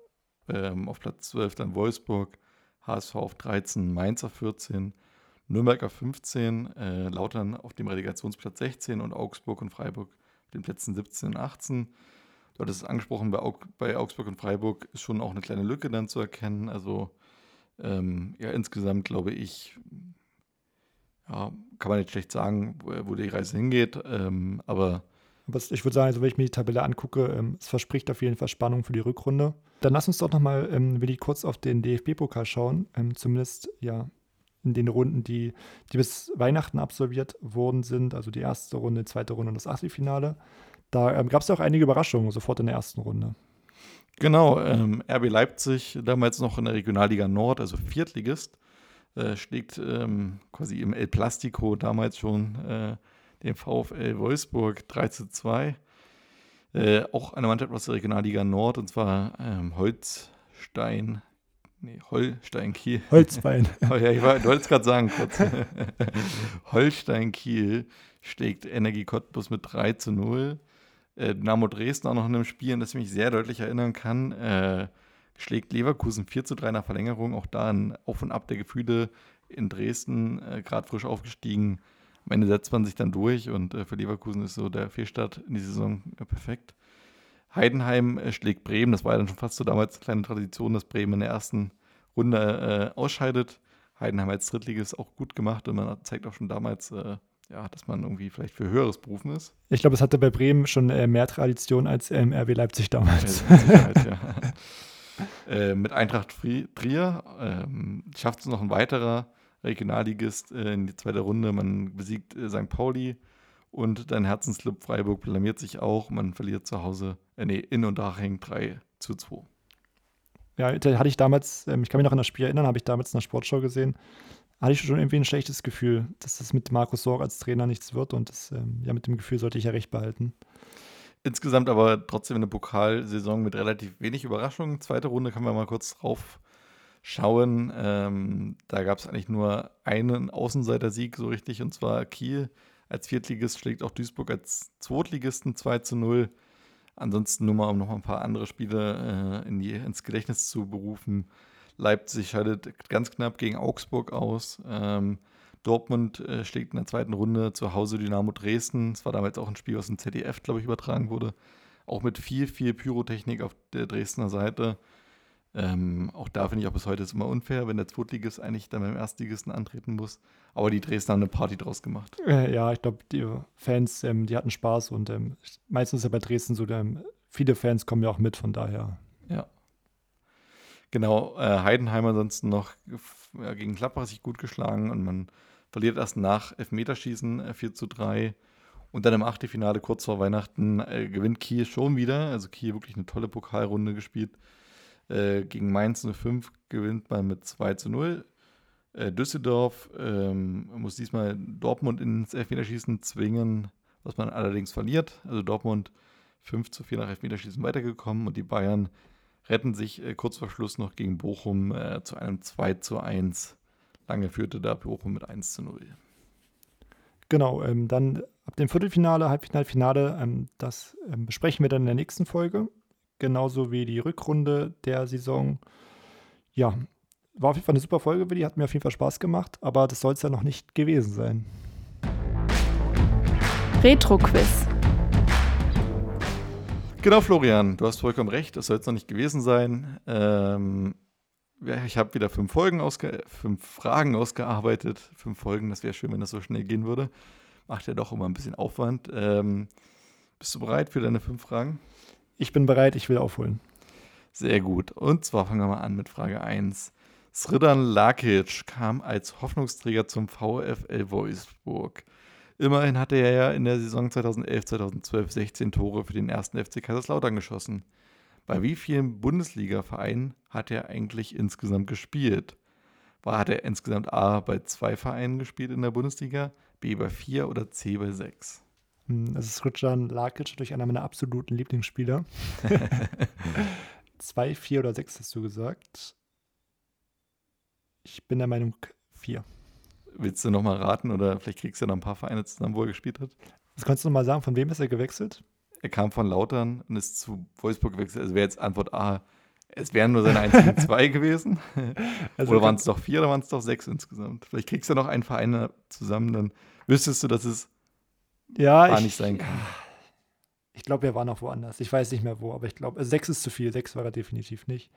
Speaker 2: ähm, auf Platz 12 dann Wolfsburg, HSV auf 13, Mainz auf 14, Nürnberg auf 15, äh, Lautern auf dem Relegationsplatz 16 und Augsburg und Freiburg auf den Plätzen 17 und 18. Du hattest es angesprochen, bei, Aug bei Augsburg und Freiburg ist schon auch eine kleine Lücke dann zu erkennen. Also ähm, ja, insgesamt glaube ich, ja, kann man nicht schlecht sagen, wo, wo die Reise hingeht. Ähm, aber
Speaker 3: Aber ich würde sagen, also wenn ich mir die Tabelle angucke, ähm, es verspricht auf jeden Fall Spannung für die Rückrunde. Dann lass uns doch nochmal, ähm, Willi, kurz auf den DFB-Pokal schauen. Ähm, zumindest ja in den Runden, die, die bis Weihnachten absolviert worden sind. Also die erste Runde, zweite Runde und das Achtelfinale. Da ähm, gab es ja auch einige Überraschungen sofort in der ersten Runde.
Speaker 2: Genau, ähm, RB Leipzig, damals noch in der Regionalliga Nord, also Viertligist, äh, schlägt ähm, quasi im El Plastico damals schon äh, den VfL Wolfsburg 3 zu 2. Äh, auch eine Mannschaft aus der Regionalliga Nord, und zwar ähm, Holstein, nee, Holstein Kiel.
Speaker 3: Holzbein. [laughs]
Speaker 2: oh, ja, ich wollte es gerade sagen kurz. [laughs] Holstein Kiel schlägt Energie Cottbus mit 3 zu 0 äh, Dynamo Dresden auch noch in einem Spiel, an das ich mich sehr deutlich erinnern kann. Äh, schlägt Leverkusen 4 zu 3 nach Verlängerung. Auch da ein Auf und Ab der Gefühle in Dresden, äh, gerade frisch aufgestiegen. Am Ende setzt man sich dann durch und äh, für Leverkusen ist so der Fehlstart in die Saison äh, perfekt. Heidenheim äh, schlägt Bremen. Das war ja dann schon fast so damals eine kleine Tradition, dass Bremen in der ersten Runde äh, ausscheidet. Heidenheim als Drittliges auch gut gemacht und man zeigt auch schon damals, ja, dass man irgendwie vielleicht für höheres berufen ist.
Speaker 3: Ich glaube, es hatte bei Bremen schon äh, mehr Tradition als ähm, RB Leipzig damals.
Speaker 2: Ja. [laughs] äh, mit Eintracht Trier ähm, schafft es noch ein weiterer Regionalligist äh, in die zweite Runde. Man besiegt äh, St. Pauli und dein Herzensclub Freiburg blamiert sich auch. Man verliert zu Hause, äh, nee, in Unterhaching 3 zu 2.
Speaker 3: Ja, da hatte ich damals, ähm, ich kann mich noch an das Spiel erinnern, habe ich damals in der Sportschau gesehen hatte ich schon irgendwie ein schlechtes Gefühl, dass das mit Markus Sorg als Trainer nichts wird und das, ähm, ja, mit dem Gefühl sollte ich ja recht behalten.
Speaker 2: Insgesamt aber trotzdem eine Pokalsaison mit relativ wenig Überraschungen. Zweite Runde können wir mal kurz drauf schauen. Ähm, da gab es eigentlich nur einen Außenseiter-Sieg so richtig und zwar Kiel als Viertligist schlägt auch Duisburg als Zweitligisten 2 zu 0. Ansonsten nur mal, um noch ein paar andere Spiele äh, in die, ins Gedächtnis zu berufen. Leipzig scheidet ganz knapp gegen Augsburg aus. Ähm, Dortmund äh, schlägt in der zweiten Runde zu Hause Dynamo Dresden. Es war damals auch ein Spiel, was im ZDF, glaube ich, übertragen wurde. Auch mit viel, viel Pyrotechnik auf der Dresdner Seite. Ähm, auch da finde ich auch bis heute ist immer unfair, wenn der Zweitligist eigentlich dann beim Erstligisten antreten muss. Aber die Dresdner haben eine Party draus gemacht.
Speaker 3: Äh, ja, ich glaube, die Fans, ähm, die hatten Spaß und ähm, meistens ist ja bei Dresden so, ähm, viele Fans kommen ja auch mit, von daher.
Speaker 2: Ja. Genau, äh, Heidenheim ansonsten noch ja, gegen Klappbach sich gut geschlagen und man verliert erst nach Elfmeterschießen äh, 4 zu 3. Und dann im Achtelfinale kurz vor Weihnachten äh, gewinnt Kiel schon wieder. Also Kiel wirklich eine tolle Pokalrunde gespielt. Äh, gegen Mainz 05 gewinnt man mit 2 zu 0. Äh, Düsseldorf ähm, muss diesmal Dortmund ins Elfmeterschießen zwingen, was man allerdings verliert. Also Dortmund 5 zu 4 nach Elfmeterschießen weitergekommen und die Bayern retten sich äh, kurz vor Schluss noch gegen Bochum äh, zu einem 2 zu 1. Lange führte da Bochum mit 1 zu 0.
Speaker 3: Genau, ähm, dann ab dem Viertelfinale, Halbfinale, Finale, ähm, das ähm, besprechen wir dann in der nächsten Folge. Genauso wie die Rückrunde der Saison. Ja, war auf jeden Fall eine super Folge, Willi, hat mir auf jeden Fall Spaß gemacht, aber das soll es ja noch nicht gewesen sein.
Speaker 1: Retro-Quiz.
Speaker 2: Genau, Florian, du hast vollkommen recht, das soll es noch nicht gewesen sein. Ähm, ich habe wieder fünf Folgen ausge fünf Fragen ausgearbeitet. Fünf Folgen, das wäre schön, wenn das so schnell gehen würde. Macht ja doch immer ein bisschen Aufwand. Ähm, bist du bereit für deine fünf Fragen?
Speaker 3: Ich bin bereit, ich will aufholen.
Speaker 2: Sehr gut. Und zwar fangen wir mal an mit Frage 1. Sridan Lakic kam als Hoffnungsträger zum VfL Wolfsburg. Immerhin hatte er ja in der Saison 2011, 2012 16 Tore für den ersten FC Kaiserslautern geschossen. Bei wie vielen Bundesliga-Vereinen hat er eigentlich insgesamt gespielt? War, hat er insgesamt A bei zwei Vereinen gespielt in der Bundesliga, B bei vier oder C bei sechs?
Speaker 3: Hm, das ist Rutschan Lakic, durch einer meiner absoluten Lieblingsspieler. [laughs] zwei, vier oder sechs hast du gesagt. Ich bin der Meinung vier.
Speaker 2: Willst du nochmal raten oder vielleicht kriegst du ja noch ein paar Vereine zusammen, wo er gespielt hat?
Speaker 3: Was kannst du nochmal sagen? Von wem ist er gewechselt?
Speaker 2: Er kam von Lautern und ist zu Wolfsburg gewechselt. Also wäre jetzt Antwort A. Es wären nur seine einzigen [laughs] zwei gewesen. Also oder waren es doch vier oder waren es doch sechs insgesamt? Vielleicht kriegst du noch einen Verein zusammen, dann wüsstest du, dass es
Speaker 3: ja,
Speaker 2: gar nicht sein kann.
Speaker 3: Ich glaube, er war noch woanders. Ich weiß nicht mehr wo, aber ich glaube, also sechs ist zu viel. Sechs war er definitiv nicht.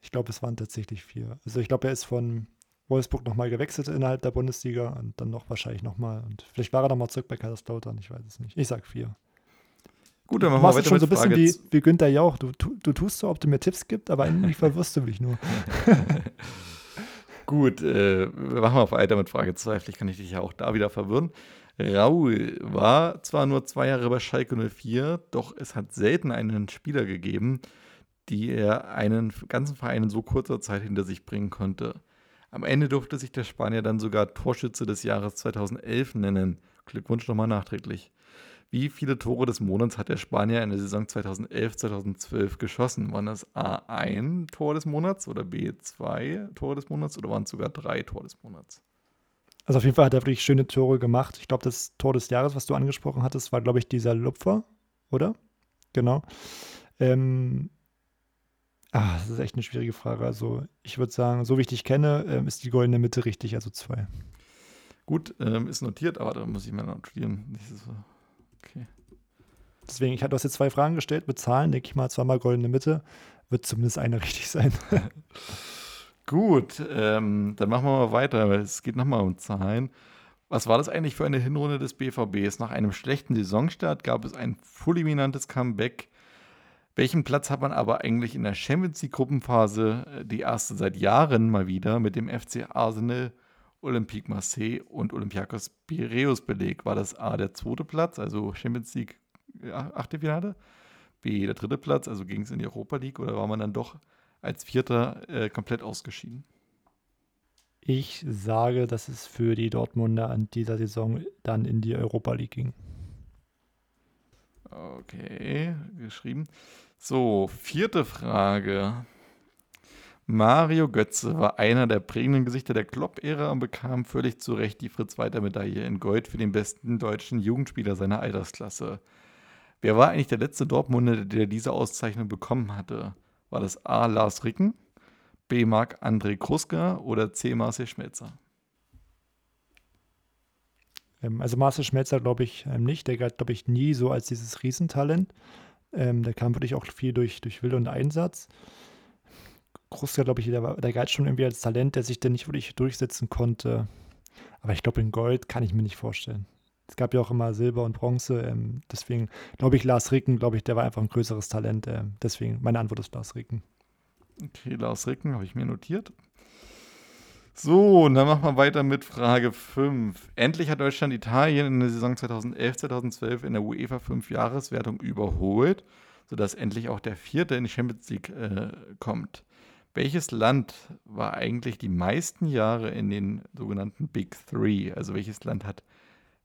Speaker 3: Ich glaube, es waren tatsächlich vier. Also ich glaube, er ist von Wolfsburg nochmal gewechselt innerhalb der Bundesliga und dann noch wahrscheinlich nochmal. Und vielleicht war er nochmal zurück bei Kaiserslautern, ich weiß es nicht. Ich sag vier.
Speaker 2: Gut, dann machen wir weiter
Speaker 3: schon so ein bisschen wie, wie Günther Jauch. Du, tu- du tust so, ob du mir Tipps gibst, aber eigentlich verwirrst du mich nur. [laughs]
Speaker 2: Gut, äh, wir machen mal weiter mit Frage 2. Vielleicht kann ich dich ja auch da wieder verwirren. Raul war zwar nur zwei Jahre bei Schalke 04, doch es hat selten einen Spieler gegeben, die er einen ganzen Verein in so kurzer Zeit hinter sich bringen konnte. Am Ende durfte sich der Spanier dann sogar Torschütze des Jahres 2011 nennen. Glückwunsch nochmal nachträglich. Wie viele Tore des Monats hat der Spanier in der Saison 2011-2012 geschossen? Waren das A ein Tor des Monats oder B zwei Tore des Monats oder waren es sogar drei Tore des Monats?
Speaker 3: Also auf jeden Fall hat er wirklich schöne Tore gemacht. Ich glaube, das Tor des Jahres, was du angesprochen hattest, war, glaube ich, dieser Lupfer, oder? Genau. Ähm, ah, das ist echt eine schwierige Frage. Also ich würde sagen, so wie ich dich kenne, ähm, ist die goldene Mitte richtig, also zwei.
Speaker 2: Gut, ähm, ist notiert, aber da muss ich mal notieren. Okay.
Speaker 3: Deswegen, ich hatte jetzt zwei Fragen gestellt mit Zahlen, denke ich mal, zweimal goldene Mitte. Wird zumindest eine [laughs] richtig sein. [laughs]
Speaker 2: Gut, ähm, dann machen wir mal weiter, es geht nochmal um Zahlen. Was war das eigentlich für eine Hinrunde des BVBs? Nach einem schlechten Saisonstart gab es ein fulminantes Comeback. Welchen Platz hat man aber eigentlich in der Champions League Gruppenphase, äh, die erste seit Jahren mal wieder, mit dem FC Arsenal, Olympique Marseille und Olympiakos Piraeus belegt? War das A der zweite Platz, also Champions League Achtelfinale? B der dritte Platz, also ging es in die Europa League oder war man dann doch als Vierter äh, komplett ausgeschieden?
Speaker 3: Ich sage, dass es für die Dortmunder an dieser Saison dann in die Europa League ging.
Speaker 2: Okay, geschrieben. So, vierte Frage. Mario Götze war einer der prägenden Gesichter der Klopp-Ära und bekam völlig zu Recht die Fritz-Walter-Medaille in Gold für den besten deutschen Jugendspieler seiner Altersklasse. Wer war eigentlich der letzte Dortmunder, der diese Auszeichnung bekommen hatte? War das A. Lars Ricken, B. Marc-André Kruska oder C. Marcel Schmelzer?
Speaker 3: Ähm, also Marcel Schmelzer glaube ich ähm, nicht. Der galt, glaube ich, nie so als dieses Riesentalent. Ähm, der kam wirklich auch viel durch, durch Wille und Einsatz. Kruska, glaube ich, der, der galt schon irgendwie als Talent, der sich dann nicht wirklich durchsetzen konnte. Aber ich glaube, in Gold kann ich mir nicht vorstellen. Es gab ja auch immer Silber und Bronze. Ähm, deswegen glaube ich, Lars Ricken, glaube ich, der war einfach ein größeres Talent. Ähm, deswegen, meine Antwort ist Lars Ricken.
Speaker 2: Okay, Lars Ricken habe ich mir notiert. So, und dann machen wir weiter mit Frage 5. Endlich hat Deutschland Italien in der Saison 2011-2012 in der UEFA 5-Jahreswertung überholt, sodass endlich auch der Vierte in die Champions League äh, kommt. Welches Land war eigentlich die meisten Jahre in den sogenannten Big Three? Also welches Land hat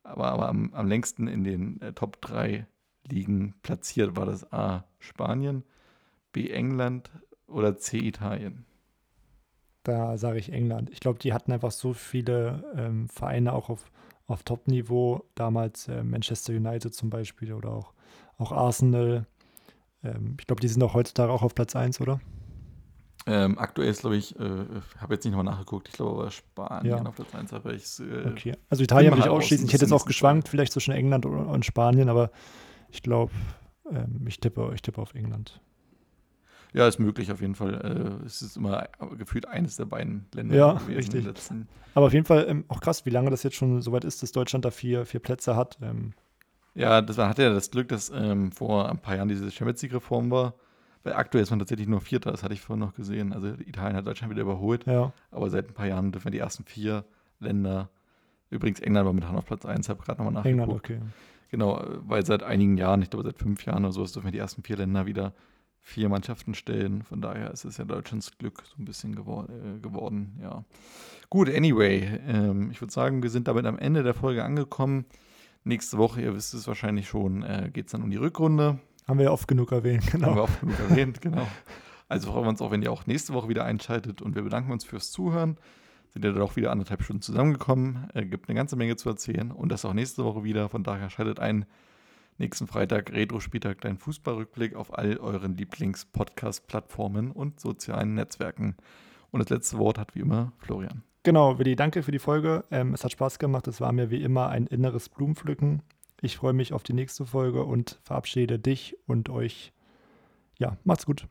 Speaker 2: aber, aber am, am längsten in den äh, Top 3 Ligen platziert? War das A. Spanien, B. England oder C. Italien?
Speaker 3: Da sage ich England. Ich glaube, die hatten einfach so viele ähm, Vereine auch auf, auf Top-Niveau. Damals äh, Manchester United zum Beispiel oder auch, auch Arsenal. Ähm, ich glaube, die sind auch heutzutage auch auf Platz 1, oder?
Speaker 2: Ähm, aktuell ist, glaube ich, äh, habe jetzt nicht nochmal nachgeguckt, ich glaube aber Spanien
Speaker 3: Ja.
Speaker 2: auf Platz 1, aber ich. Äh,
Speaker 3: Okay. Also Italien würde ich ausschließen. Ich hätte jetzt auch geschwankt, vielleicht zwischen England und, Spanien, aber ich glaube, ähm, ich, tippe, ich tippe auf England.
Speaker 2: Ja, ist möglich auf jeden Fall. Äh, es ist immer gefühlt eines der beiden Länder
Speaker 3: Ja, richtig. Aber auf jeden Fall ähm, auch krass, wie lange das jetzt schon soweit ist, dass Deutschland da vier, vier Plätze hat. Ähm,
Speaker 2: Ja, das, man hatte ja das Glück, dass ähm, vor ein paar Jahren diese Champions League-Reform war. Weil aktuell ist man tatsächlich nur Vierter, das hatte ich vorhin noch gesehen. Also Italien hat Deutschland wieder überholt,
Speaker 3: ja,
Speaker 2: aber seit ein paar Jahren dürfen die ersten vier Länder. Übrigens, England war momentan auf Platz 1, habe gerade nochmal nachgeguckt.
Speaker 3: England, okay.
Speaker 2: Genau, weil seit einigen Jahren, ich glaube seit fünf Jahren oder sowas, dürfen wir die ersten vier Länder wieder vier Mannschaften stellen. Von daher ist es ja Deutschlands Glück so ein bisschen gewor äh, geworden, ja. Gut, anyway, ähm, ich würde sagen, wir sind damit am Ende der Folge angekommen. Nächste Woche, ihr wisst es wahrscheinlich schon, äh, geht es dann um die Rückrunde.
Speaker 3: Haben wir ja oft genug erwähnt,
Speaker 2: Haben
Speaker 3: genau.
Speaker 2: wir auch genug erwähnt, genau. Also freuen wir uns auch, wenn ihr auch nächste Woche wieder einschaltet und wir bedanken uns fürs Zuhören. Sind ja dann auch wieder anderthalb Stunden zusammengekommen. Äh, gibt eine ganze Menge zu erzählen und das auch nächste Woche wieder. Von daher schaltet ein. Nächsten Freitag, Retro-Spieltag, dein Fußballrückblick auf all euren Lieblings-Podcast-Plattformen und sozialen Netzwerken. Und das letzte Wort hat wie immer Florian.
Speaker 3: Genau, Willi, danke für die Folge. Ähm, es hat Spaß gemacht. Es war mir wie immer ein inneres Blumenpflücken. Ich freue mich auf die nächste Folge und verabschiede dich und euch. Ja, macht's gut.